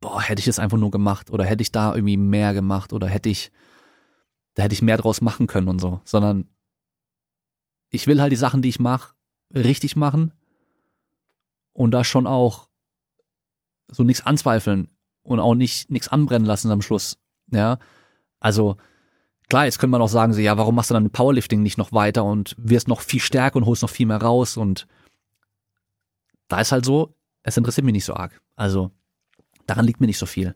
boah, hätte ich es einfach nur gemacht oder hätte ich da irgendwie mehr gemacht oder hätte ich, da hätte ich mehr draus machen können und so, sondern ich will halt die Sachen, die ich mache, richtig machen und da schon auch so nichts anzweifeln und auch nicht nichts anbrennen lassen am Schluss. Ja, also klar, jetzt könnte man auch sagen, so, ja, warum machst du dann Powerlifting nicht noch weiter und wirst noch viel stärker und holst noch viel mehr raus und da ist halt so, es interessiert mich nicht so arg. Also daran liegt mir nicht so viel.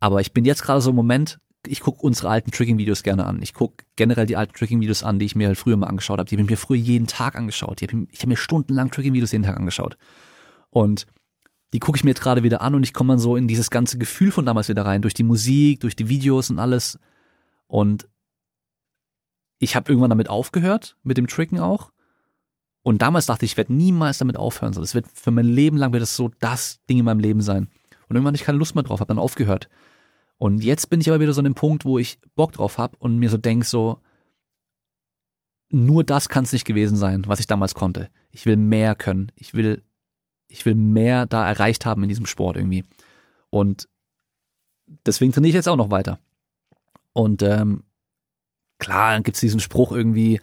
Aber ich bin jetzt gerade so im Moment, ich gucke unsere alten Tricking-Videos gerne an. Ich gucke generell die alten Tricking-Videos an, die ich mir halt früher mal angeschaut habe. Die habe ich mir früher jeden Tag angeschaut. Ich habe hab mir stundenlang Tricking-Videos jeden Tag angeschaut. Und die gucke ich mir jetzt gerade wieder an und ich komme dann so in dieses ganze Gefühl von damals wieder rein, durch die Musik, durch die Videos und alles. Und ich habe irgendwann damit aufgehört, mit dem Tricken auch. Und damals dachte ich, ich werde niemals damit aufhören. Das wird für mein Leben lang wird das so das Ding in meinem Leben sein. Und irgendwann ich keine Lust mehr drauf, habe dann aufgehört. Und jetzt bin ich aber wieder so an dem Punkt, wo ich Bock drauf habe und mir so denk so, nur das kann es nicht gewesen sein, was ich damals konnte. Ich will mehr können. Ich will ich will mehr da erreicht haben in diesem Sport irgendwie. Und deswegen trainiere ich jetzt auch noch weiter. Und ähm, klar, dann gibt's diesen Spruch irgendwie,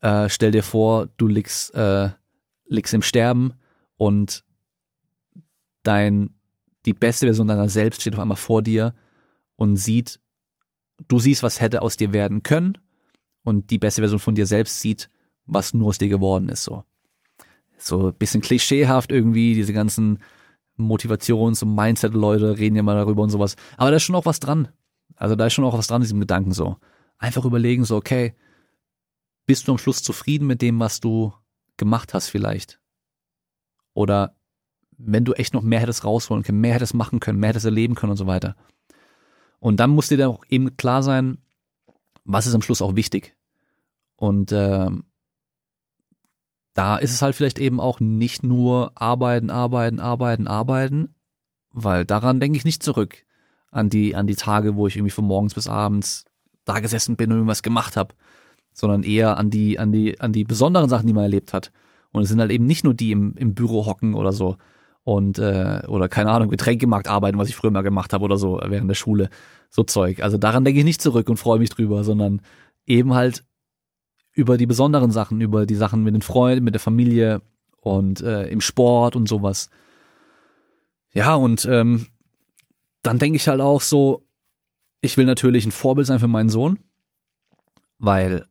äh, stell dir vor, du liegst, äh, liegst im Sterben und dein, die beste Version deiner selbst steht auf einmal vor dir und sieht, du siehst, was hätte aus dir werden können und die beste Version von dir selbst sieht, was nur aus dir geworden ist, so so ein bisschen klischeehaft irgendwie, diese ganzen Motivations- und Mindset-Leute reden ja mal darüber und sowas. Aber da ist schon auch was dran. Also da ist schon auch was dran, diesem Gedanken so. Einfach überlegen, so, okay, bist du am Schluss zufrieden mit dem, was du gemacht hast vielleicht? Oder wenn du echt noch mehr hättest rausholen können, mehr hättest machen können, mehr hättest erleben können und so weiter. Und dann muss dir dann auch eben klar sein, was ist am Schluss auch wichtig. Und ähm, da ist es halt vielleicht eben auch nicht nur arbeiten, arbeiten, arbeiten, arbeiten, weil daran denke ich nicht zurück an die an die Tage, wo ich irgendwie von morgens bis abends da gesessen bin und irgendwas gemacht habe, sondern eher an die an die an die besonderen Sachen, die man erlebt hat. Und es sind halt eben nicht nur die im, im Büro hocken oder so und äh, oder keine Ahnung Getränkemarkt arbeiten, was ich früher mal gemacht habe oder so während der Schule, so Zeug. Also daran denke ich nicht zurück und freue mich drüber, sondern eben halt über die besonderen Sachen, über die Sachen mit den Freunden, mit der Familie und äh, im Sport und sowas. Ja, und ähm, dann denke ich halt auch so, ich will natürlich ein Vorbild sein für meinen Sohn, weil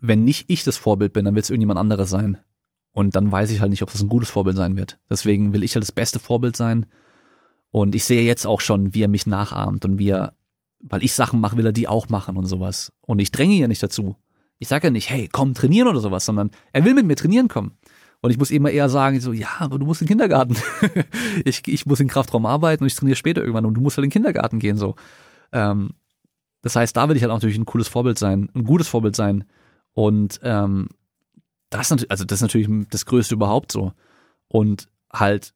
wenn nicht ich das Vorbild bin, dann wird es irgendjemand anderes sein. Und dann weiß ich halt nicht, ob das ein gutes Vorbild sein wird. Deswegen will ich halt das beste Vorbild sein. Und ich sehe jetzt auch schon, wie er mich nachahmt und wie er weil ich Sachen mache, will er die auch machen und sowas. Und ich dränge ja nicht dazu. Ich sage ja nicht, hey, komm trainieren oder sowas, sondern er will mit mir trainieren kommen. Und ich muss immer eher sagen, so, ja, aber du musst in den Kindergarten. ich, ich muss in Kraftraum arbeiten und ich trainiere später irgendwann und du musst halt in den Kindergarten gehen, so. Ähm, das heißt, da will ich halt auch natürlich ein cooles Vorbild sein, ein gutes Vorbild sein. Und ähm, das, also das ist natürlich das Größte überhaupt so. Und halt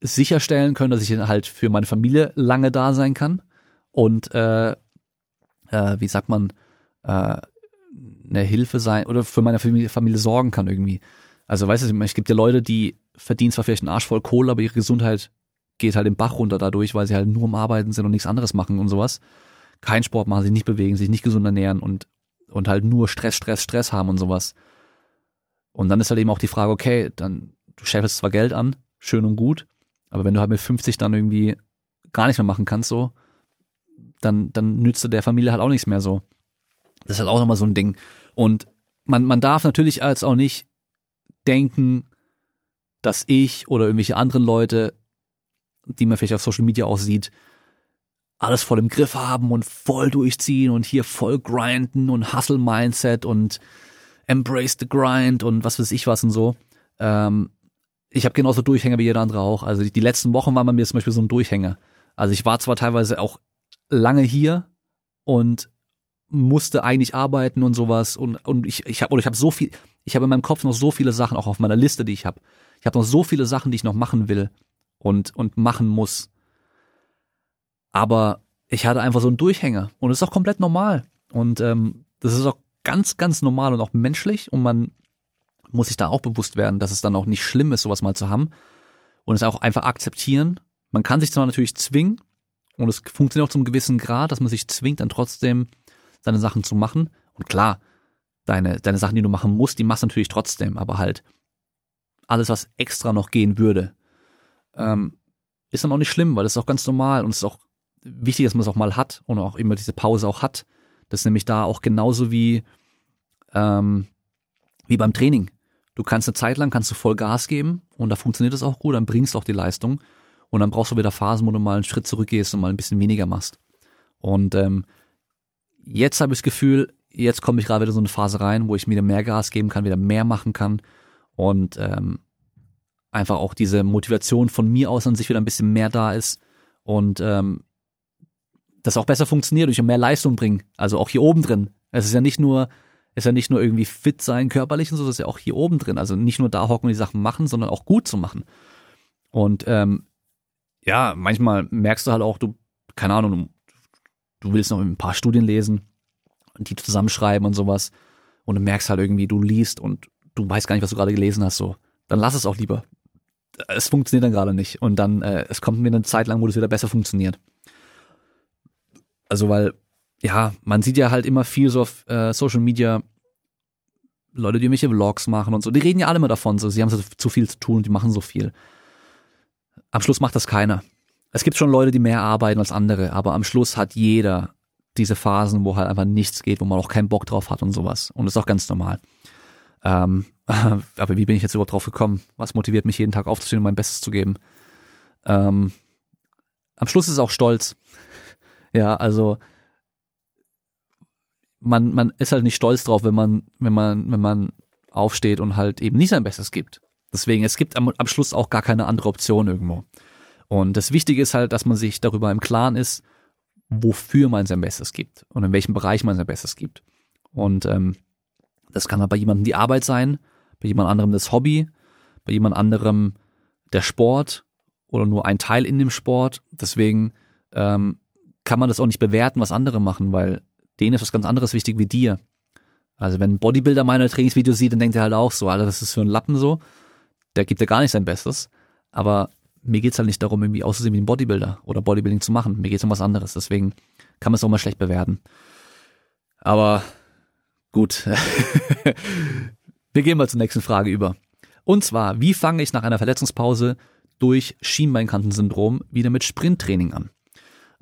sicherstellen können, dass ich halt für meine Familie lange da sein kann und äh, äh, wie sagt man, äh, eine Hilfe sein oder für meine Familie, Familie sorgen kann irgendwie. Also weißt du, es gibt ja Leute, die verdienen zwar vielleicht einen Arsch voll Kohle, aber ihre Gesundheit geht halt den Bach runter dadurch, weil sie halt nur am Arbeiten sind und nichts anderes machen und sowas. Kein Sport machen, sich nicht bewegen, sich nicht gesund ernähren und, und halt nur Stress, Stress, Stress haben und sowas. Und dann ist halt eben auch die Frage, okay, dann, du schäferst zwar Geld an, schön und gut, aber wenn du halt mit 50 dann irgendwie gar nicht mehr machen kannst, so, dann, dann nützt du der Familie halt auch nichts mehr so. Das ist halt auch nochmal so ein Ding. Und man, man darf natürlich als auch nicht denken, dass ich oder irgendwelche anderen Leute, die man vielleicht auf Social Media auch sieht, alles voll im Griff haben und voll durchziehen und hier voll grinden und Hustle Mindset und Embrace the Grind und was weiß ich was und so. Ähm, ich habe genauso Durchhänger wie jeder andere auch. Also die, die letzten Wochen waren bei mir zum Beispiel so ein Durchhänger. Also ich war zwar teilweise auch lange hier und musste eigentlich arbeiten und sowas und und ich ich habe oder ich habe so viel ich habe in meinem Kopf noch so viele Sachen auch auf meiner Liste, die ich habe. Ich habe noch so viele Sachen, die ich noch machen will und und machen muss. Aber ich hatte einfach so einen Durchhänger und das ist auch komplett normal und ähm, das ist auch ganz ganz normal und auch menschlich und man muss sich da auch bewusst werden, dass es dann auch nicht schlimm ist, sowas mal zu haben und es auch einfach akzeptieren. Man kann sich zwar natürlich zwingen und es funktioniert auch zum gewissen Grad, dass man sich zwingt, dann trotzdem seine Sachen zu machen. Und klar, deine, deine Sachen, die du machen musst, die machst du natürlich trotzdem, aber halt alles, was extra noch gehen würde, ähm, ist dann auch nicht schlimm, weil das ist auch ganz normal und es ist auch wichtig, dass man es auch mal hat und auch immer diese Pause auch hat. Das ist nämlich da auch genauso wie, ähm, wie beim Training. Du kannst eine Zeit lang kannst du voll Gas geben und da funktioniert es auch gut, dann bringst du auch die Leistung und dann brauchst du wieder Phasen, wo du mal einen Schritt zurückgehst und mal ein bisschen weniger machst. Und ähm, jetzt habe ich das Gefühl, jetzt komme ich gerade wieder so eine Phase rein, wo ich wieder mehr Gas geben kann, wieder mehr machen kann und ähm, einfach auch diese Motivation von mir aus an sich wieder ein bisschen mehr da ist und ähm, das auch besser funktioniert und ich mehr Leistung bringe. Also auch hier oben drin. Es ist ja nicht nur ist ja nicht nur irgendwie fit sein körperlich und so, das ist ja auch hier oben drin. Also nicht nur da hocken und die Sachen machen, sondern auch gut zu machen. Und ähm, ja, manchmal merkst du halt auch, du, keine Ahnung, du, du willst noch ein paar Studien lesen und die zusammenschreiben und sowas. Und du merkst halt irgendwie, du liest und du weißt gar nicht, was du gerade gelesen hast, so. Dann lass es auch lieber. Es funktioniert dann gerade nicht. Und dann, äh, es kommt mir eine Zeit lang, wo das wieder besser funktioniert. Also, weil ja, man sieht ja halt immer viel so auf äh, Social Media, Leute, die irgendwelche Vlogs machen und so, die reden ja alle immer davon, so, sie haben so zu viel zu tun und die machen so viel. Am Schluss macht das keiner. Es gibt schon Leute, die mehr arbeiten als andere, aber am Schluss hat jeder diese Phasen, wo halt einfach nichts geht, wo man auch keinen Bock drauf hat und sowas. Und das ist auch ganz normal. Ähm, aber wie bin ich jetzt überhaupt drauf gekommen? Was motiviert mich jeden Tag aufzustehen und mein Bestes zu geben? Ähm, am Schluss ist es auch Stolz. Ja, also man, man ist halt nicht stolz drauf, wenn man, wenn man, wenn man aufsteht und halt eben nicht sein Bestes gibt. Deswegen, es gibt am, am Schluss auch gar keine andere Option irgendwo. Und das Wichtige ist halt, dass man sich darüber im Klaren ist, wofür man sein Bestes gibt und in welchem Bereich man sein Bestes gibt. Und ähm, das kann halt bei jemandem die Arbeit sein, bei jemand anderem das Hobby, bei jemand anderem der Sport oder nur ein Teil in dem Sport. Deswegen ähm, kann man das auch nicht bewerten, was andere machen, weil denen ist was ganz anderes wichtig wie dir. Also wenn ein Bodybuilder meine Trainingsvideos sieht, dann denkt er halt auch so, Alter, das ist für ein Lappen so. Der gibt ja gar nicht sein Bestes. Aber mir geht's halt nicht darum, irgendwie auszusehen wie ein Bodybuilder oder Bodybuilding zu machen. Mir geht's um was anderes. Deswegen kann man es auch mal schlecht bewerten. Aber gut. Wir gehen mal zur nächsten Frage über. Und zwar, wie fange ich nach einer Verletzungspause durch Schienbeinkantensyndrom wieder mit Sprinttraining an?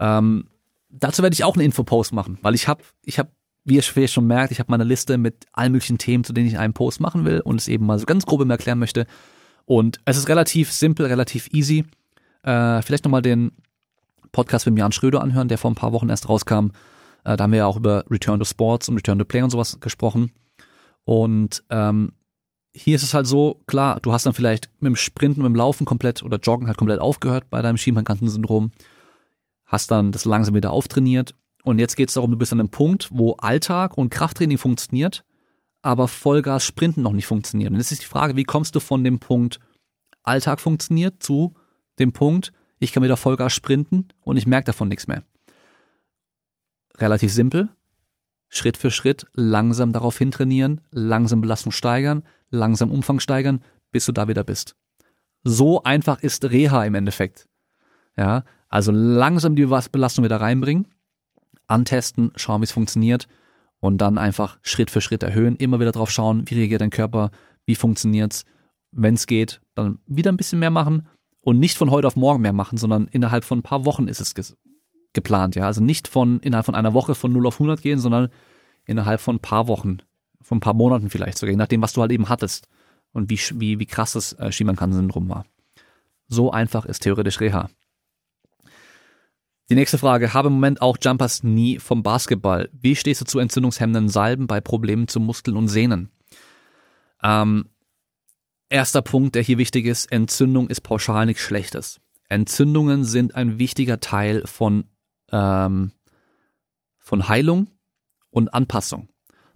Ähm, dazu werde ich auch einen Infopost machen, weil ich habe, ich habe, wie ihr schon merkt, ich habe meine Liste mit allen möglichen Themen, zu denen ich einen Post machen will und es eben mal so ganz grob erklären möchte. Und es ist relativ simpel, relativ easy. Äh, vielleicht nochmal den Podcast mit Jan Schröder anhören, der vor ein paar Wochen erst rauskam. Äh, da haben wir ja auch über Return to Sports und Return to Play und sowas gesprochen. Und ähm, hier ist es halt so, klar, du hast dann vielleicht mit dem Sprinten, mit dem Laufen komplett oder Joggen halt komplett aufgehört bei deinem Schienbeinkantensyndrom, hast dann das langsam wieder auftrainiert und jetzt geht es darum, du bist an einem Punkt, wo Alltag und Krafttraining funktioniert, aber Vollgas Sprinten noch nicht funktioniert. Und jetzt ist die Frage, wie kommst du von dem Punkt Alltag funktioniert zu dem Punkt, ich kann wieder Vollgas sprinten und ich merke davon nichts mehr. Relativ simpel. Schritt für Schritt langsam darauf hintrainieren, langsam Belastung steigern, langsam Umfang steigern, bis du da wieder bist. So einfach ist Reha im Endeffekt. Ja, also langsam die Belastung wieder reinbringen, antesten, schauen, wie es funktioniert und dann einfach Schritt für Schritt erhöhen, immer wieder drauf schauen, wie reagiert dein Körper, wie funktioniert's, wenn es geht, dann wieder ein bisschen mehr machen und nicht von heute auf morgen mehr machen, sondern innerhalb von ein paar Wochen ist es ge geplant, ja, also nicht von innerhalb von einer Woche von 0 auf 100 gehen, sondern innerhalb von ein paar Wochen, von ein paar Monaten vielleicht sogar, je nachdem, was du halt eben hattest und wie, wie, wie krass das äh, Schiemann-Syndrom war. So einfach ist theoretisch Reha. Die nächste Frage, habe im Moment auch Jumpers nie vom Basketball. Wie stehst du zu entzündungshemmenden Salben bei Problemen zu Muskeln und Sehnen? Ähm, erster Punkt, der hier wichtig ist, Entzündung ist pauschal nichts Schlechtes. Entzündungen sind ein wichtiger Teil von, ähm, von Heilung und Anpassung.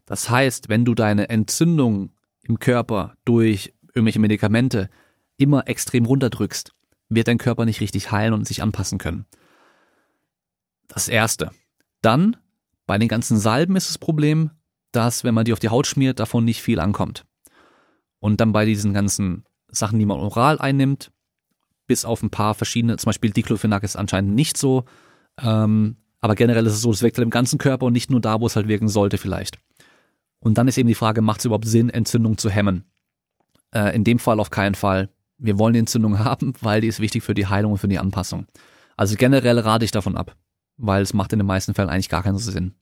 Das heißt, wenn du deine Entzündung im Körper durch irgendwelche Medikamente immer extrem runterdrückst, wird dein Körper nicht richtig heilen und sich anpassen können. Das erste. Dann, bei den ganzen Salben ist das Problem, dass, wenn man die auf die Haut schmiert, davon nicht viel ankommt. Und dann bei diesen ganzen Sachen, die man oral einnimmt, bis auf ein paar verschiedene, zum Beispiel Diclofenac ist anscheinend nicht so, ähm, aber generell ist es so, es wirkt halt im ganzen Körper und nicht nur da, wo es halt wirken sollte vielleicht. Und dann ist eben die Frage, macht es überhaupt Sinn, Entzündung zu hemmen? Äh, in dem Fall auf keinen Fall. Wir wollen die Entzündung haben, weil die ist wichtig für die Heilung und für die Anpassung. Also generell rate ich davon ab weil es macht in den meisten Fällen eigentlich gar keinen Sinn.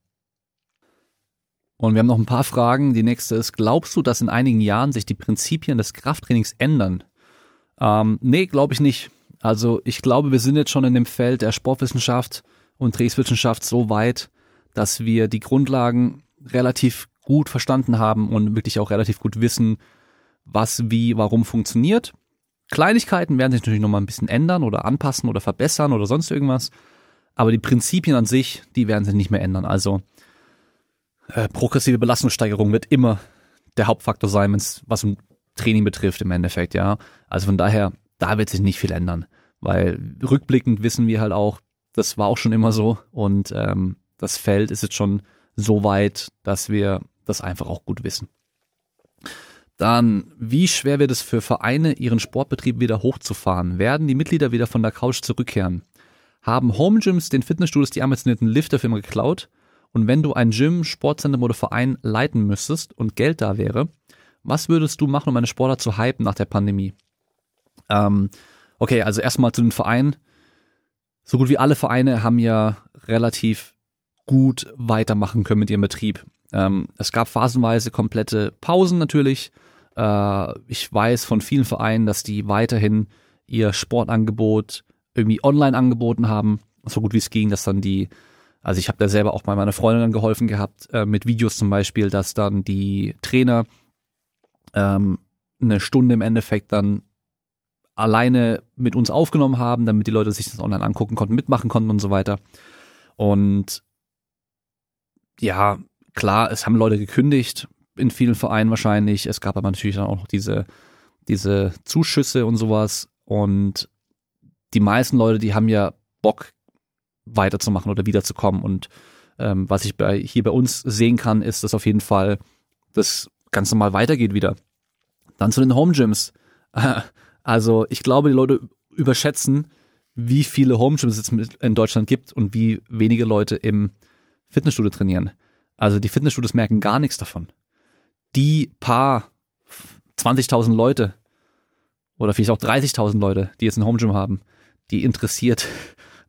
Und wir haben noch ein paar Fragen. Die nächste ist, glaubst du, dass in einigen Jahren sich die Prinzipien des Krafttrainings ändern? Ähm, nee, glaube ich nicht. Also ich glaube, wir sind jetzt schon in dem Feld der Sportwissenschaft und Trainingswissenschaft so weit, dass wir die Grundlagen relativ gut verstanden haben und wirklich auch relativ gut wissen, was wie, warum funktioniert. Kleinigkeiten werden sich natürlich nochmal ein bisschen ändern oder anpassen oder verbessern oder sonst irgendwas. Aber die Prinzipien an sich, die werden sich nicht mehr ändern. Also äh, progressive Belastungssteigerung wird immer der Hauptfaktor sein, wenn's, was ein Training betrifft im Endeffekt, ja. Also von daher, da wird sich nicht viel ändern. Weil rückblickend wissen wir halt auch, das war auch schon immer so und ähm, das Feld ist jetzt schon so weit, dass wir das einfach auch gut wissen. Dann, wie schwer wird es für Vereine, ihren Sportbetrieb wieder hochzufahren? Werden die Mitglieder wieder von der Couch zurückkehren? Haben Home Gyms den Fitnessstudios die ambitionierten Lifterfirma geklaut. Und wenn du ein Gym, Sportzentrum oder Verein leiten müsstest und Geld da wäre, was würdest du machen, um eine Sportler zu hypen nach der Pandemie? Ähm, okay, also erstmal zu den Vereinen. So gut wie alle Vereine haben ja relativ gut weitermachen können mit ihrem Betrieb. Ähm, es gab phasenweise komplette Pausen natürlich. Äh, ich weiß von vielen Vereinen, dass die weiterhin ihr Sportangebot irgendwie online angeboten haben, so gut wie es ging, dass dann die, also ich habe da selber auch bei meiner Freundin dann geholfen gehabt, äh, mit Videos zum Beispiel, dass dann die Trainer ähm, eine Stunde im Endeffekt dann alleine mit uns aufgenommen haben, damit die Leute sich das online angucken konnten, mitmachen konnten und so weiter. Und ja, klar, es haben Leute gekündigt, in vielen Vereinen wahrscheinlich. Es gab aber natürlich dann auch noch diese, diese Zuschüsse und sowas. Und die meisten Leute, die haben ja Bock weiterzumachen oder wiederzukommen. Und ähm, was ich bei, hier bei uns sehen kann, ist, dass auf jeden Fall das ganz normal weitergeht wieder. Dann zu den Home Gyms. Also ich glaube, die Leute überschätzen, wie viele Home Gyms es in Deutschland gibt und wie wenige Leute im Fitnessstudio trainieren. Also die Fitnessstudios merken gar nichts davon. Die paar 20.000 Leute oder vielleicht auch 30.000 Leute, die jetzt ein Home Gym haben, die interessiert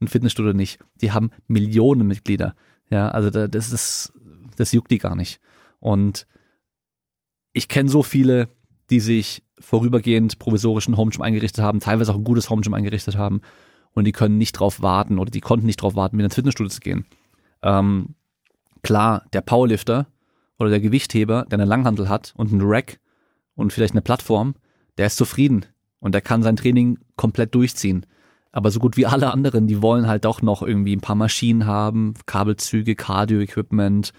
ein Fitnessstudio nicht. Die haben Millionen Mitglieder. Ja, also das ist, das juckt die gar nicht. Und ich kenne so viele, die sich vorübergehend provisorischen Home Gym eingerichtet haben, teilweise auch ein gutes Home Gym eingerichtet haben und die können nicht drauf warten oder die konnten nicht drauf warten, wieder ins Fitnessstudio zu gehen. Ähm, klar, der Powerlifter oder der Gewichtheber, der eine Langhandel hat und einen Rack und vielleicht eine Plattform, der ist zufrieden und der kann sein Training komplett durchziehen. Aber so gut wie alle anderen, die wollen halt doch noch irgendwie ein paar Maschinen haben, Kabelzüge, Cardio-Equipment,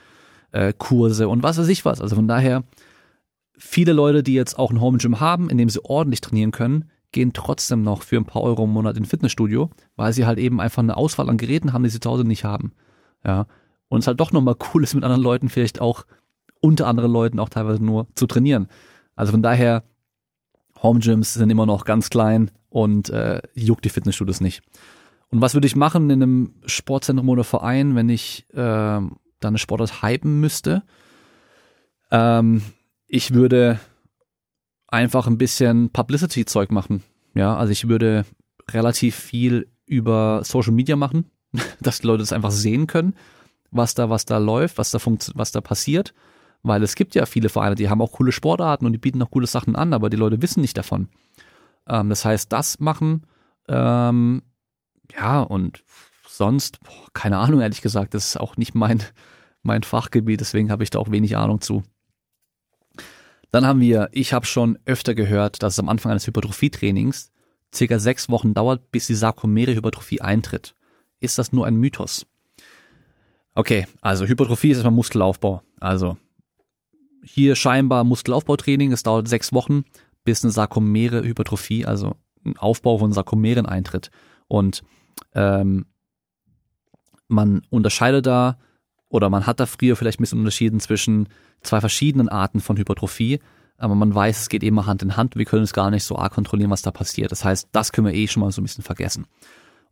äh, Kurse und was weiß ich was. Also von daher, viele Leute, die jetzt auch ein Home Gym haben, in dem sie ordentlich trainieren können, gehen trotzdem noch für ein paar Euro im Monat in Fitnessstudio, weil sie halt eben einfach eine Auswahl an Geräten haben, die sie zu Hause nicht haben. Ja. Und es halt doch nochmal cool ist, mit anderen Leuten vielleicht auch unter anderen Leuten auch teilweise nur zu trainieren. Also von daher, Home Gyms sind immer noch ganz klein und äh, juckt die Fitnessstudios nicht. Und was würde ich machen in einem Sportzentrum oder Verein, wenn ich äh, da eine Sportart hypen müsste? Ähm, ich würde einfach ein bisschen Publicity-Zeug machen. Ja, also ich würde relativ viel über Social Media machen, dass die Leute es einfach sehen können, was da, was da läuft, was da was da passiert. Weil es gibt ja viele Vereine, die haben auch coole Sportarten und die bieten auch coole Sachen an, aber die Leute wissen nicht davon. Ähm, das heißt, das machen, ähm, ja, und sonst, boah, keine Ahnung, ehrlich gesagt, das ist auch nicht mein, mein Fachgebiet, deswegen habe ich da auch wenig Ahnung zu. Dann haben wir, ich habe schon öfter gehört, dass es am Anfang eines Hypertrophietrainings circa sechs Wochen dauert, bis die sarkomere Hypertrophie eintritt. Ist das nur ein Mythos? Okay, also Hypertrophie ist erstmal Muskelaufbau. Also hier scheinbar Muskelaufbautraining, es dauert sechs Wochen, bis eine sarkomere Hypertrophie, also ein Aufbau von Sarkomeren eintritt. Und ähm, man unterscheidet da oder man hat da früher vielleicht ein bisschen unterschieden zwischen zwei verschiedenen Arten von Hypertrophie, aber man weiß, es geht immer Hand in Hand. Wir können es gar nicht so arg kontrollieren, was da passiert. Das heißt, das können wir eh schon mal so ein bisschen vergessen.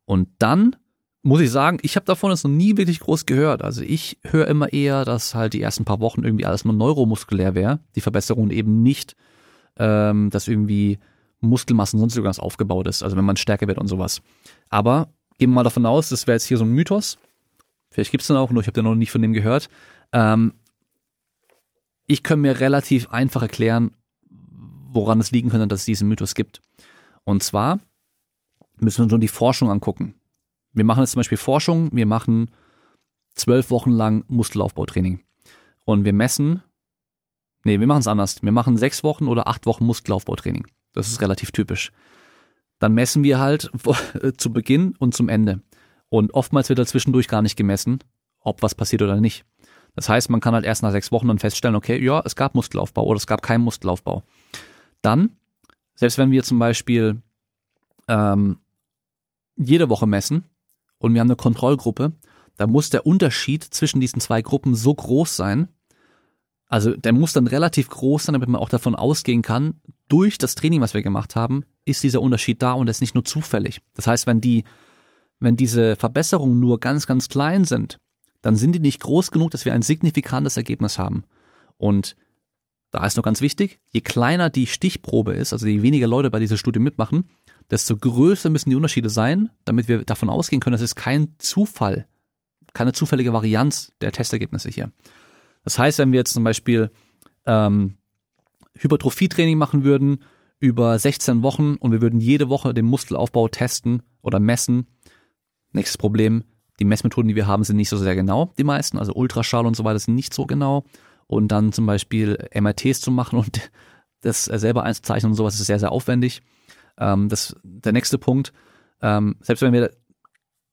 Und dann muss ich sagen, ich habe davon jetzt noch nie wirklich groß gehört. Also ich höre immer eher, dass halt die ersten paar Wochen irgendwie alles nur neuromuskulär wäre, die Verbesserung eben nicht, ähm, dass irgendwie Muskelmassen sonst irgendwas aufgebaut ist, also wenn man stärker wird und sowas. Aber gehen wir mal davon aus, das wäre jetzt hier so ein Mythos. Vielleicht gibt's den auch, nur ich habe den noch nicht von dem gehört. Ähm, ich kann mir relativ einfach erklären, woran es liegen könnte, dass es diesen Mythos gibt. Und zwar müssen wir uns nur die Forschung angucken. Wir machen jetzt zum Beispiel Forschung, wir machen zwölf Wochen lang Muskelaufbautraining. Und wir messen, nee, wir machen es anders. Wir machen sechs Wochen oder acht Wochen Muskelaufbautraining. Das ist relativ typisch. Dann messen wir halt zu Beginn und zum Ende. Und oftmals wird dazwischendurch gar nicht gemessen, ob was passiert oder nicht. Das heißt, man kann halt erst nach sechs Wochen dann feststellen, okay, ja, es gab Muskelaufbau oder es gab keinen Muskelaufbau. Dann, selbst wenn wir zum Beispiel ähm, jede Woche messen und wir haben eine Kontrollgruppe, da muss der Unterschied zwischen diesen zwei Gruppen so groß sein, also der muss dann relativ groß sein, damit man auch davon ausgehen kann, durch das Training, was wir gemacht haben, ist dieser Unterschied da und das ist nicht nur zufällig. Das heißt, wenn die, wenn diese Verbesserungen nur ganz, ganz klein sind, dann sind die nicht groß genug, dass wir ein signifikantes Ergebnis haben. Und da ist noch ganz wichtig, je kleiner die Stichprobe ist, also je weniger Leute bei dieser Studie mitmachen, desto größer müssen die Unterschiede sein, damit wir davon ausgehen können, dass es kein Zufall, keine zufällige Varianz der Testergebnisse hier. Das heißt, wenn wir jetzt zum Beispiel ähm, Hypertrophietraining machen würden über 16 Wochen und wir würden jede Woche den Muskelaufbau testen oder messen, nächstes Problem, die Messmethoden, die wir haben, sind nicht so sehr genau, die meisten. Also Ultraschall und so weiter sind nicht so genau. Und dann zum Beispiel MRTs zu machen und das selber einzuzeichnen und sowas ist sehr, sehr aufwendig. Ähm, das, der nächste Punkt, ähm, selbst wenn wir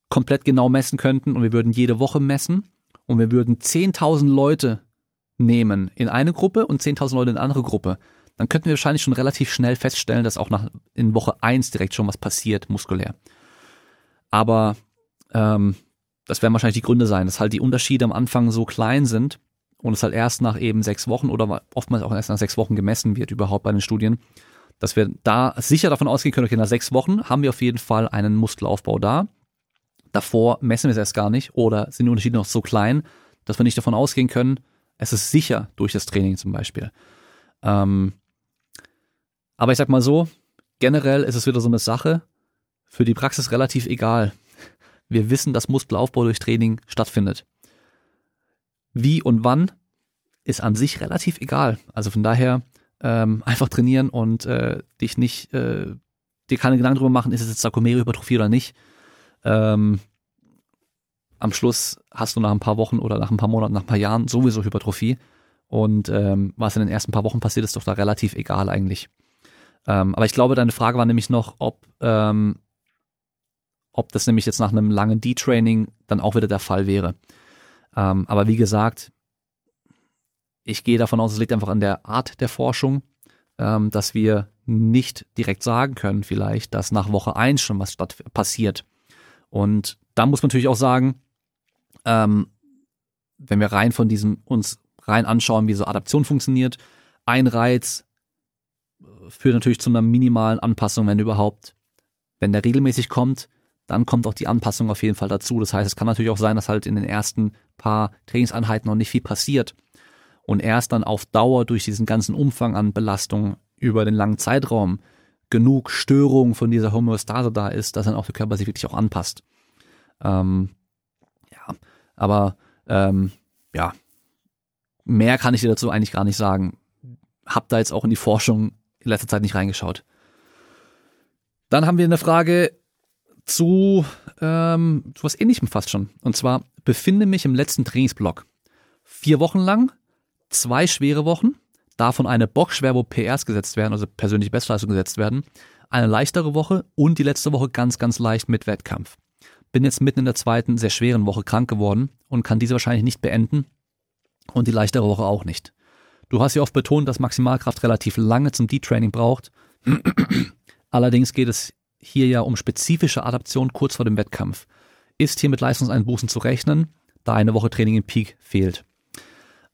komplett genau messen könnten und wir würden jede Woche messen und wir würden 10.000 Leute nehmen in eine Gruppe und 10.000 Leute in eine andere Gruppe, dann könnten wir wahrscheinlich schon relativ schnell feststellen, dass auch nach, in Woche eins direkt schon was passiert, muskulär. Aber ähm, das werden wahrscheinlich die Gründe sein, dass halt die Unterschiede am Anfang so klein sind und es halt erst nach eben sechs Wochen oder oftmals auch erst nach sechs Wochen gemessen wird überhaupt bei den Studien, dass wir da sicher davon ausgehen können, okay, nach sechs Wochen haben wir auf jeden Fall einen Muskelaufbau da. Davor messen wir es erst gar nicht oder sind die Unterschiede noch so klein, dass wir nicht davon ausgehen können, es ist sicher durch das Training zum Beispiel. Ähm, aber ich sag mal so, generell ist es wieder so eine Sache, für die Praxis relativ egal, wir wissen, dass Muskelaufbau durch Training stattfindet. Wie und wann ist an sich relativ egal. Also von daher ähm, einfach trainieren und äh, dich nicht, äh, dir keine Gedanken darüber machen, ist es jetzt Sarkomere-Hypertrophie oder nicht. Ähm, am Schluss hast du nach ein paar Wochen oder nach ein paar Monaten, nach ein paar Jahren sowieso Hypertrophie Und ähm, was in den ersten paar Wochen passiert, ist doch da relativ egal eigentlich. Ähm, aber ich glaube, deine Frage war nämlich noch, ob, ähm, ob das nämlich jetzt nach einem langen D-Training dann auch wieder der Fall wäre. Ähm, aber wie gesagt, ich gehe davon aus, es liegt einfach an der Art der Forschung, ähm, dass wir nicht direkt sagen können, vielleicht, dass nach Woche eins schon was statt passiert. Und da muss man natürlich auch sagen, ähm, wenn wir rein von diesem uns rein anschauen, wie so Adaption funktioniert, ein Reiz äh, führt natürlich zu einer minimalen Anpassung, wenn überhaupt. Wenn der regelmäßig kommt, dann kommt auch die Anpassung auf jeden Fall dazu. Das heißt, es kann natürlich auch sein, dass halt in den ersten paar Trainingseinheiten noch nicht viel passiert und erst dann auf Dauer durch diesen ganzen Umfang an Belastung über den langen Zeitraum genug Störung von dieser Homöostase da ist, dass dann auch der Körper sich wirklich auch anpasst. Ähm, ja, aber ähm, ja, mehr kann ich dir dazu eigentlich gar nicht sagen. Hab da jetzt auch in die Forschung in letzter Zeit nicht reingeschaut. Dann haben wir eine Frage zu, ähm, zu was ähnlichem fast schon. Und zwar befinde mich im letzten Trainingsblock. Vier Wochen lang, zwei schwere Wochen, davon eine Boxschwer, wo PRs gesetzt werden, also persönliche Bestleistung gesetzt werden, eine leichtere Woche und die letzte Woche ganz, ganz leicht mit Wettkampf. Bin jetzt mitten in der zweiten, sehr schweren Woche krank geworden und kann diese wahrscheinlich nicht beenden und die leichtere Woche auch nicht. Du hast ja oft betont, dass Maximalkraft relativ lange zum D-Training braucht. Allerdings geht es hier ja um spezifische Adaption kurz vor dem Wettkampf. Ist hier mit Leistungseinbußen zu rechnen, da eine Woche Training im Peak fehlt?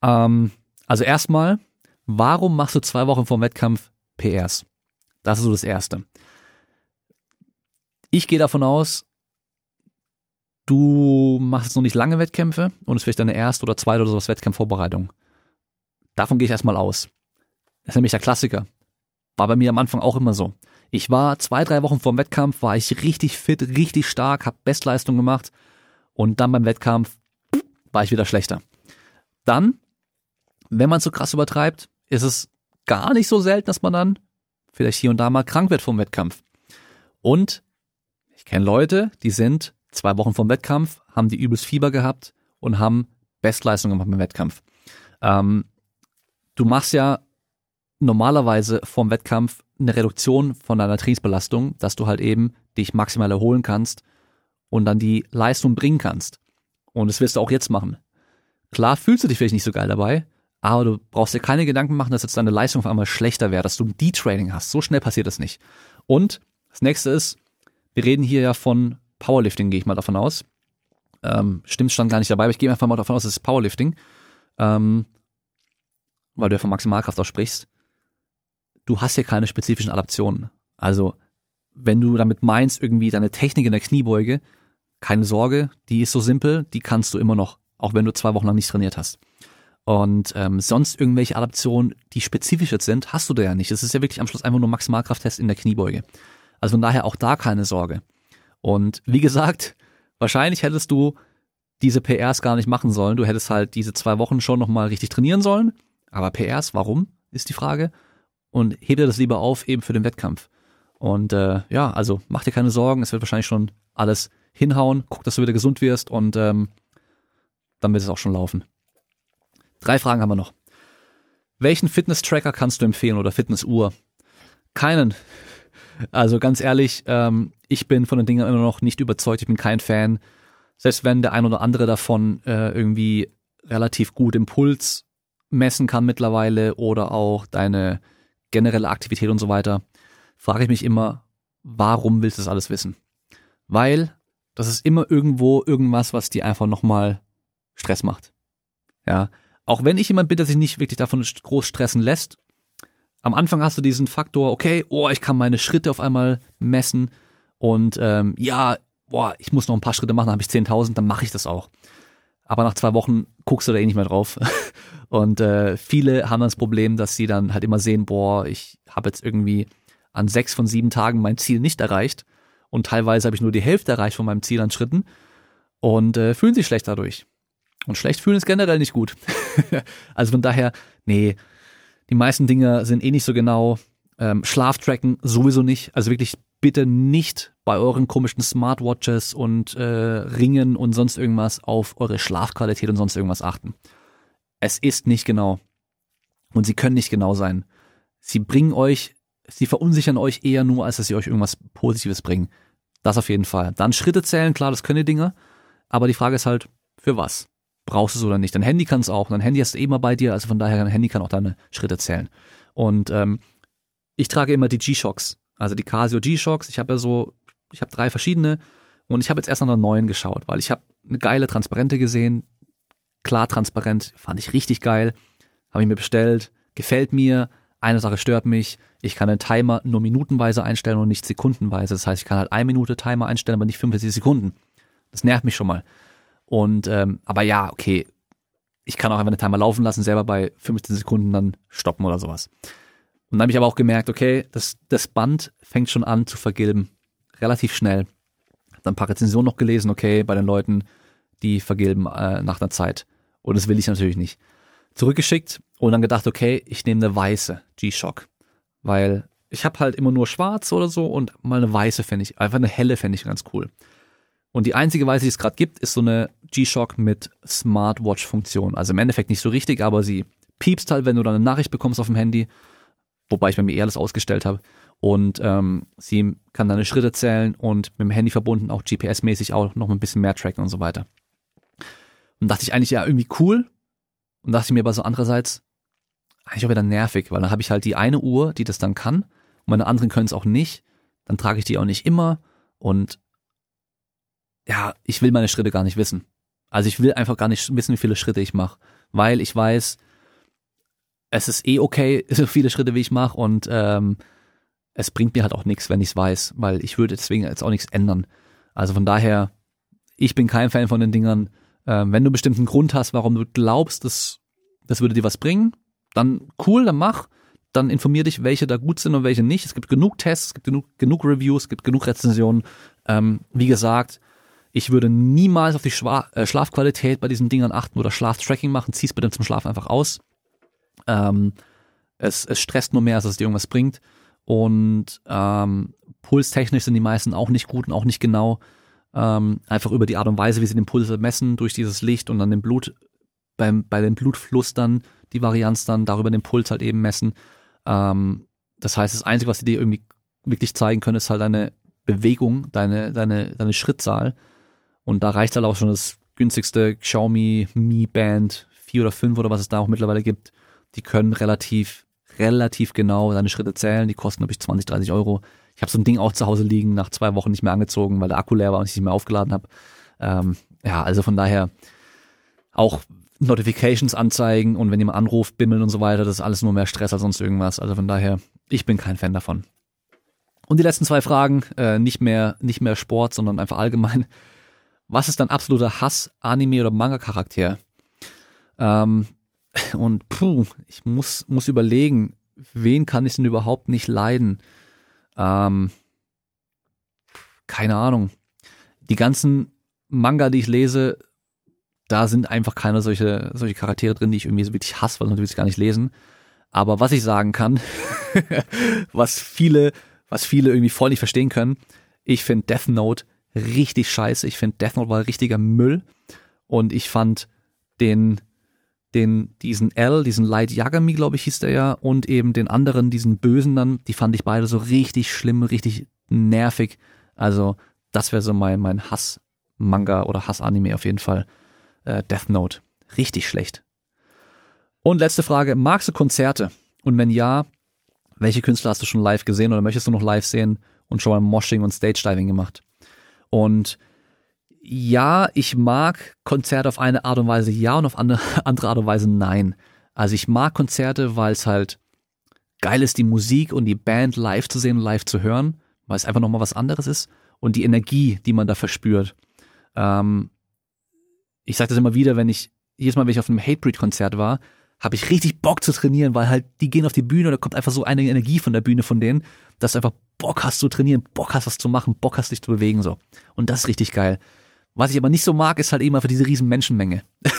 Ähm, also erstmal, warum machst du zwei Wochen vor dem Wettkampf PRs? Das ist so das Erste. Ich gehe davon aus, du machst jetzt noch nicht lange Wettkämpfe und es ist vielleicht deine erste oder zweite oder sowas Wettkampfvorbereitung. Davon gehe ich erstmal aus. Das ist nämlich der Klassiker. War bei mir am Anfang auch immer so. Ich war zwei, drei Wochen vor dem Wettkampf, war ich richtig fit, richtig stark, habe Bestleistung gemacht und dann beim Wettkampf war ich wieder schlechter. Dann, wenn man so krass übertreibt, ist es gar nicht so selten, dass man dann vielleicht hier und da mal krank wird vom Wettkampf. Und ich kenne Leute, die sind zwei Wochen vom Wettkampf, haben die übelst Fieber gehabt und haben Bestleistung gemacht im Wettkampf. Ähm, du machst ja normalerweise vorm Wettkampf eine Reduktion von deiner Trainingsbelastung, dass du halt eben dich maximal erholen kannst und dann die Leistung bringen kannst. Und das wirst du auch jetzt machen. Klar fühlst du dich vielleicht nicht so geil dabei, aber du brauchst dir keine Gedanken machen, dass jetzt deine Leistung auf einmal schlechter wäre, dass du ein D-Training hast. So schnell passiert das nicht. Und das nächste ist, wir reden hier ja von Powerlifting, gehe ich mal davon aus. Ähm, stimmt stand gar nicht dabei, aber ich gehe einfach mal davon aus, es ist Powerlifting. Ähm, weil du ja von Maximalkraft auch sprichst. Du hast ja keine spezifischen Adaptionen. Also, wenn du damit meinst, irgendwie deine Technik in der Kniebeuge, keine Sorge, die ist so simpel, die kannst du immer noch, auch wenn du zwei Wochen lang nicht trainiert hast. Und ähm, sonst irgendwelche Adaptionen, die spezifisch jetzt sind, hast du da ja nicht. Es ist ja wirklich am Schluss einfach nur Maximalkrafttest in der Kniebeuge. Also von daher auch da keine Sorge. Und wie gesagt, wahrscheinlich hättest du diese PRs gar nicht machen sollen. Du hättest halt diese zwei Wochen schon nochmal richtig trainieren sollen. Aber PRs, warum, ist die Frage. Und heb dir das lieber auf eben für den Wettkampf. Und äh, ja, also mach dir keine Sorgen, es wird wahrscheinlich schon alles hinhauen. Guck, dass du wieder gesund wirst und ähm, dann wird es auch schon laufen. Drei Fragen haben wir noch. Welchen Fitness-Tracker kannst du empfehlen oder Fitnessuhr? Keinen. Also ganz ehrlich, ähm, ich bin von den Dingen immer noch nicht überzeugt, ich bin kein Fan. Selbst wenn der ein oder andere davon äh, irgendwie relativ gut Impuls messen kann mittlerweile oder auch deine generelle Aktivität und so weiter, frage ich mich immer, warum willst du das alles wissen? Weil das ist immer irgendwo irgendwas, was dir einfach nochmal Stress macht. Ja. Auch wenn ich jemand bin, der sich nicht wirklich davon groß stressen lässt, am Anfang hast du diesen Faktor, okay, oh, ich kann meine Schritte auf einmal messen und ähm, ja, boah, ich muss noch ein paar Schritte machen, dann habe ich 10.000, dann mache ich das auch. Aber nach zwei Wochen guckst du da eh nicht mehr drauf. Und äh, viele haben das Problem, dass sie dann halt immer sehen, boah, ich habe jetzt irgendwie an sechs von sieben Tagen mein Ziel nicht erreicht und teilweise habe ich nur die Hälfte erreicht von meinem Ziel an Schritten und äh, fühlen sich schlecht dadurch. Und schlecht fühlen ist generell nicht gut. also von daher, nee, die meisten Dinge sind eh nicht so genau. Ähm, Schlaftracken sowieso nicht. Also wirklich bitte nicht bei euren komischen Smartwatches und äh, Ringen und sonst irgendwas auf eure Schlafqualität und sonst irgendwas achten. Es ist nicht genau. Und sie können nicht genau sein. Sie bringen euch, sie verunsichern euch eher nur, als dass sie euch irgendwas Positives bringen. Das auf jeden Fall. Dann Schritte zählen, klar, das können die Dinger. Aber die Frage ist halt, für was? Brauchst du es oder nicht? Dein Handy kann es auch. Dein Handy hast du eh mal bei dir, also von daher, dein Handy kann auch deine Schritte zählen. Und ähm, ich trage immer die G-Shocks, also die Casio G-Shocks. Ich habe ja so, ich habe drei verschiedene und ich habe jetzt erst nach einer neuen geschaut, weil ich habe eine geile Transparente gesehen, klar transparent, fand ich richtig geil, habe ich mir bestellt, gefällt mir. Eine Sache stört mich, ich kann den Timer nur minutenweise einstellen und nicht sekundenweise. Das heißt, ich kann halt eine Minute Timer einstellen, aber nicht 45 Sekunden. Das nervt mich schon mal. Und ähm, aber ja, okay, ich kann auch einfach den Timer laufen lassen, selber bei 15 Sekunden dann stoppen oder sowas. Und dann habe ich aber auch gemerkt, okay, das, das Band fängt schon an zu vergilben. Relativ schnell. Dann ein paar Rezensionen noch gelesen, okay, bei den Leuten, die vergilben äh, nach einer Zeit. Und das will ich natürlich nicht. Zurückgeschickt und dann gedacht, okay, ich nehme eine weiße G-Shock. Weil ich habe halt immer nur schwarz oder so und mal eine weiße fände ich, einfach eine helle fände ich ganz cool. Und die einzige Weise, die es gerade gibt, ist so eine G-Shock mit Smartwatch-Funktion. Also im Endeffekt nicht so richtig, aber sie piepst halt, wenn du dann eine Nachricht bekommst auf dem Handy, wobei ich bei mir eher alles ausgestellt habe. Und ähm, sie kann deine Schritte zählen und mit dem Handy verbunden auch GPS-mäßig auch noch ein bisschen mehr tracken und so weiter. Und dachte ich eigentlich ja irgendwie cool. Und dachte ich mir aber so andererseits, eigentlich auch wieder nervig, weil dann habe ich halt die eine Uhr, die das dann kann, und meine anderen können es auch nicht. Dann trage ich die auch nicht immer. Und ja, ich will meine Schritte gar nicht wissen. Also ich will einfach gar nicht wissen, wie viele Schritte ich mache, weil ich weiß, es ist eh okay, so viele Schritte wie ich mache und ähm, es bringt mir halt auch nichts, wenn ich es weiß, weil ich würde deswegen jetzt auch nichts ändern. Also von daher, ich bin kein Fan von den Dingern. Ähm, wenn du einen bestimmten Grund hast, warum du glaubst, das, das würde dir was bringen, dann cool, dann mach. Dann informier dich, welche da gut sind und welche nicht. Es gibt genug Tests, es gibt genug, genug Reviews, es gibt genug Rezensionen. Ähm, wie gesagt, ich würde niemals auf die Schwa äh, Schlafqualität bei diesen Dingern achten oder Schlaftracking machen. Zieh's bitte zum Schlaf einfach aus. Ähm, es, es stresst nur mehr, als es dir irgendwas bringt. Und ähm, pulstechnisch sind die meisten auch nicht gut und auch nicht genau. Ähm, einfach über die Art und Weise, wie sie den Puls messen, durch dieses Licht und dann den Blut, beim, bei dem Blutfluss dann, die Varianz dann, darüber den Puls halt eben messen. Ähm, das heißt, das Einzige, was sie dir irgendwie wirklich zeigen können, ist halt deine Bewegung, deine, deine, deine Schrittzahl. Und da reicht halt auch schon das günstigste Xiaomi Mi Band 4 oder 5 oder was es da auch mittlerweile gibt. Die können relativ, relativ genau deine Schritte zählen. Die kosten, glaube ich, 20, 30 Euro. Ich habe so ein Ding auch zu Hause liegen, nach zwei Wochen nicht mehr angezogen, weil der Akku leer war und ich nicht mehr aufgeladen habe. Ähm, ja, also von daher auch Notifications anzeigen und wenn jemand anruft, bimmeln und so weiter, das ist alles nur mehr Stress als sonst irgendwas. Also von daher, ich bin kein Fan davon. Und die letzten zwei Fragen, äh, nicht mehr, nicht mehr Sport, sondern einfach allgemein. Was ist dein absoluter Hass, Anime oder Manga-Charakter? Ähm, und puh, ich muss, muss überlegen, wen kann ich denn überhaupt nicht leiden? Ähm, keine Ahnung. Die ganzen Manga, die ich lese, da sind einfach keine solche, solche Charaktere drin, die ich irgendwie so wirklich hasse, weil sonst will ich gar nicht lesen. Aber was ich sagen kann, was viele, was viele irgendwie voll nicht verstehen können, ich finde Death Note richtig scheiße. Ich finde Death Note war richtiger Müll. Und ich fand den, den, diesen L, diesen Light Yagami, glaube ich, hieß der ja, und eben den anderen, diesen Bösen dann, die fand ich beide so richtig schlimm, richtig nervig. Also, das wäre so mein, mein Hass-Manga oder Hass-Anime auf jeden Fall. Äh, Death Note. Richtig schlecht. Und letzte Frage, magst du Konzerte? Und wenn ja, welche Künstler hast du schon live gesehen oder möchtest du noch live sehen und schon mal Moshing und Stage Diving gemacht? Und ja, ich mag Konzerte auf eine Art und Weise ja und auf andere, Art und Weise nein. Also ich mag Konzerte, weil es halt geil ist, die Musik und die Band live zu sehen und live zu hören, weil es einfach nochmal was anderes ist und die Energie, die man da verspürt. Ähm, ich sage das immer wieder, wenn ich, jedes Mal, wenn ich auf einem Hatebreed-Konzert war, habe ich richtig Bock zu trainieren, weil halt die gehen auf die Bühne und da kommt einfach so eine Energie von der Bühne von denen, dass du einfach Bock hast zu trainieren, Bock hast was zu machen, Bock hast dich zu bewegen so. Und das ist richtig geil. Was ich aber nicht so mag, ist halt eben einfach diese riesen Menschenmenge.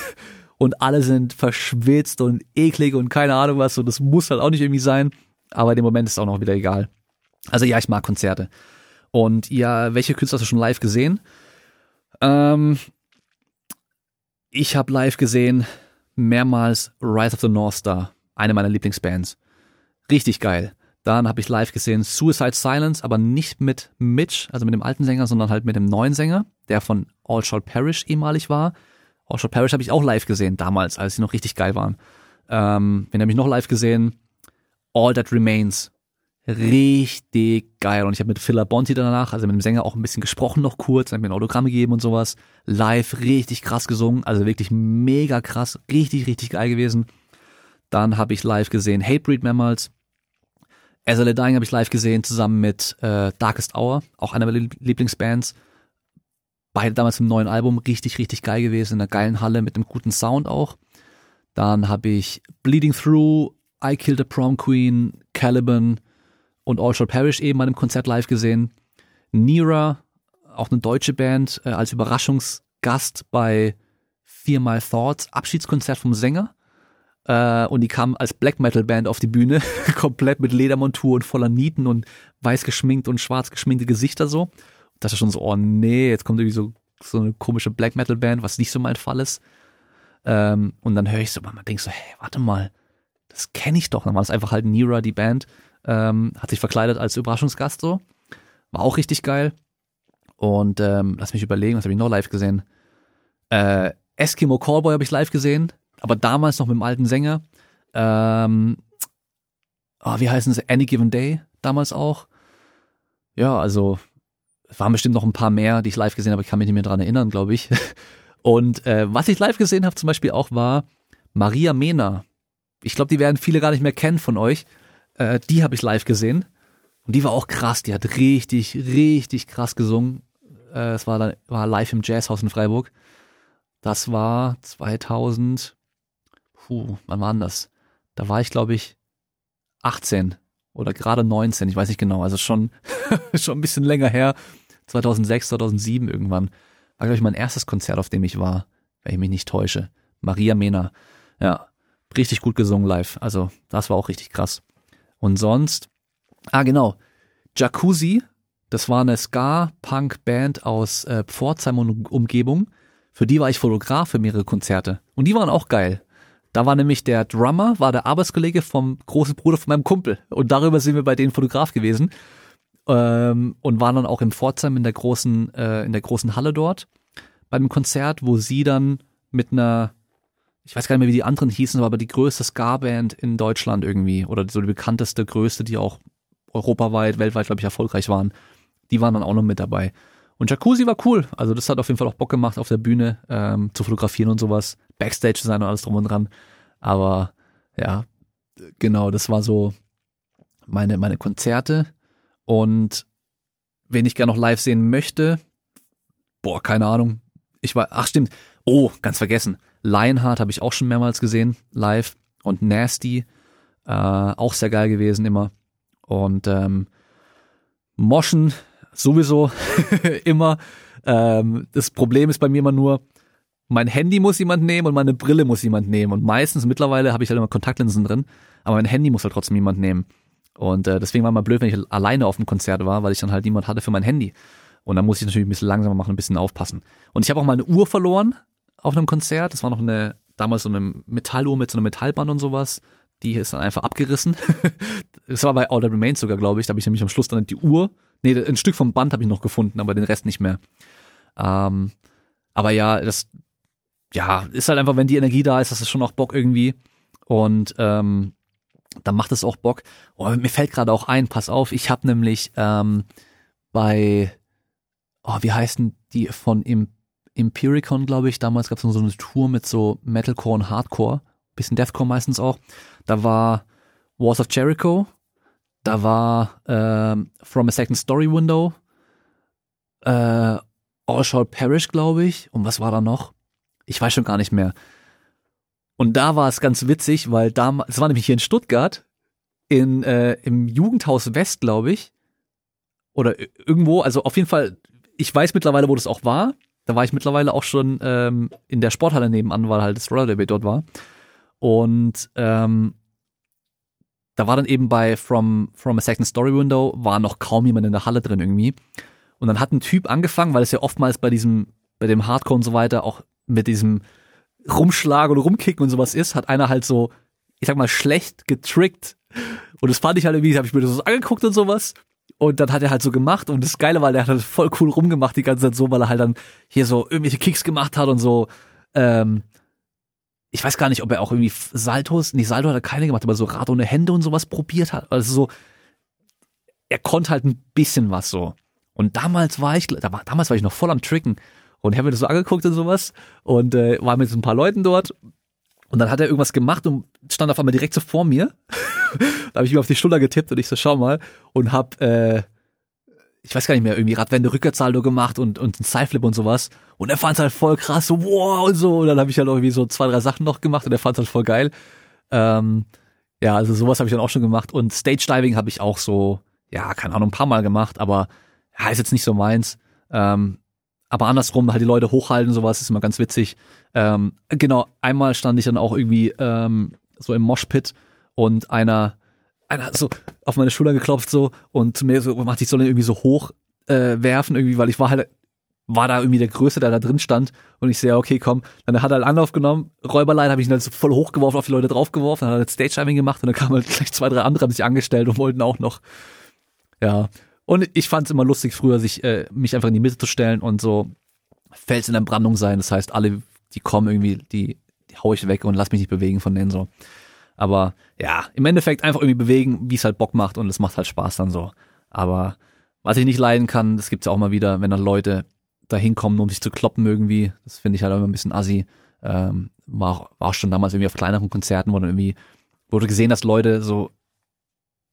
und alle sind verschwitzt und eklig und keine Ahnung was und das muss halt auch nicht irgendwie sein, aber in dem Moment ist es auch noch wieder egal. Also ja, ich mag Konzerte. Und ja, welche Künstler hast du schon live gesehen? Ähm, ich habe live gesehen mehrmals Rise of the North Star Eine meiner Lieblingsbands. Richtig geil. Dann habe ich live gesehen Suicide Silence, aber nicht mit Mitch, also mit dem alten Sänger, sondern halt mit dem neuen Sänger, der von All Shall Perish ehemalig war. All Shall Perish habe ich auch live gesehen, damals, als sie noch richtig geil waren. Ähm, wen habe ich noch live gesehen? All That Remains. Richtig geil. Und ich habe mit Phila Bonti danach, also mit dem Sänger, auch ein bisschen gesprochen noch kurz, hat mir ein Autogramm gegeben und sowas. Live richtig krass gesungen, also wirklich mega krass, richtig, richtig geil gewesen. Dann habe ich live gesehen Hatebreed mehrmals. As I Dying habe ich live gesehen, zusammen mit äh, Darkest Hour, auch einer meiner Lieblingsbands. Beide damals im neuen Album, richtig, richtig geil gewesen, in einer geilen Halle mit einem guten Sound auch. Dann habe ich Bleeding Through, I Killed a Prom Queen, Caliban und All Shall Perish eben bei einem Konzert live gesehen. Nira, auch eine deutsche Band, äh, als Überraschungsgast bei My Thoughts, Abschiedskonzert vom Sänger. Äh, und die kam als Black Metal Band auf die Bühne, komplett mit Ledermontur und voller Nieten und weiß geschminkt und schwarz geschminkte Gesichter so. Das ist schon so, oh nee, jetzt kommt irgendwie so, so eine komische Black Metal Band, was nicht so mein Fall ist. Ähm, und dann höre ich so, man denkt so, hey, warte mal, das kenne ich doch. Dann war das einfach halt Nira, die Band, ähm, hat sich verkleidet als Überraschungsgast so. War auch richtig geil. Und ähm, lass mich überlegen, was habe ich noch live gesehen? Äh, Eskimo Callboy habe ich live gesehen aber damals noch mit dem alten Sänger. Ähm, oh, wie heißen sie? Any Given Day damals auch. Ja, also es waren bestimmt noch ein paar mehr, die ich live gesehen habe. Ich kann mich nicht mehr dran erinnern, glaube ich. Und äh, was ich live gesehen habe zum Beispiel auch war Maria Mena. Ich glaube, die werden viele gar nicht mehr kennen von euch. Äh, die habe ich live gesehen. Und die war auch krass. Die hat richtig, richtig krass gesungen. Äh, es war, war live im Jazzhaus in Freiburg. Das war 2000, puh, wann war denn das? Da war ich, glaube ich, 18 oder gerade 19, ich weiß nicht genau, also schon, schon ein bisschen länger her, 2006, 2007 irgendwann, war, glaube ich, mein erstes Konzert, auf dem ich war, wenn ich mich nicht täusche. Maria Mena, ja, richtig gut gesungen live, also das war auch richtig krass. Und sonst, ah genau, Jacuzzi, das war eine Ska-Punk-Band aus äh, Pforzheim und Umgebung, für die war ich Fotograf für mehrere Konzerte. Und die waren auch geil. Da war nämlich der Drummer, war der Arbeitskollege vom großen Bruder von meinem Kumpel. Und darüber sind wir bei denen Fotograf gewesen. Ähm, und waren dann auch im Pforzheim in der großen, äh, in der großen Halle dort. Bei einem Konzert, wo sie dann mit einer, ich weiß gar nicht mehr, wie die anderen hießen, aber die größte Ska-Band in Deutschland irgendwie. Oder so die bekannteste, größte, die auch europaweit, weltweit, glaube ich, erfolgreich waren. Die waren dann auch noch mit dabei. Und Jacuzzi war cool. Also das hat auf jeden Fall auch Bock gemacht, auf der Bühne ähm, zu fotografieren und sowas. Backstage sein und alles drum und dran. Aber ja, genau, das war so meine, meine Konzerte. Und wen ich gerne noch live sehen möchte, boah, keine Ahnung. Ich war, ach stimmt, oh, ganz vergessen. Lionheart habe ich auch schon mehrmals gesehen, live. Und Nasty, äh, auch sehr geil gewesen immer. Und ähm, Moschen sowieso immer. Ähm, das Problem ist bei mir immer nur, mein Handy muss jemand nehmen und meine Brille muss jemand nehmen. Und meistens, mittlerweile habe ich halt immer Kontaktlinsen drin, aber mein Handy muss halt trotzdem jemand nehmen. Und äh, deswegen war mal blöd, wenn ich alleine auf dem Konzert war, weil ich dann halt niemand hatte für mein Handy. Und dann muss ich natürlich ein bisschen langsamer machen, ein bisschen aufpassen. Und ich habe auch mal eine Uhr verloren auf einem Konzert. Das war noch eine, damals so eine Metalluhr mit so einem Metallband und sowas. Die ist dann einfach abgerissen. das war bei All That Remains sogar, glaube ich. Da habe ich nämlich am Schluss dann die Uhr Nee, ein Stück vom Band habe ich noch gefunden, aber den Rest nicht mehr. Ähm, aber ja, das ja, ist halt einfach, wenn die Energie da ist, das ist schon auch Bock irgendwie. Und ähm, dann macht es auch Bock. Oh, mir fällt gerade auch ein, pass auf, ich habe nämlich ähm, bei, oh, wie heißen die von Im Empiricon, glaube ich, damals gab es so eine Tour mit so Metalcore und Hardcore, bisschen Deathcore meistens auch. Da war Wars of Jericho, da war äh, From a Second Story Window, äh, All Shall Perish, glaube ich. Und was war da noch? Ich weiß schon gar nicht mehr. Und da war es ganz witzig, weil da, es war nämlich hier in Stuttgart, in, äh, im Jugendhaus West, glaube ich. Oder irgendwo, also auf jeden Fall, ich weiß mittlerweile, wo das auch war. Da war ich mittlerweile auch schon ähm, in der Sporthalle nebenan, weil halt das Roller Derby dort war. Und ähm, da war dann eben bei From, From a Second Story Window, war noch kaum jemand in der Halle drin irgendwie. Und dann hat ein Typ angefangen, weil es ja oftmals bei diesem, bei dem Hardcore und so weiter auch mit diesem Rumschlagen und Rumkicken und sowas ist, hat einer halt so ich sag mal, schlecht getrickt. Und das fand ich halt irgendwie, habe ich mir das so angeguckt und sowas. Und dann hat er halt so gemacht und das Geile war, der hat halt voll cool rumgemacht die ganze Zeit so, weil er halt dann hier so irgendwelche Kicks gemacht hat und so. Ähm, ich weiß gar nicht, ob er auch irgendwie Saltos, nee, Salto hat er keine gemacht, aber so Rad ohne Hände und sowas probiert hat. Also so, er konnte halt ein bisschen was so. Und damals war ich, damals war ich noch voll am Tricken und ich habe mir das so angeguckt und sowas und äh, war mit so ein paar Leuten dort und dann hat er irgendwas gemacht und stand auf einmal direkt so vor mir. da habe ich ihm auf die Schulter getippt und ich so, schau mal und hab, äh, ich weiß gar nicht mehr, irgendwie Radwende Rückwärtssaldo gemacht und, und ein Sideflip und sowas. Und er fand's halt voll krass, so wow und so. Und dann habe ich halt irgendwie so zwei, drei Sachen noch gemacht und er fand's halt voll geil. Ähm, ja, also sowas habe ich dann auch schon gemacht. Und Stage Diving habe ich auch so, ja, keine Ahnung, ein paar Mal gemacht, aber ja, ist jetzt nicht so meins. Ähm, aber andersrum halt die Leute hochhalten, sowas ist immer ganz witzig. Ähm, genau, einmal stand ich dann auch irgendwie ähm, so im Moshpit und einer, einer so auf meine Schulter geklopft so und zu mir so macht ich soll irgendwie so hoch äh, werfen irgendwie, weil ich war halt war da irgendwie der Größte, der da drin stand und ich sehe, okay, komm, dann hat er einen Anlauf genommen, Räuberlein habe ich ihn dann so voll hochgeworfen, auf die Leute draufgeworfen, dann hat er halt Stage Diving gemacht und dann kamen halt gleich zwei, drei andere, haben sich angestellt und wollten auch noch, ja, und ich fand es immer lustig, früher sich äh, mich einfach in die Mitte zu stellen und so Fels in der Brandung sein. Das heißt, alle, die kommen irgendwie, die, die hau ich weg und lass mich nicht bewegen von denen so. Aber ja, im Endeffekt einfach irgendwie bewegen, wie es halt Bock macht und es macht halt Spaß dann so. Aber was ich nicht leiden kann, das gibt's ja auch mal wieder, wenn dann Leute da hinkommen, um sich zu kloppen irgendwie. Das finde ich halt immer ein bisschen assi. Ähm, war, war schon damals irgendwie auf kleineren Konzerten, wo dann irgendwie wurde gesehen, dass Leute so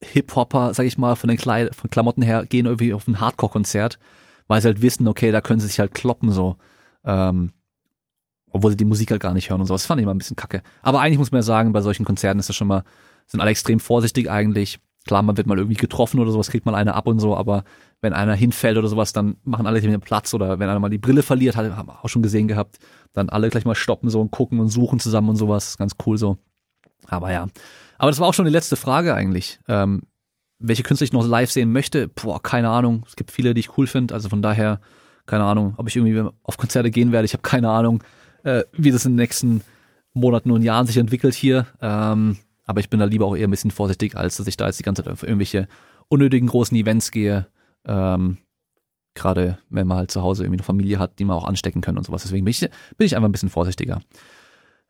Hip-Hopper, sag ich mal, von den Kle von Klamotten her, gehen irgendwie auf ein Hardcore-Konzert, weil sie halt wissen, okay, da können sie sich halt kloppen so. Ähm, obwohl sie die Musik halt gar nicht hören und so. Das fand ich immer ein bisschen kacke. Aber eigentlich muss man ja sagen, bei solchen Konzerten ist das schon mal, sind alle extrem vorsichtig eigentlich. Klar, man wird mal irgendwie getroffen oder sowas, kriegt mal eine ab und so, aber wenn einer hinfällt oder sowas, dann machen alle den Platz oder wenn einer mal die Brille verliert, hat, haben wir auch schon gesehen gehabt, dann alle gleich mal stoppen so und gucken und suchen zusammen und sowas. Ganz cool so. Aber ja, aber das war auch schon die letzte Frage eigentlich. Ähm, welche Künstler ich noch live sehen möchte, boah, keine Ahnung. Es gibt viele, die ich cool finde. Also von daher, keine Ahnung, ob ich irgendwie auf Konzerte gehen werde. Ich habe keine Ahnung, äh, wie das in den nächsten Monaten und Jahren sich entwickelt hier. Ähm, aber ich bin da lieber auch eher ein bisschen vorsichtig, als dass ich da jetzt die ganze Zeit auf irgendwelche unnötigen großen Events gehe. Ähm, Gerade wenn man halt zu Hause irgendwie eine Familie hat, die man auch anstecken können und sowas. Deswegen bin ich, bin ich einfach ein bisschen vorsichtiger.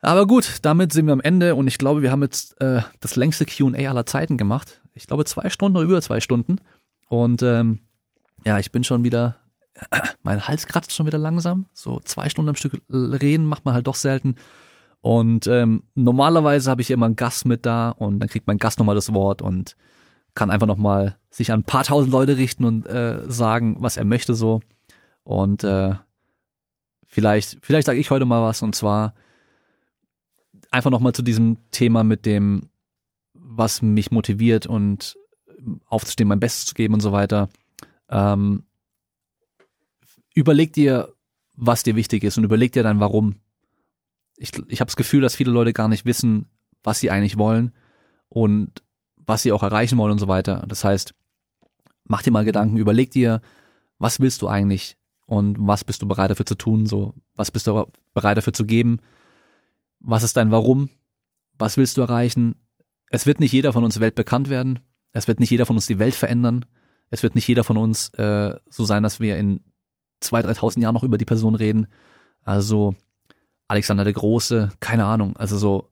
Aber gut, damit sind wir am Ende und ich glaube, wir haben jetzt äh, das längste QA aller Zeiten gemacht. Ich glaube zwei Stunden oder über zwei Stunden. Und ähm, ja, ich bin schon wieder, mein Hals kratzt schon wieder langsam. So zwei Stunden am Stück reden macht man halt doch selten. Und ähm, normalerweise habe ich immer einen Gast mit da und dann kriegt mein Gast nochmal das Wort und kann einfach nochmal sich an ein paar tausend Leute richten und äh, sagen, was er möchte so. Und äh, vielleicht, vielleicht sage ich heute mal was und zwar einfach nochmal zu diesem Thema mit dem, was mich motiviert und aufzustehen, mein Bestes zu geben und so weiter. Ähm, überleg dir, was dir wichtig ist und überleg dir dann, warum. Ich, ich habe das Gefühl, dass viele Leute gar nicht wissen, was sie eigentlich wollen und was sie auch erreichen wollen und so weiter. Das heißt, mach dir mal Gedanken, überleg dir, was willst du eigentlich und was bist du bereit dafür zu tun, so, was bist du bereit dafür zu geben was ist dein Warum? Was willst du erreichen? Es wird nicht jeder von uns weltbekannt werden. Es wird nicht jeder von uns die Welt verändern. Es wird nicht jeder von uns äh, so sein, dass wir in zwei, dreitausend Jahren noch über die Person reden. Also Alexander der Große, keine Ahnung. Also so,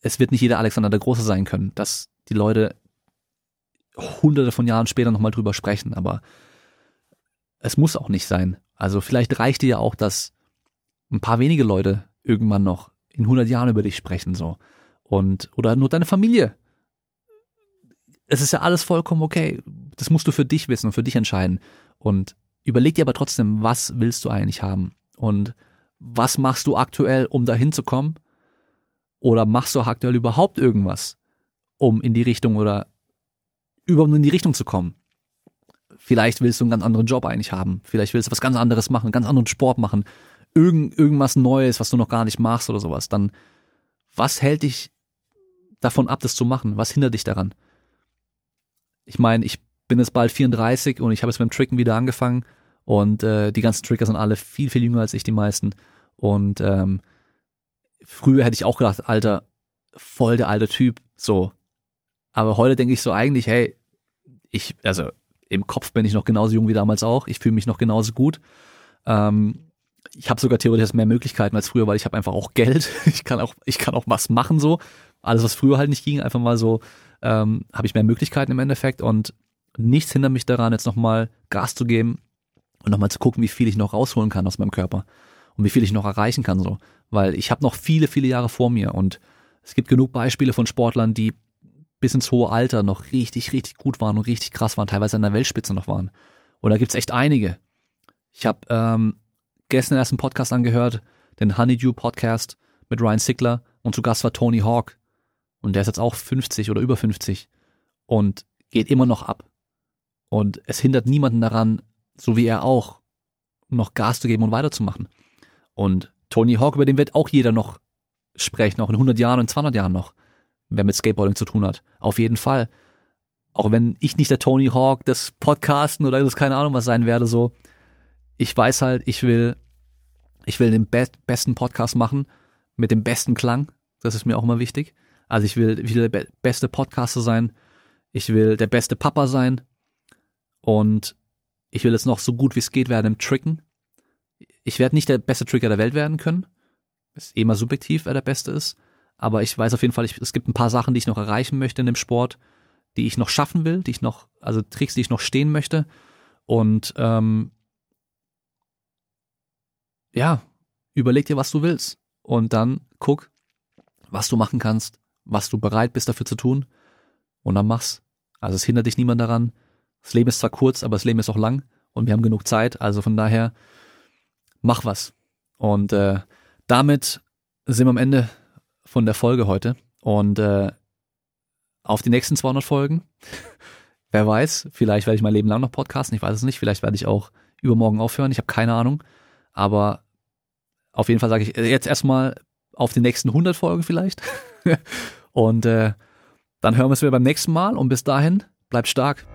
es wird nicht jeder Alexander der Große sein können, dass die Leute hunderte von Jahren später nochmal drüber sprechen, aber es muss auch nicht sein. Also vielleicht reicht dir ja auch, dass ein paar wenige Leute irgendwann noch in 100 Jahren über dich sprechen so und oder nur deine Familie. Es ist ja alles vollkommen okay. Das musst du für dich wissen und für dich entscheiden und überleg dir aber trotzdem, was willst du eigentlich haben und was machst du aktuell, um dahin zu kommen? Oder machst du aktuell überhaupt irgendwas, um in die Richtung oder überhaupt in die Richtung zu kommen? Vielleicht willst du einen ganz anderen Job eigentlich haben. Vielleicht willst du was ganz anderes machen, einen ganz anderen Sport machen irgend, irgendwas Neues, was du noch gar nicht machst oder sowas, dann was hält dich davon ab, das zu machen? Was hindert dich daran? Ich meine, ich bin jetzt bald 34 und ich habe jetzt mit dem Tricken wieder angefangen und äh, die ganzen Tricker sind alle viel, viel jünger als ich, die meisten. Und ähm, früher hätte ich auch gedacht, Alter, voll der alte Typ, so. Aber heute denke ich so eigentlich, hey, ich, also im Kopf bin ich noch genauso jung wie damals auch. Ich fühle mich noch genauso gut. Ähm, ich habe sogar theoretisch mehr Möglichkeiten als früher, weil ich habe einfach auch Geld. Ich kann auch, ich kann auch was machen so. Alles, was früher halt nicht ging, einfach mal so, ähm, habe ich mehr Möglichkeiten im Endeffekt und nichts hindert mich daran, jetzt nochmal Gas zu geben und nochmal zu gucken, wie viel ich noch rausholen kann aus meinem Körper und wie viel ich noch erreichen kann so. Weil ich habe noch viele, viele Jahre vor mir und es gibt genug Beispiele von Sportlern, die bis ins hohe Alter noch richtig, richtig gut waren und richtig krass waren, teilweise an der Weltspitze noch waren. Und da gibt's echt einige. Ich habe ähm, gestern erst einen Podcast angehört, den Honeydew Podcast mit Ryan Sickler und zu Gast war Tony Hawk. Und der ist jetzt auch 50 oder über 50 und geht immer noch ab. Und es hindert niemanden daran, so wie er auch, noch Gas zu geben und weiterzumachen. Und Tony Hawk, über den wird auch jeder noch sprechen, auch in 100 Jahren und 200 Jahren noch, wer mit Skateboarding zu tun hat. Auf jeden Fall. Auch wenn ich nicht der Tony Hawk des Podcasten oder das keine Ahnung was sein werde, so. Ich weiß halt, ich will, ich will den be besten Podcast machen mit dem besten Klang. Das ist mir auch immer wichtig. Also ich will, ich will der be beste Podcaster sein. Ich will der beste Papa sein. Und ich will jetzt noch so gut wie es geht werden im Tricken. Ich werde nicht der beste Tricker der Welt werden können. Ist eh mal subjektiv, wer der Beste ist. Aber ich weiß auf jeden Fall, ich, es gibt ein paar Sachen, die ich noch erreichen möchte in dem Sport, die ich noch schaffen will, die ich noch, also Tricks, die ich noch stehen möchte. Und ähm, ja, überleg dir, was du willst. Und dann guck, was du machen kannst, was du bereit bist dafür zu tun. Und dann mach's. Also es hindert dich niemand daran. Das Leben ist zwar kurz, aber das Leben ist auch lang und wir haben genug Zeit. Also von daher, mach was. Und äh, damit sind wir am Ende von der Folge heute. Und äh, auf die nächsten 200 Folgen. Wer weiß, vielleicht werde ich mein Leben lang noch podcasten, ich weiß es nicht. Vielleicht werde ich auch übermorgen aufhören, ich habe keine Ahnung. Aber auf jeden Fall sage ich jetzt erstmal auf die nächsten 100 Folgen vielleicht. und äh, dann hören wir es wieder beim nächsten Mal und bis dahin, bleibt stark.